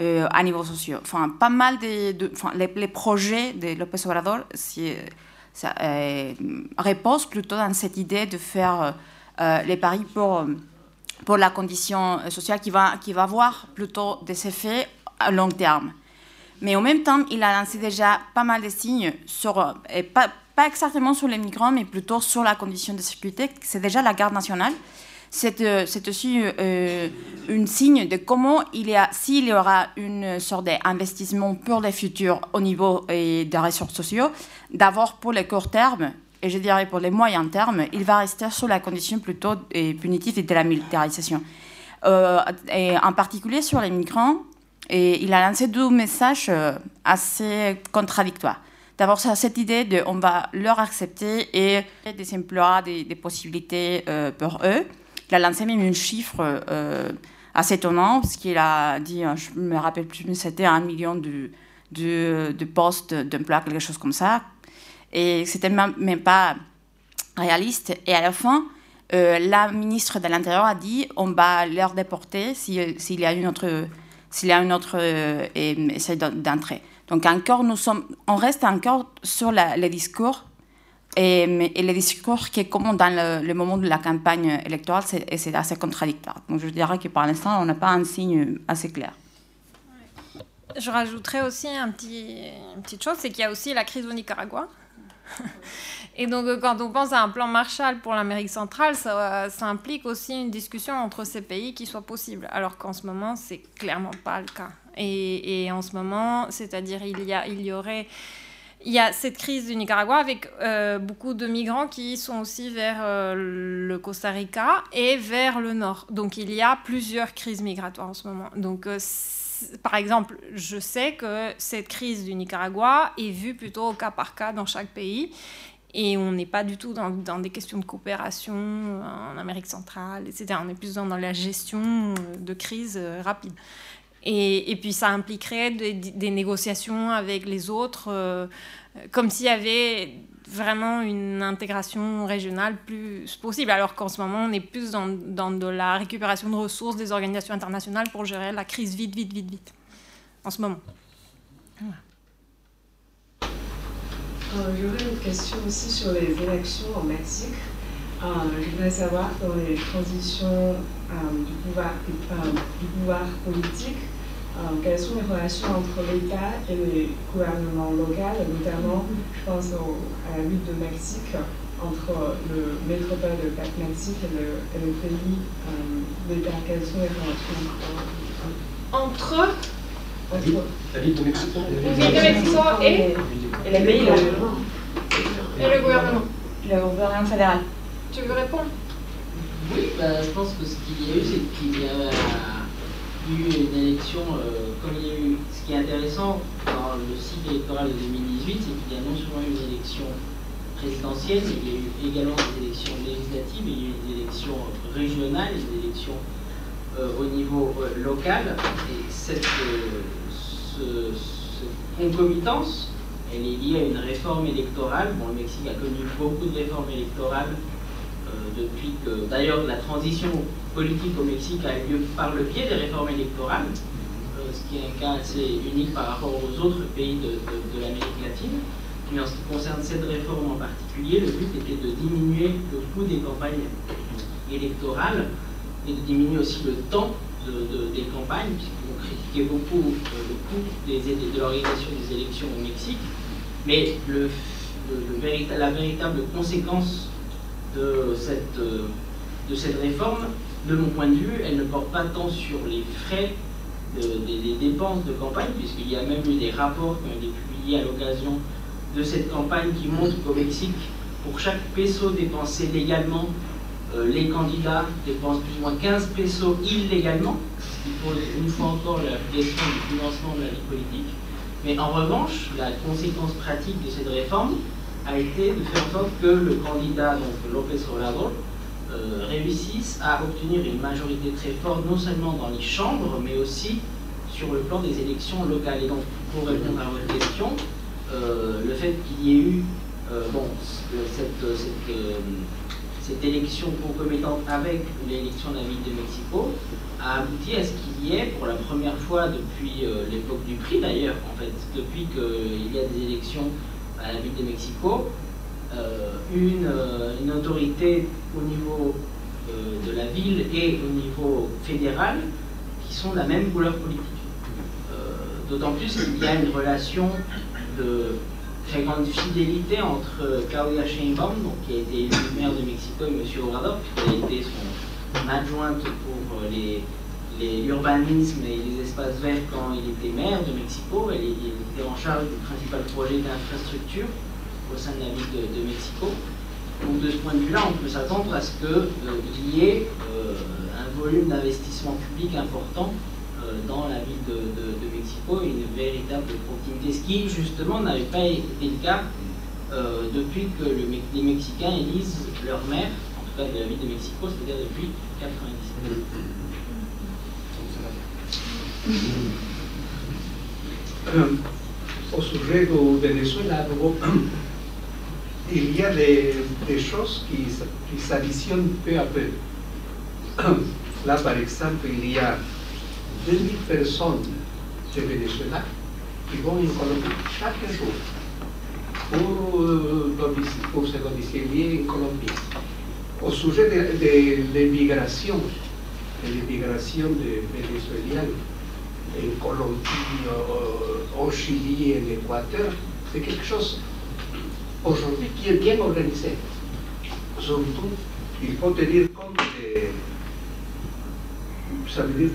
euh, à niveau social. Enfin, pas mal de, enfin, les, projets de Lopez Obrador ça, euh, reposent plutôt dans cette idée de faire euh, les paris pour, pour la condition sociale qui va, qui va avoir plutôt des effets à long terme. Mais en même temps, il a lancé déjà pas mal de signes sur, et pas, pas exactement sur les migrants, mais plutôt sur la condition de sécurité. C'est déjà la garde nationale c'est euh, aussi euh, un signe de comment il y a, s'il y aura une sorte d'investissement pour le futur au niveau euh, des ressources sociaux, d'abord pour le court terme, et je dirais pour les moyens termes, il va rester sur la condition plutôt euh, punitive et de la militarisation. Euh, et en particulier sur les migrants, et il a lancé deux messages assez contradictoires. D'abord, c'est cette idée de on va leur accepter et des emplois, des, possibilités euh, pour eux. Il a lancé même un chiffre euh, assez étonnant, parce qu'il a dit, je ne me rappelle plus, mais c'était un million de, de, postes d'emploi, quelque chose comme ça. Et c'était même, même pas réaliste. Et à la fin, euh, la ministre de l'Intérieur a dit on va leur déporter s'il si, y a une autre, s'il a une autre euh, essai d'entrée. Donc encore, nous sommes, on reste encore sur les discours et, et, le discours qui comme dans le, le moment de la campagne électorale, c'est assez contradictoire. Donc je dirais que pour l'instant, on n'a pas un signe assez clair. Je rajouterais aussi un petit, une petite chose, c'est qu'il y a aussi la crise au Nicaragua. Et donc, quand on pense à un plan Marshall pour l'Amérique centrale, ça, ça, implique aussi une discussion entre ces pays qui soit possible. Alors qu'en ce moment, c'est clairement pas le cas. Et, en ce moment, c'est-à-dire, il y, a, il y aurait il y a cette crise du Nicaragua avec euh, beaucoup de migrants qui sont aussi vers euh, le Costa Rica et vers le nord. Donc il y a plusieurs crises migratoires en ce moment. Donc euh, par exemple, je sais que cette crise du Nicaragua est vue plutôt au cas par cas dans chaque pays. Et on n'est pas du tout dans, dans, des questions de coopération en Amérique centrale, etc. On est plus dans, dans la gestion de crise rapide. Et, puis ça impliquerait des, négociations avec les autres, euh, comme s'il y avait vraiment une intégration régionale plus possible, alors qu'en ce moment on est plus dans, de la récupération de ressources des organisations internationales pour gérer la crise vite, vite, vite, vite, en ce moment. Voilà. Euh, J'aurais une question aussi sur les élections au Mexique. Euh, je voudrais savoir dans les transitions euh, du, pouvoir, euh, du pouvoir politique, euh, quelles sont les relations entre l'État et les gouvernements locaux, notamment, je pense au, à la lutte de Mexique entre le métropole de Mexique et le, et le pays d'État. Quelles sont les relations entre entre la ville de Mexico, et, et, et les pays, et le gouvernement. Le gouvernement fédéral. Tu veux répondre? Oui, bah, je pense que ce qu'il y a eu, c'est qu'il y a eu une élection, euh, comme il y a eu, ce qui est intéressant dans le cycle électoral de 2018, c'est qu'il y a non seulement eu une élection présidentielle, mais il y a eu également des élections législatives, il y a eu des élections régionales des élections euh, au niveau euh, local. Et cette, ce, cette concomitance, elle est liée à une réforme électorale. Bon, le Mexique a connu beaucoup de réformes électorales depuis que, d'ailleurs, la transition politique au Mexique a eu lieu par le biais des réformes électorales, euh, ce qui est un cas assez unique par rapport aux autres pays de, l'Amérique latine. Mais en ce qui concerne cette réforme en particulier, le but était de diminuer le coût des campagnes électorales et de diminuer aussi le temps de, des campagnes, puisqu'on critiquait beaucoup euh, le coût de l'organisation des élections au Mexique. Mais la véritable conséquence de cette, de cette réforme, de mon point de vue, elle ne porte pas tant sur les frais de, des, des, dépenses de campagne, puisqu'il y a même eu des rapports qui ont été publiés à l'occasion de cette campagne qui montrent qu'au Mexique, pour chaque peso dépensé légalement les candidats dépensent plus ou moins 15 pesos illégalement, ce qui pose une fois encore la question du financement de la vie politique. Mais en revanche, la conséquence pratique de cette réforme a été de faire en sorte que le candidat, donc López Obrador, euh, réussisse à obtenir une majorité très forte, non seulement dans les chambres, mais aussi sur le plan des élections locales. Et donc, pour répondre à votre question, euh, le fait qu'il y ait eu euh, bon, cette, cette, cette, élection concomitante avec l'élection de la ville de Mexico a abouti à ce qu'il y ait, pour la première fois depuis l'époque du prix d'ailleurs, en fait, depuis qu'il y a des élections à la ville de Mexico, euh, une, euh, une, autorité au niveau euh, de la ville et au niveau fédéral qui sont de la même couleur politique. D'autant plus qu'il y a une relation de très grande fidélité entre Claudia Sheinbaum, donc, qui a été élue maire de Mexico, et M. Obrador, qui a été son adjointe pour l'urbanisme et les espaces verts quand il était maire de Mexico. Elle, était en charge du principal projet d'infrastructure au sein de la ville de, Mexico. Donc de ce point de vue-là, on peut s'attendre à ce qu'il euh, y ait euh, un volume d'investissement public important euh, dans la ville de, Mexico, une véritable proximité, ce qui justement n'avait pas été le cas depuis que les Mexicains élisent leur maire, en tout cas de la ville de Mexico, c'est-à-dire depuis 1997. Sujet du Venezuela, il y a des, choses qui, s'additionnent peu à peu. Là, par exemple, il y a 2000 personnes de Venezuela qui vont en Colombie chaque jour pour, se domicilier en Colombie. Au sujet de, l'immigration, de l'immigration des Vénézuéliens en Colombie, au, au Chili et en Équateur, c'est quelque chose aujourd'hui qui est bien organisé. Surtout, il faut tenir compte de, ça veut dire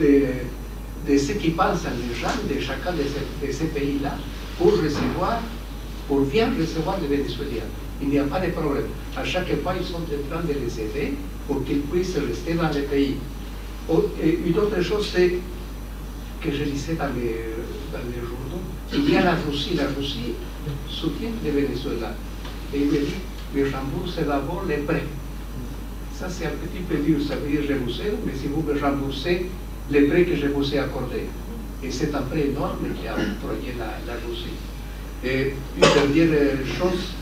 de, ce qui pensent les gens de chacun de ces, pays-là pour recevoir, pour bien recevoir les Vénézuéliens. Il n'y a pas de problème. À chaque fois, ils sont en train de les aider pour qu'ils puissent rester dans le pays. Une autre chose, c'est que je lisais dans les, journaux, il y a la Russie. La Russie soutient le Venezuela. Et il me dit, mais rembourse d'abord les prêts. Ça, c'est un petit peu dur, ça veut dire je vous aide, mais si vous me remboursez les prêts que je vous ai accordés. Et c'est un prêt énorme qui a octroyé la, la, Russie. Et une dernière chose,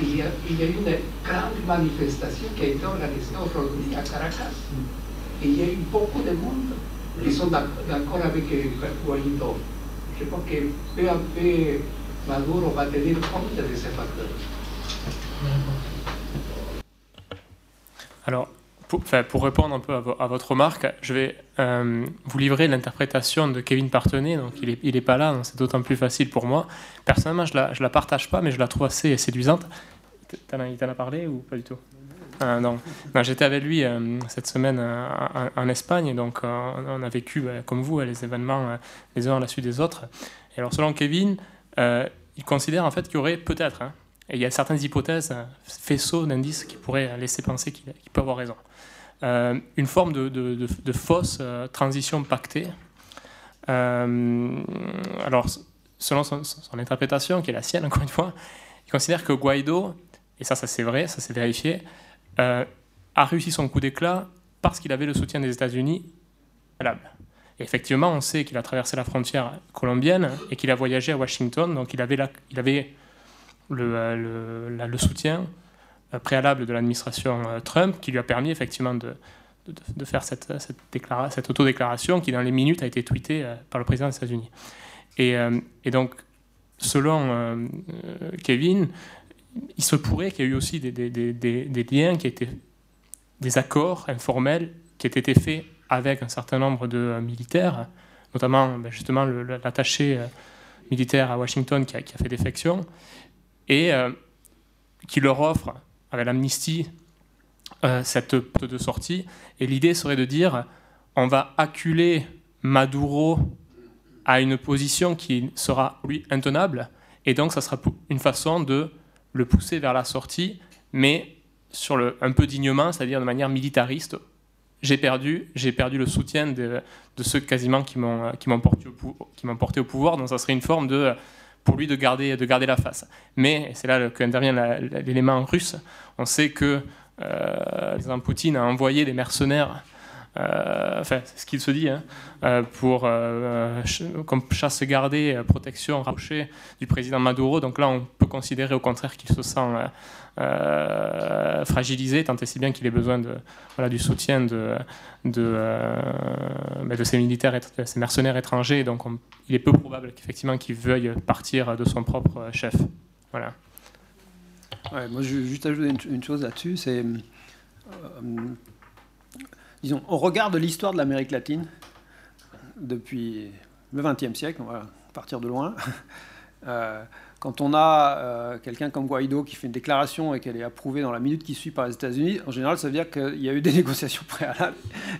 il y, a, il y a une grande manifestation qui a été organisée aujourd'hui à Caracas. Et il y a eu beaucoup de monde qui sont d'accord avec Guaido. Je pense que peu à peu, Maduro va tenir compte de ces facteurs. Alors, pour, répondre un peu à, votre remarque, je vais euh, vous livrer l'interprétation de Kevin Partenay. Donc, il n'est est pas là, c'est d'autant plus facile pour moi. Personnellement, je ne la, je la partage pas, mais je la trouve assez séduisante. T'en a parlé ou pas du tout? Euh, non. J'étais avec lui euh, cette semaine euh, en, Espagne, donc on a vécu, bah, comme vous, les événements les uns à la suite des autres. Et alors, selon Kevin, il considère en fait qu'il y aurait peut-être, hein, et il y a certaines hypothèses, faisceaux d'indices qui pourraient laisser penser qu'il peut avoir raison, une forme de, fausse transition pactée. alors, selon son, son, interprétation, qui est la sienne encore une fois, il considère que Guaido, et ça, ça c'est vrai, ça s'est vérifié, euh, a réussi son coup d'éclat parce qu'il avait le soutien des États-Unis effectivement, on sait qu'il a traversé la frontière colombienne et qu'il a voyagé à Washington, donc il avait, euh, le, soutien euh, préalable de l'administration Trump qui lui a permis effectivement de, faire cette, cette, cette autodéclaration qui, dans les minutes, a été tweetée par le président des États-Unis. Et, donc, selon Kevin, il se pourrait qu'il y ait eu aussi des, des, des, des, liens qui étaient des accords informels qui aient été faits avec un certain nombre de euh, militaires, notamment ben, justement l'attaché euh, militaire à Washington qui a, qui a fait défection, et euh, qui leur offre, avec l'amnistie, cette porte de sortie. Et l'idée serait de dire on va acculer Maduro à une position qui sera, lui, intenable, et donc ça sera une façon de le pousser vers la sortie mais sur le, un peu dignement, c'est-à-dire de manière militariste. J'ai perdu, j'ai perdu le soutien de, ceux quasiment qui m'ont, porté porté au pouvoir, donc ça serait une forme de, pour lui de garder, de garder la face. Mais, c'est là qu'intervient l'élément russe, on sait que euh, Poutine a envoyé des mercenaires enfin, c'est ce qu'il se dit, hein, euh, pour, euh, comme chasse gardée, protection rapprochée du président Maduro. Donc là, on peut considérer au contraire qu'il se sent fragilisé, tant et si bien qu'il ait besoin du soutien de, ben, ses militaires, de ses mercenaires étrangers. Donc il est peu probable qu'effectivement qu'il veuille partir de son propre chef. Voilà. Moi, je vais juste ajouter une chose là-dessus, c'est disons, on regarde l'histoire de l'Amérique latine depuis le XXe siècle, on va partir de loin. Euh, quand on a euh, quelqu'un comme Guaido qui fait une déclaration et qu'elle est approuvée dans la minute qui suit par les États-Unis, en général, ça veut dire qu'il y a eu des négociations préalables,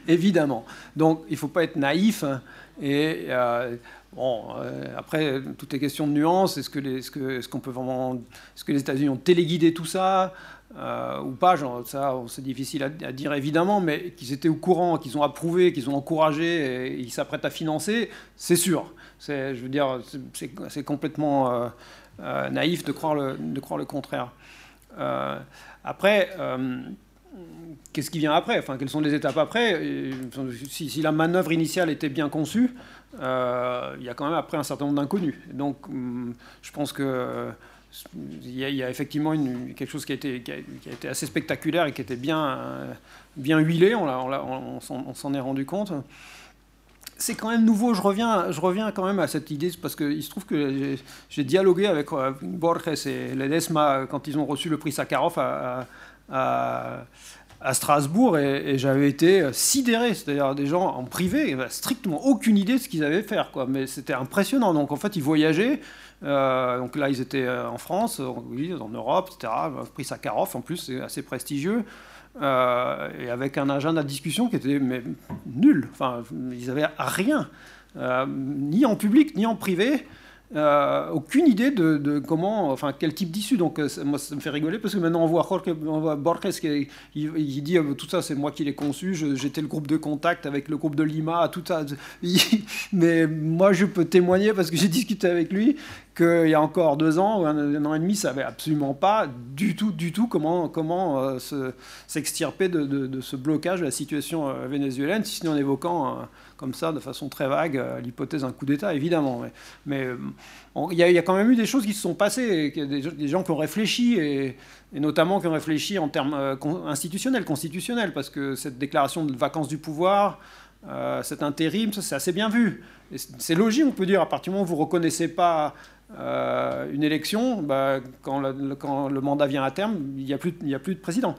évidemment. Donc, il ne faut pas être naïf. Hein, et euh, bon, après, toutes les questions de nuances. Est-ce que, les, ce que, ce qu'on peut vraiment, est-ce que les États-Unis ont téléguidé tout ça euh, ou pas, ça c'est difficile à, dire évidemment, mais qu'ils étaient au courant, qu'ils ont approuvé, qu'ils ont encouragé et ils s'apprêtent à financer, c'est sûr. je veux dire, c'est complètement euh, euh, naïf de croire le, de croire le contraire. après, qu'est-ce qui vient après? Enfin, quelles sont les étapes après? Si, la manœuvre initiale était bien conçue, il y a quand même après un certain nombre d'inconnus. Donc, hum, je pense que il y, a, effectivement quelque chose qui a, été, qui, a, été, assez spectaculaire et qui était bien, bien huilé, on, s'en est rendu compte. C'est quand même nouveau, je reviens, je reviens quand même à cette idée, parce qu'il se trouve que j'ai dialogué avec euh, Borges et Ledesma quand ils ont reçu le prix Sakharov à, à Strasbourg et, j'avais été sidéré, c'est-à-dire des gens en privé, strictement aucune idée de ce qu'ils avaient faire, quoi. mais c'était impressionnant. Donc en fait, ils voyageaient, euh, donc là, ils étaient euh, en France, en Europe, etc. Prix Sakharov, en plus, c'est assez prestigieux. Euh, et avec un agenda de discussion qui était nul. Enfin, ils n'avaient rien, ni en public, ni en privé. Euh, aucune idée de, comment, enfin quel type d'issue. Donc euh, moi ça me fait rigoler parce que maintenant on voit, voit Borges qui il, dit euh, tout ça c'est moi qui l'ai conçu, j'étais le groupe de contact avec le groupe de Lima, tout ça. mais moi je peux témoigner parce que j'ai discuté avec lui qu'il y a encore deux ans un, an et demi, ça savait absolument pas du tout, du tout comment, comment s'extirper de, de, ce blocage de la situation vénézuélienne, si ce n'est en évoquant comme ça, de façon très vague, euh, l'hypothèse d'un coup d'État, évidemment. Mais euh, il y, a quand même eu des choses qui se sont passées, des, gens qui ont réfléchi, et, notamment qui ont réfléchi en termes euh, institutionnels, constitutionnels, parce que cette déclaration de vacances du pouvoir, cet intérim, ça c'est assez bien vu. C'est logique, on peut dire, à partir du moment où vous ne reconnaissez pas une élection, bah, quand, le, mandat vient à terme, il n'y a, plus de président.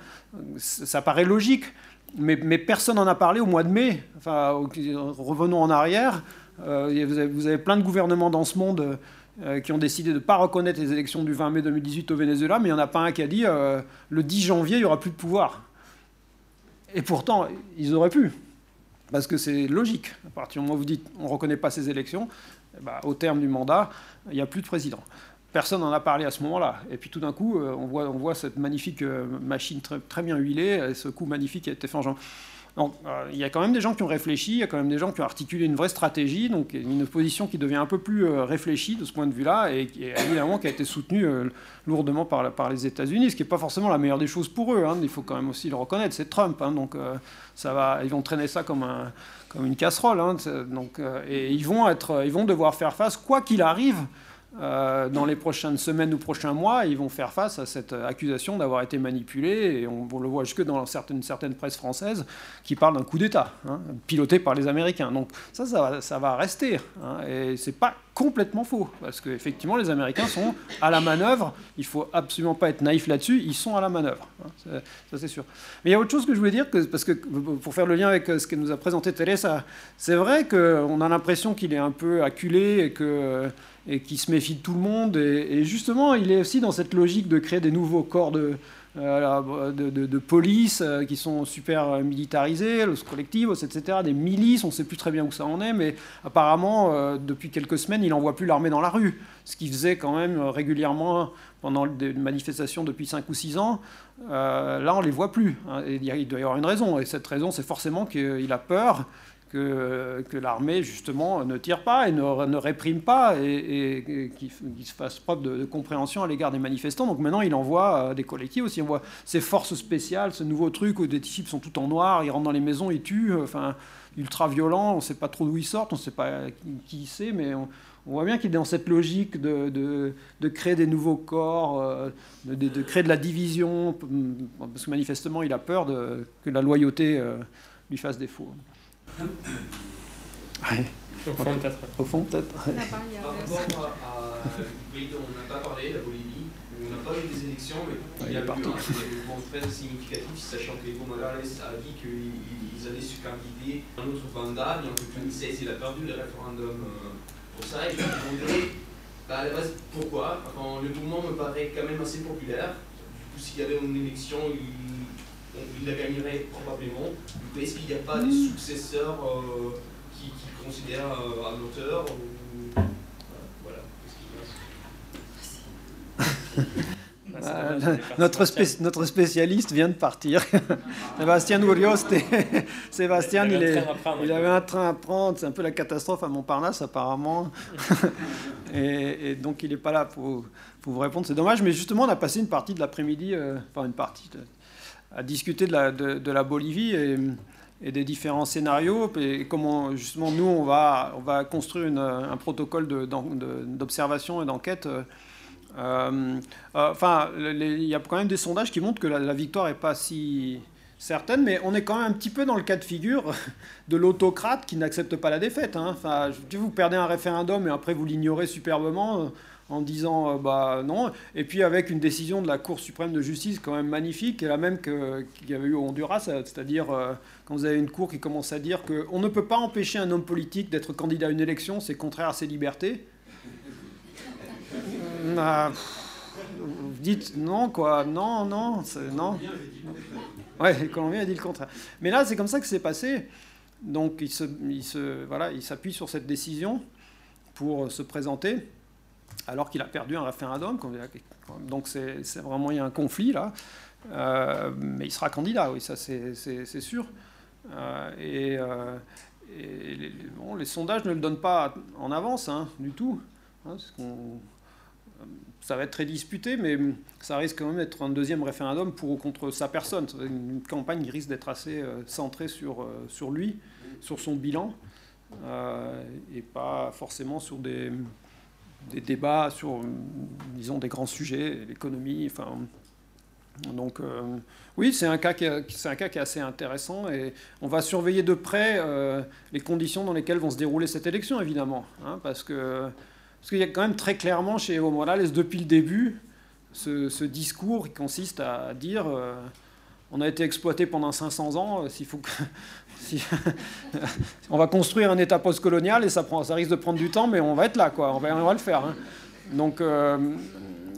Ça paraît logique mais, personne n'en a parlé au mois de mai. Enfin, revenons en arrière. Euh, vous, avez, plein de gouvernements dans ce monde euh, qui ont décidé de ne pas reconnaître les élections du 20 mai 2018 au Venezuela, mais il n'y en a pas un qui a dit euh, le 10 janvier, il n'y aura plus de pouvoir. Et pourtant, ils auraient pu. Parce que c'est logique. À partir du moment où vous dites on ne reconnaît pas ces élections, eh ben, au terme du mandat, il n'y a plus de président personne n'en a parlé à ce moment-là. Et puis tout d'un coup, euh, on voit, cette magnifique euh, machine très, bien huilée, ce coup magnifique qui a été fait en. Donc, euh, il y a quand même des gens qui ont réfléchi, il y a quand même des gens qui ont articulé une vraie stratégie, donc une position qui devient un peu plus réfléchie de ce point de vue-là, et, évidemment qui a été soutenue lourdement par, les États-Unis, ce qui n'est pas forcément la meilleure des choses pour eux. Hein. il faut quand même aussi le reconnaître, c'est Trump, hein. donc ça va, ils vont traîner ça comme, un, comme une casserole, hein. donc, et ils vont devoir faire face, quoi qu'il arrive, euh, dans les prochaines semaines ou prochains mois, ils vont faire face à cette accusation d'avoir été manipulés, et on, le voit jusque dans certaines, certaines presses françaises qui parlent d'un coup d'État, hein, piloté par les Américains. Donc ça, ça va, ça va rester, hein, et c'est pas complètement faux, parce qu'effectivement, les Américains sont à la manœuvre, il faut absolument pas être naïf là-dessus, ils sont à la manœuvre, hein, ça c'est sûr. Mais il y a autre chose que je voulais dire, parce que pour faire le lien avec ce que nous a présenté Teresa, c'est vrai qu'on a l'impression qu'il est un peu acculé, et que et qui se méfie de tout le monde. Et, justement, il est aussi dans cette logique de créer des nouveaux corps de, euh, de, police euh, qui sont super militarisées, le collectifs, etc., des milices, on ne sait plus très bien où ça en est, mais apparemment, depuis quelques semaines, il n'envoie plus l'armée dans la rue, ce qu'il faisait quand même régulièrement pendant des manifestations depuis 5 ou 6 ans. là, on ne les voit plus. Hein, il doit y avoir une raison, et cette raison, c'est forcément qu'il a peur que, l'armée, justement, ne tire pas et ne, réprime pas et, qu'il se fasse preuve de, compréhension à l'égard des manifestants. Donc maintenant, il envoie euh, des collectifs aussi. On voit ces forces spéciales, ce nouveau truc où des types sont tout en noir, ils rentrent dans les maisons, ils tuent. Euh, enfin, ultra violent, on ne sait pas trop d'où ils sortent, on ne sait pas qui c'est, mais on, voit bien qu'il est dans cette logique de, créer des nouveaux corps, euh, de, créer de la division, parce que manifestement, il a peur que la loyauté lui fasse défaut. Ouais. Au fond, peut-être. Au fond, peut-être. Par rapport à, pays dont on n'a pas parlé, la Bolivie, où on n'a pas eu des élections, mais il y a eu un mouvement très significatif, sachant que Evo Morales a dit qu'ils allaient se candidater un autre mandat, mais en 2016, il a perdu le référendum euh, pour ça. Et je me demandais, bah, à la base, pourquoi? Enfin, Le mouvement me paraît quand même assez populaire. Du coup, s'il y avait une élection, il il la gagnerait probablement. Est-ce qu'il n'y a pas des hmm. successeurs euh, qui, qui, considèrent euh, un auteur ou... Voilà. Euh, notre, notre, spécialiste vient de partir. Sébastien Urioste. Sébastien, il, est, il avait un train à prendre. C'est un peu la catastrophe à Montparnasse, apparemment. et, donc, il n'est pas là pour, pour, vous répondre. C'est dommage, mais justement, on a passé une partie de l'après-midi, enfin, une partie, de, à discuter de la, Bolivie et, des différents scénarios et comment justement nous on va, on va construire un protocole d'observation et d'enquête. Euh, euh, enfin, il y a quand même des sondages qui montrent que la, victoire n'est pas si certaine, mais on est quand même un petit peu dans le cas de figure de l'autocrate qui n'accepte pas la défaite. Hein. Enfin, vous perdez un référendum et après vous l'ignorez superbement en disant euh, bah non. Et puis avec une décision de la Cour suprême de justice quand même magnifique, est la même qu'il y avait eu au Honduras, c'est-à-dire euh, quand vous avez une Cour qui commence à dire qu'on ne peut pas empêcher un homme politique d'être candidat à une élection, c'est contraire à ses libertés. Bah, vous dites non, quoi, non, non, non. Ouais, les Colombiens a dit le contraire. Mais là, c'est comme ça que c'est passé. Donc, il se, il se, voilà, il s'appuie sur cette décision pour se présenter alors qu'il a perdu un référendum. Donc c'est vraiment il y a un conflit là. Euh, mais il sera candidat, oui, ça c'est sûr. Euh, et, euh, les, sondages ne le donnent pas en avance hein, du tout. Hein, ça va être très disputé, mais ça risque quand même d'être un deuxième référendum pour ou contre sa personne. Une campagne qui risque d'être assez centrée sur lui, sur son bilan, et pas forcément sur des, des débats sur, disons, des grands sujets, l'économie, enfin... Donc euh, oui, c'est un, cas qui est, un cas qui est assez intéressant et on va surveiller de près euh, les conditions dans lesquelles vont se dérouler cette élection, évidemment. Hein, parce que parce qu'il y a quand même très clairement chez Evo Morales, depuis le début, ce, discours qui consiste à dire euh, on a été exploité pendant 500 ans, s'il faut que, on va construire un État postcolonial et ça, prend, ça risque de prendre du temps, mais on va être là, quoi. On va, le faire. Hein. Donc, euh,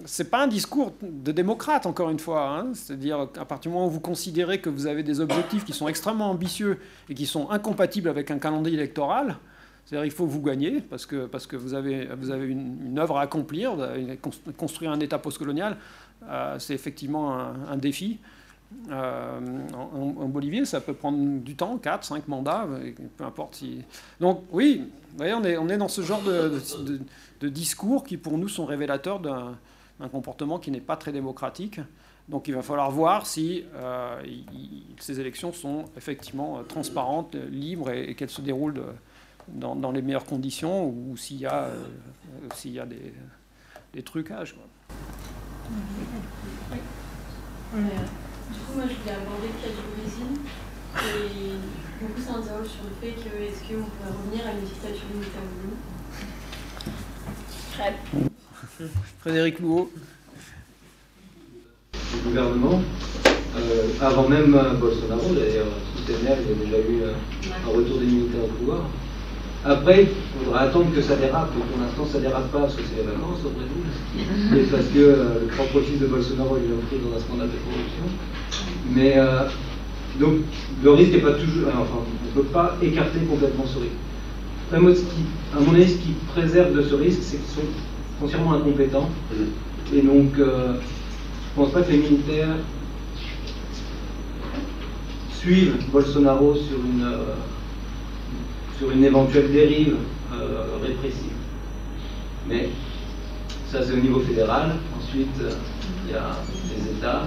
c'est pas un discours de démocrate, encore une fois. Hein. C'est-à-dire, à partir du moment où vous considérez que vous avez des objectifs qui sont extrêmement ambitieux et qui sont incompatibles avec un calendrier électoral, c'est-à-dire il faut vous gagniez parce que, parce que vous avez, vous avez une, œuvre à accomplir, construire un État postcolonial, euh, c'est effectivement un défi. Euh, en, Bolivie, ça peut prendre du temps, 4, 5 mandats, peu importe si. Donc, oui, vous voyez, on est, dans ce genre de, discours qui, pour nous, sont révélateurs d'un comportement qui n'est pas très démocratique. Donc, il va falloir voir si euh, ces élections sont effectivement transparentes, libres et, qu'elles se déroulent dans, les meilleures conditions ou s'il y a, euh, y a des, des trucages. Coup, moi, je voulais aborder le cas du Brésil. Et beaucoup s'interrogent sur le fait que est-ce qu'on pourrait revenir à une dictature militaire ou non Fred. Frédéric Louot. Le gouvernement, euh, avant même Bolsonaro, d'ailleurs, sous il y a déjà eu un, retour des militaires au pouvoir. Après, il faudra attendre que ça dérape. Pour l'instant, ça dérape pas parce que c'est les vacances Brésil. Et parce que euh, le grand profil de Bolsonaro il est entré dans un scandale de corruption. Mais euh, donc, le risque n'est pas toujours. enfin, on ne peut pas écarter complètement ce risque. Après, moi, qui, à mon avis, ce qui préserve de ce risque, c'est qu'ils sont foncièrement incompétents. Et donc, euh, je ne pense pas que les militaires suivent Bolsonaro sur une, euh, sur une éventuelle dérive euh, répressive. Mais ça, c'est au niveau fédéral. Ensuite, il y a les États.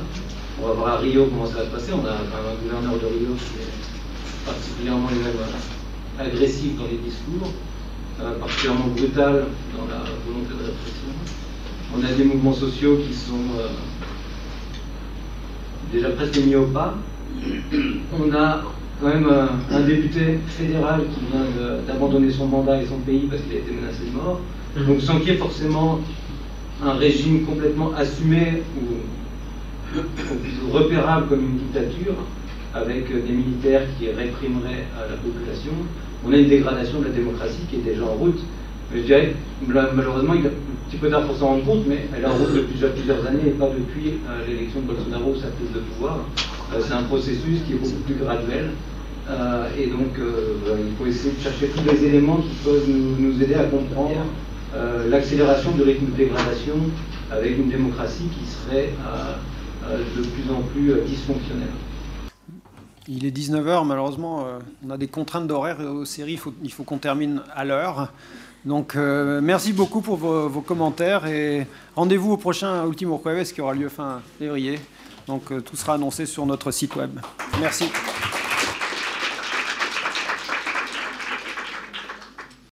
On va voir à Rio comment ça va se passer. On a un gouverneur de Rio qui est particulièrement agressif dans les discours, particulièrement brutal dans la volonté de répression. On a des mouvements sociaux qui sont euh, déjà presque mis au pas. On a quand même euh, un député fédéral qui vient d'abandonner son mandat et son pays parce qu'il a été menacé de mort. Mhm. Donc sans qu'il y ait forcément un régime complètement assumé ou, repérable comme une dictature, avec des militaires qui réprimeraient la population, on a une dégradation de la démocratie qui est déjà en route. Mais je dirais, malheureusement, il a un petit peu tard pour s'en rendre compte, mais elle est en route depuis déjà plusieurs années et pas depuis euh, l'élection de Bolsonaro, sa prise de pouvoir. Euh, c'est un processus qui est beaucoup plus graduel. Euh, et donc, il faut essayer de chercher tous les éléments qui peuvent nous, aider à comprendre l'accélération du rythme de dégradation avec une démocratie qui serait de plus en plus dysfonctionnelle. Il est 19h, malheureusement, on a des contraintes d'horaire aux séries, il faut, qu'on termine à l'heure. Donc euh, merci beaucoup pour vos, commentaires et rendez-vous au prochain Ultimo Jueves qui aura lieu fin février. Donc euh, tout sera annoncé sur notre site web. Merci.